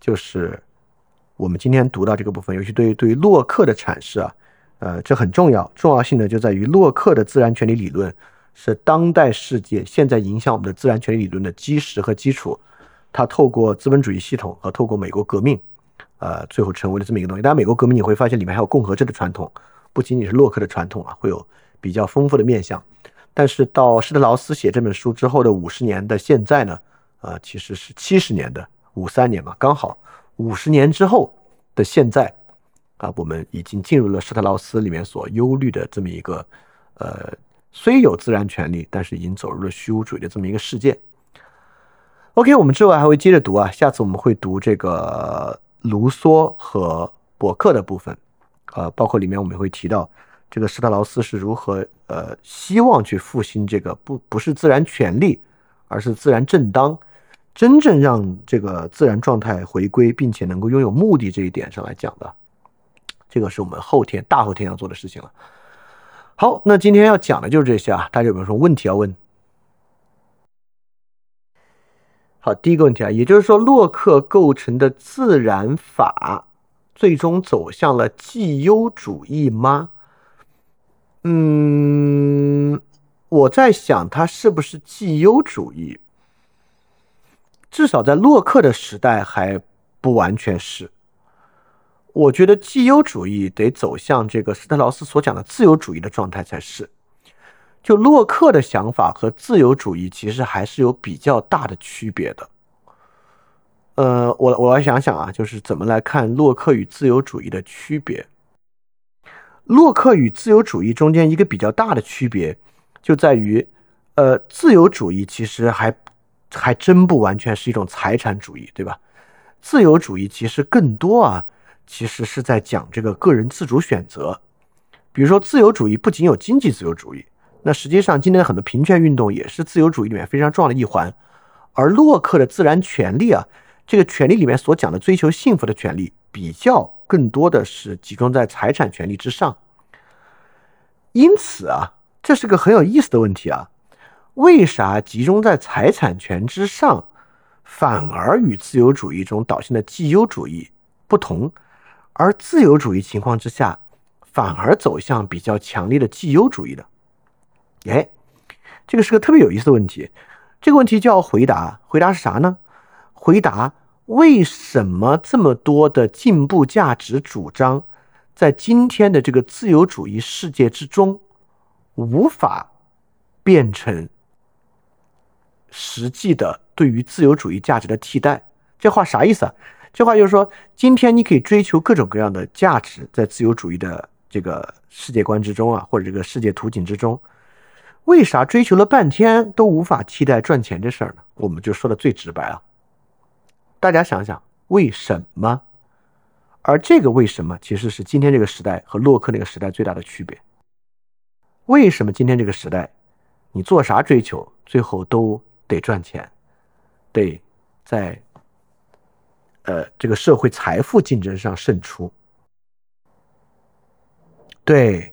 A: 就是我们今天读到这个部分，尤其对于对于洛克的阐释啊，呃，这很重要。重要性呢就在于洛克的自然权利理论是当代世界现在影响我们的自然权利理论的基石和基础。它透过资本主义系统和透过美国革命，呃，最后成为了这么一个东西。当然，美国革命你会发现里面还有共和制的传统，不仅仅是洛克的传统啊，会有比较丰富的面相。但是到施特劳斯写这本书之后的五十年的现在呢，呃，其实是七十年的。五三年嘛，刚好五十年之后的现在啊，我们已经进入了施特劳斯里面所忧虑的这么一个，呃，虽有自然权利，但是已经走入了虚无主义的这么一个世界。OK，我们之后还会接着读啊，下次我们会读这个卢梭和伯克的部分，呃，包括里面我们会提到这个施特劳斯是如何呃希望去复兴这个不不是自然权利，而是自然正当。真正让这个自然状态回归，并且能够拥有目的这一点上来讲的，这个是我们后天、大后天要做的事情了。好，那今天要讲的就是这些啊，大家有没有什么问题要问？好，第一个问题啊，也就是说，洛克构成的自然法最终走向了绩优主义吗？嗯，我在想，它是不是绩优主义？至少在洛克的时代还不完全是。我觉得绩优主义得走向这个斯特劳斯所讲的自由主义的状态才是。就洛克的想法和自由主义其实还是有比较大的区别的。呃，我我来想想啊，就是怎么来看洛克与自由主义的区别。洛克与自由主义中间一个比较大的区别就在于呃，自由主义其实还还真不完全是一种财产主义，对吧？自由主义其实更多啊，其实是在讲这个个人自主选择。比如说，自由主义不仅有经济自由主义，那实际上今天的很多平权运动也是自由主义里面非常重要的一环。而洛克的自然权利啊，这个权利里面所讲的追求幸福的权利，比较更多的是集中在财产权利之上。因此啊，这是个很有意思的问题啊。为啥集中在财产权之上，反而与自由主义中导向的绩优主义不同？而自由主义情况之下，反而走向比较强烈的绩优主义的？哎，这个是个特别有意思的问题。这个问题就要回答，回答是啥呢？回答为什么这么多的进步价值主张，在今天的这个自由主义世界之中，无法变成。实际的对于自由主义价值的替代，这话啥意思啊？这话就是说，今天你可以追求各种各样的价值，在自由主义的这个世界观之中啊，或者这个世界图景之中，为啥追求了半天都无法替代赚钱这事儿呢？我们就说的最直白了，大家想想为什么？而这个为什么，其实是今天这个时代和洛克那个时代最大的区别。为什么今天这个时代，你做啥追求，最后都？得赚钱，得在呃这个社会财富竞争上胜出。对，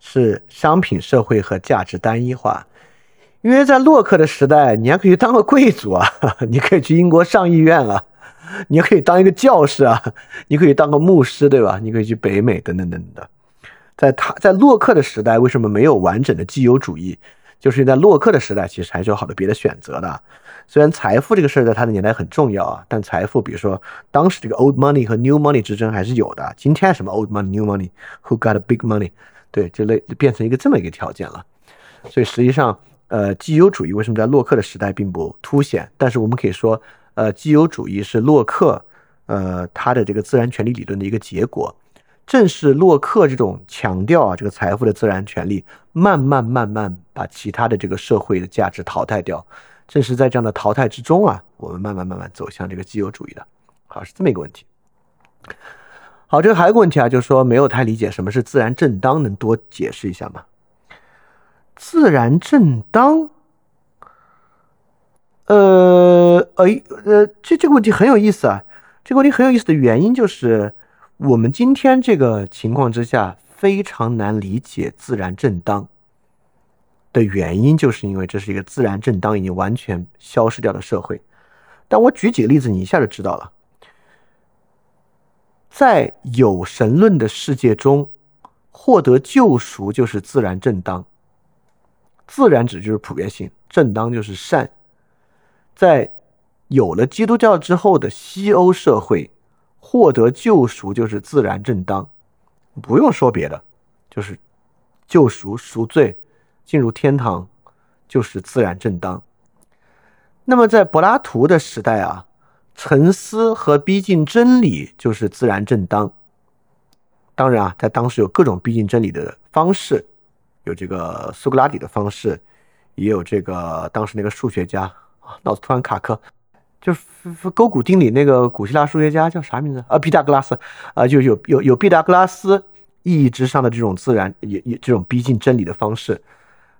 A: 是商品社会和价值单一化。因为在洛克的时代，你还可以当个贵族啊，你可以去英国上议院啊，你可以当一个教士啊，你可以当个牧师，对吧？你可以去北美等等等等。在他在洛克的时代，为什么没有完整的既有主义？就是在洛克的时代，其实还是有好多别的选择的。虽然财富这个事儿在他的年代很重要啊，但财富，比如说当时这个 old money 和 new money 之争还是有的。今天什么 old money new money，who got big money，对，就类变成一个这么一个条件了。所以实际上，呃，既有主义为什么在洛克的时代并不凸显？但是我们可以说，呃，既有主义是洛克，呃，他的这个自然权利理论的一个结果。正是洛克这种强调啊，这个财富的自然权利，慢慢慢慢把其他的这个社会的价值淘汰掉。正是在这样的淘汰之中啊，我们慢慢慢慢走向这个自由主义的。好，是这么一个问题。好，这个还有个问题啊，就是说没有太理解什么是自然正当，能多解释一下吗？自然正当？呃，哎，呃，这这个问题很有意思啊。这个问题很有意思的原因就是。我们今天这个情况之下非常难理解自然正当的原因，就是因为这是一个自然正当已经完全消失掉的社会。但我举几个例子，你一下就知道了。在有神论的世界中，获得救赎就是自然正当。自然指就是普遍性，正当就是善。在有了基督教之后的西欧社会。获得救赎就是自然正当，不用说别的，就是救赎赎罪，进入天堂就是自然正当。那么在柏拉图的时代啊，沉思和逼近真理就是自然正当。当然啊，在当时有各种逼近真理的方式，有这个苏格拉底的方式，也有这个当时那个数学家啊，脑子突然卡壳。就是勾股定理那个古希腊数学家叫啥名字啊？毕达哥拉斯啊，就有有有毕达哥拉斯意义之上的这种自然也也这种逼近真理的方式。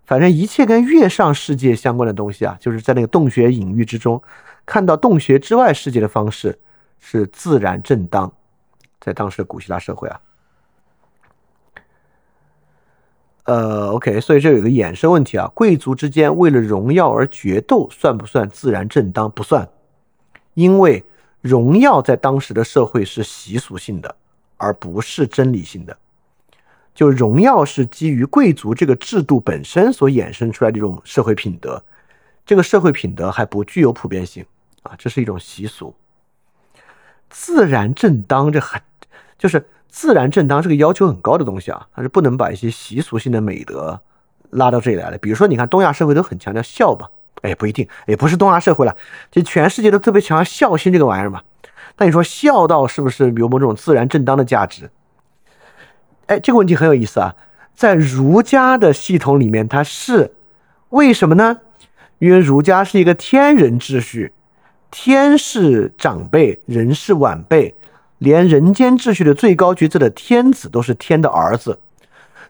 A: 反正一切跟月上世界相关的东西啊，就是在那个洞穴隐喻之中看到洞穴之外世界的方式是自然正当，在当时的古希腊社会啊。呃，OK，所以这有个衍生问题啊，贵族之间为了荣耀而决斗，算不算自然正当？不算。因为荣耀在当时的社会是习俗性的，而不是真理性的。就荣耀是基于贵族这个制度本身所衍生出来的一种社会品德，这个社会品德还不具有普遍性啊，这是一种习俗。自然正当这很，就是自然正当是个要求很高的东西啊，它是不能把一些习俗性的美德拉到这里来的。比如说，你看东亚社会都很强调孝吧。哎，不一定，也不是东亚社会了，就全世界都特别强调孝心这个玩意儿嘛。那你说孝道是不是有某种自然正当的价值？哎，这个问题很有意思啊。在儒家的系统里面，它是为什么呢？因为儒家是一个天人秩序，天是长辈，人是晚辈，连人间秩序的最高决策的天子都是天的儿子。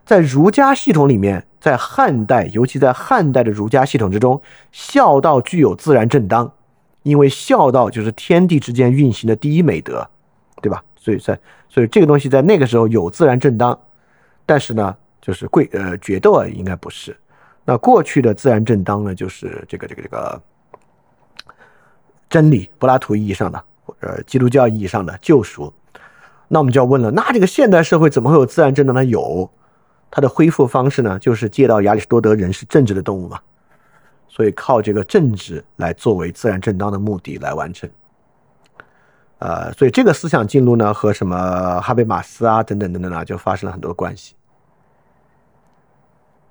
A: 在儒家系统里面，在汉代，尤其在汉代的儒家系统之中，孝道具有自然正当，因为孝道就是天地之间运行的第一美德，对吧？所以在所以这个东西在那个时候有自然正当，但是呢。就是贵呃决斗啊，应该不是。那过去的自然正当呢，就是这个这个这个真理，柏拉图意义上的或者基督教意义上的救赎。那我们就要问了，那这个现代社会怎么会有自然正当呢？有，它的恢复方式呢，就是借到亚里士多德，人是政治的动物嘛，所以靠这个政治来作为自然正当的目的来完成。呃，所以这个思想进路呢，和什么哈贝马斯啊等等等等啊，就发生了很多关系。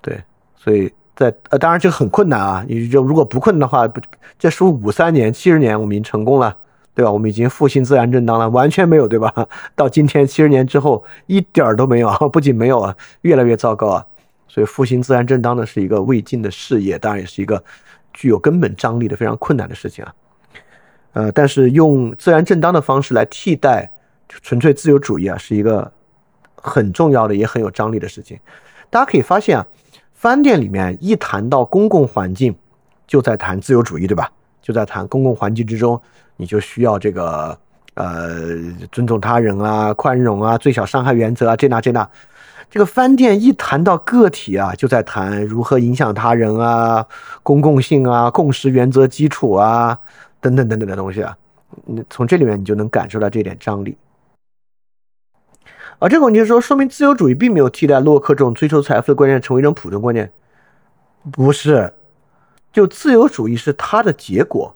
A: 对，所以在呃，当然这个很困难啊。你就如果不困难的话，不，这书五三年、七十年，我们已经成功了，对吧？我们已经复兴自然正当了，完全没有，对吧？到今天七十年之后，一点都没有，不仅没有啊，越来越糟糕啊。所以复兴自然正当呢，是一个未尽的事业，当然也是一个具有根本张力的非常困难的事情啊。呃，但是用自然正当的方式来替代纯粹自由主义啊，是一个很重要的也很有张力的事情。大家可以发现啊。饭店里面一谈到公共环境，就在谈自由主义，对吧？就在谈公共环境之中，你就需要这个呃尊重他人啊、宽容啊、最小伤害原则啊，这那这那。这个饭店一谈到个体啊，就在谈如何影响他人啊、公共性啊、共识原则基础啊等等等等的东西啊。你从这里面你就能感受到这点张力。而这个问题是说，说明自由主义并没有替代洛克这种追求财富的观念成为一种普通观念，不是，就自由主义是它的结果，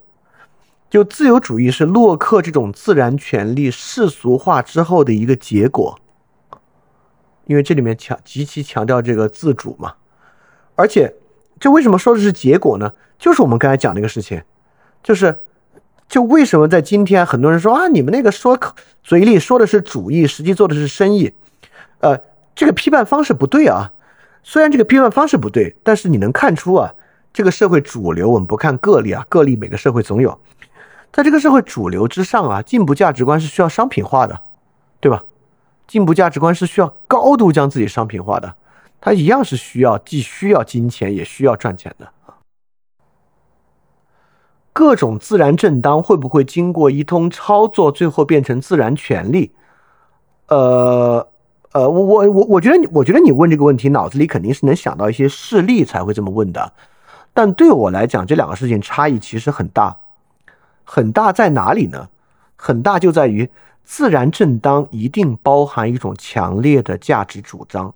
A: 就自由主义是洛克这种自然权利世俗化之后的一个结果，因为这里面强极其强调这个自主嘛，而且这为什么说的是结果呢？就是我们刚才讲那个事情，就是。就为什么在今天很多人说啊，你们那个说嘴里说的是主义，实际做的是生意，呃，这个批判方式不对啊。虽然这个批判方式不对，但是你能看出啊，这个社会主流，我们不看个例啊，个例每个社会总有，在这个社会主流之上啊，进步价值观是需要商品化的，对吧？进步价值观是需要高度将自己商品化的，它一样是需要既需要金钱也需要赚钱的。各种自然正当会不会经过一通操作，最后变成自然权利？呃呃，我我我我觉得你，我觉得你问这个问题，脑子里肯定是能想到一些事例才会这么问的。但对我来讲，这两个事情差异其实很大，很大在哪里呢？很大就在于自然正当一定包含一种强烈的价值主张，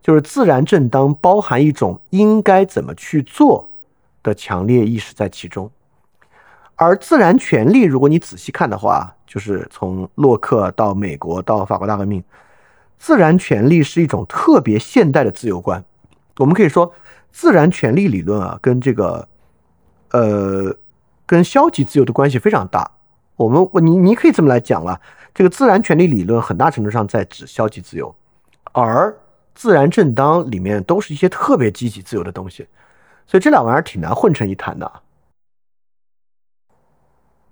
A: 就是自然正当包含一种应该怎么去做的强烈意识在其中。而自然权利，如果你仔细看的话，就是从洛克到美国到法国大革命，自然权利是一种特别现代的自由观。我们可以说，自然权利理论啊，跟这个，呃，跟消极自由的关系非常大。我们，你你可以这么来讲了，这个自然权利理论很大程度上在指消极自由，而自然正当里面都是一些特别积极自由的东西，所以这俩玩意儿挺难混成一谈的。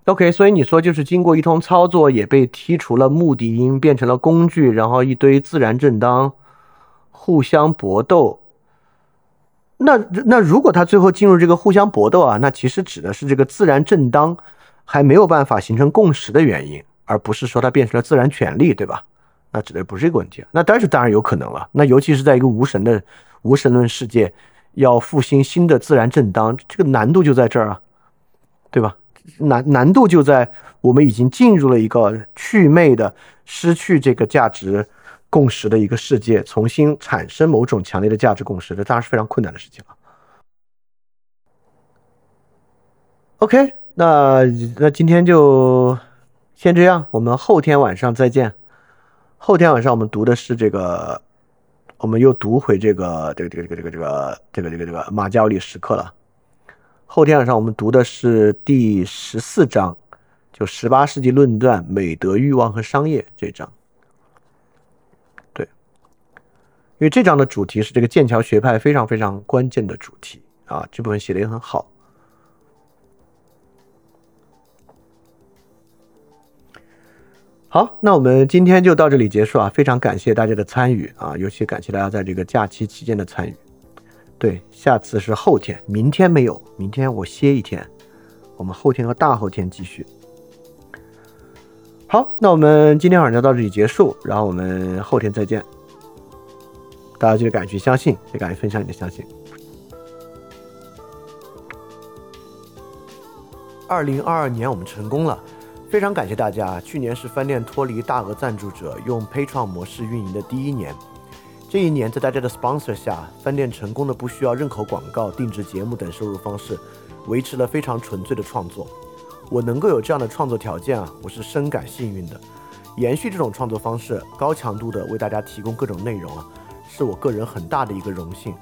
A: OK，所以你说就是经过一通操作，也被剔除了目的因，变成了工具，然后一堆自然正当互相搏斗。那那如果他最后进入这个互相搏斗啊，那其实指的是这个自然正当还没有办法形成共识的原因，而不是说它变成了自然权利，对吧？那指的不是这个问题。那但是当然有可能了。那尤其是在一个无神的无神论世界，要复兴新的自然正当，这个难度就在这儿啊，对吧？难难度就在我们已经进入了一个祛魅的、失去这个价值共识的一个世界，重新产生某种强烈的价值共识，这当然是非常困难的事情了。OK，那那今天就先这样，我们后天晚上再见。后天晚上我们读的是这个，我们又读回这个这个这个这个这个这个这个这个这个马加里时刻了。后天晚上我们读的是第十四章，就十八世纪论断美德、欲望和商业这章。对，因为这章的主题是这个剑桥学派非常非常关键的主题啊，这部分写的也很好。好，那我们今天就到这里结束啊！非常感谢大家的参与啊，尤其感谢大家在这个假期期间的参与。对，下次是后天，明天没有，明天我歇一天，我们后天和大后天继续。好，那我们今天晚上就到这里结束，然后我们后天再见。大家记得敢去相信，也敢于分享你的相信。二零二二年我们成功了。非常感谢大家！去年是饭店脱离大额赞助者，用 p a t r o n 模式运营的第一年。这一年，在大家的 sponsor 下，饭店成功的不需要任何广告、定制节目等收入方式，维持了非常纯粹的创作。我能够有这样的创作条件啊，我是深感幸运的。延续这种创作方式，高强度的为大家提供各种内容啊，是我个人很大的一个荣幸。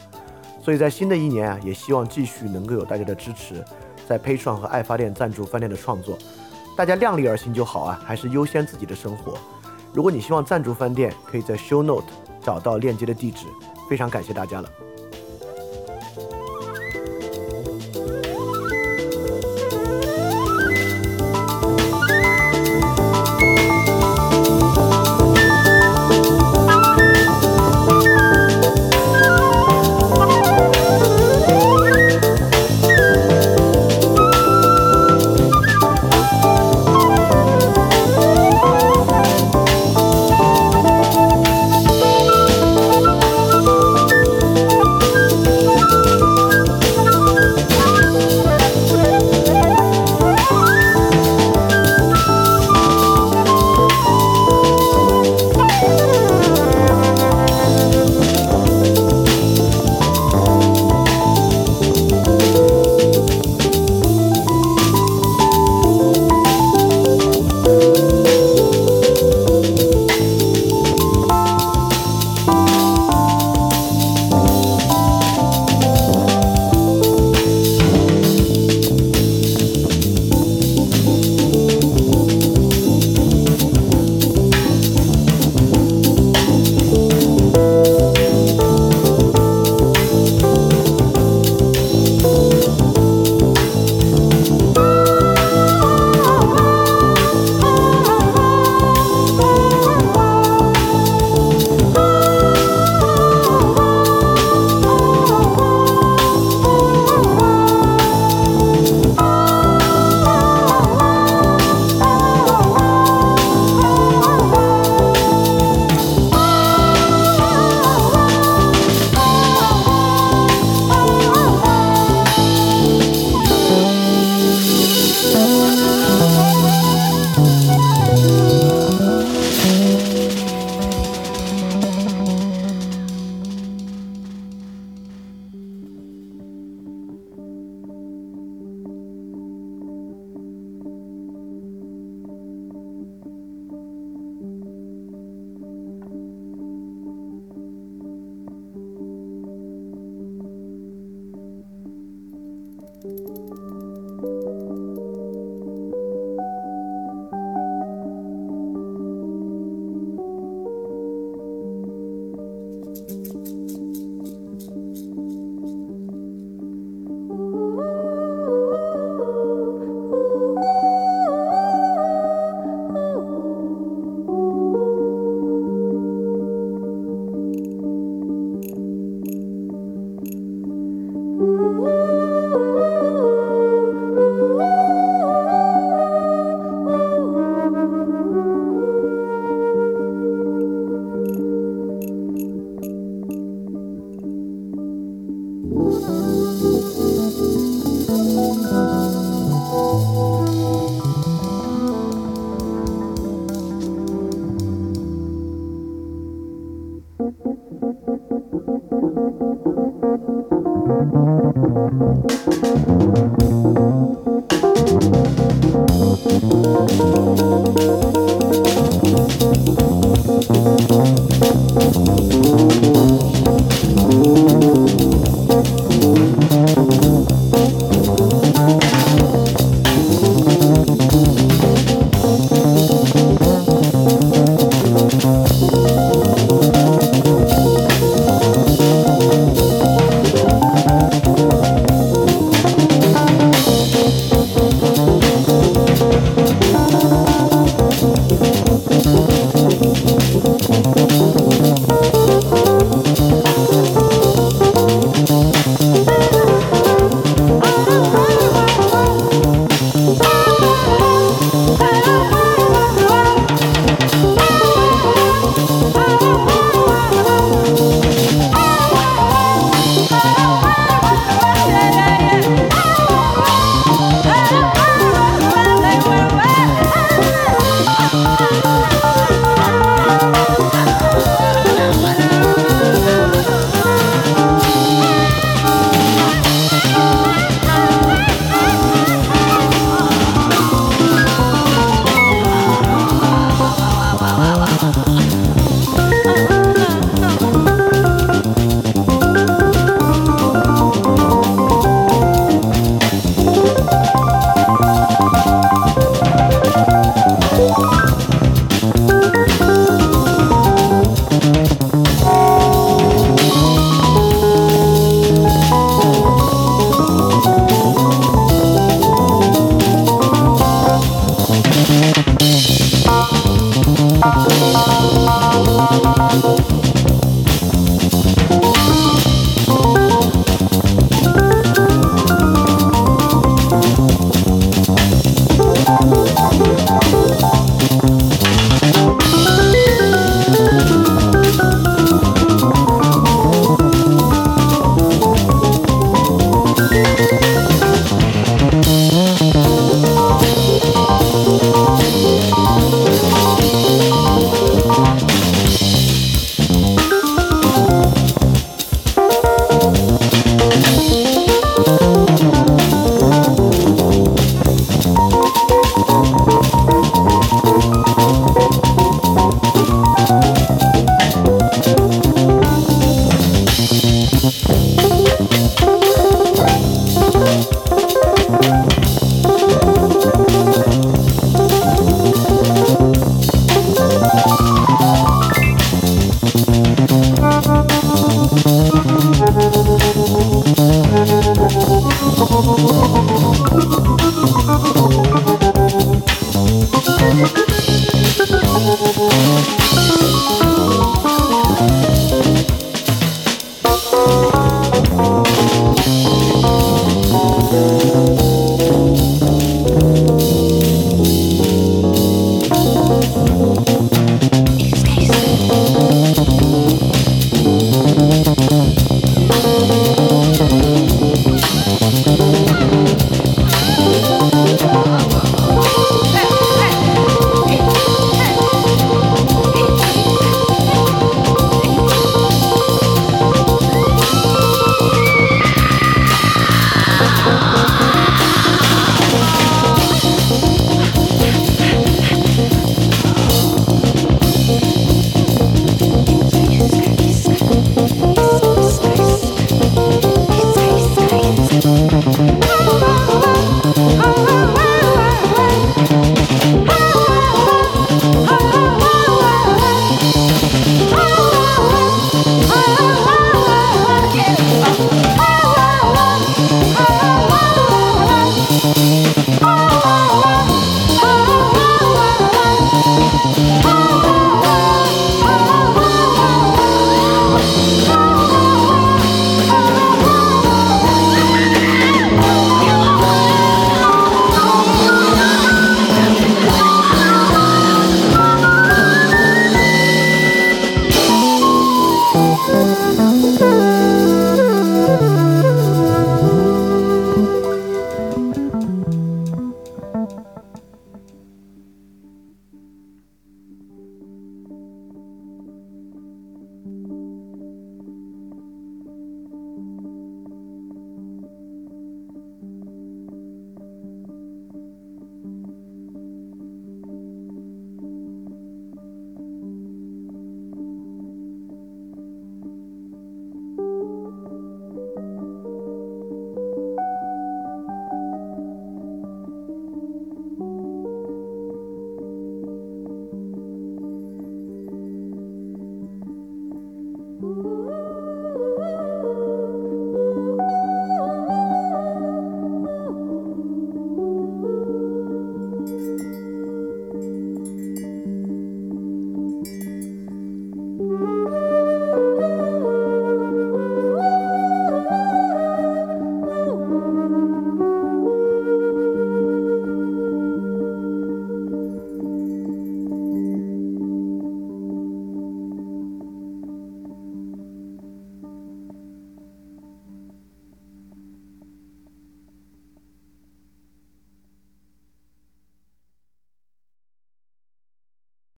A: 所以在新的一年啊，也希望继续能够有大家的支持，在 Patron 和爱发电赞助饭店的创作。大家量力而行就好啊，还是优先自己的生活。如果你希望赞助饭店，可以在 Show Note 找到链接的地址。非常感谢大家了。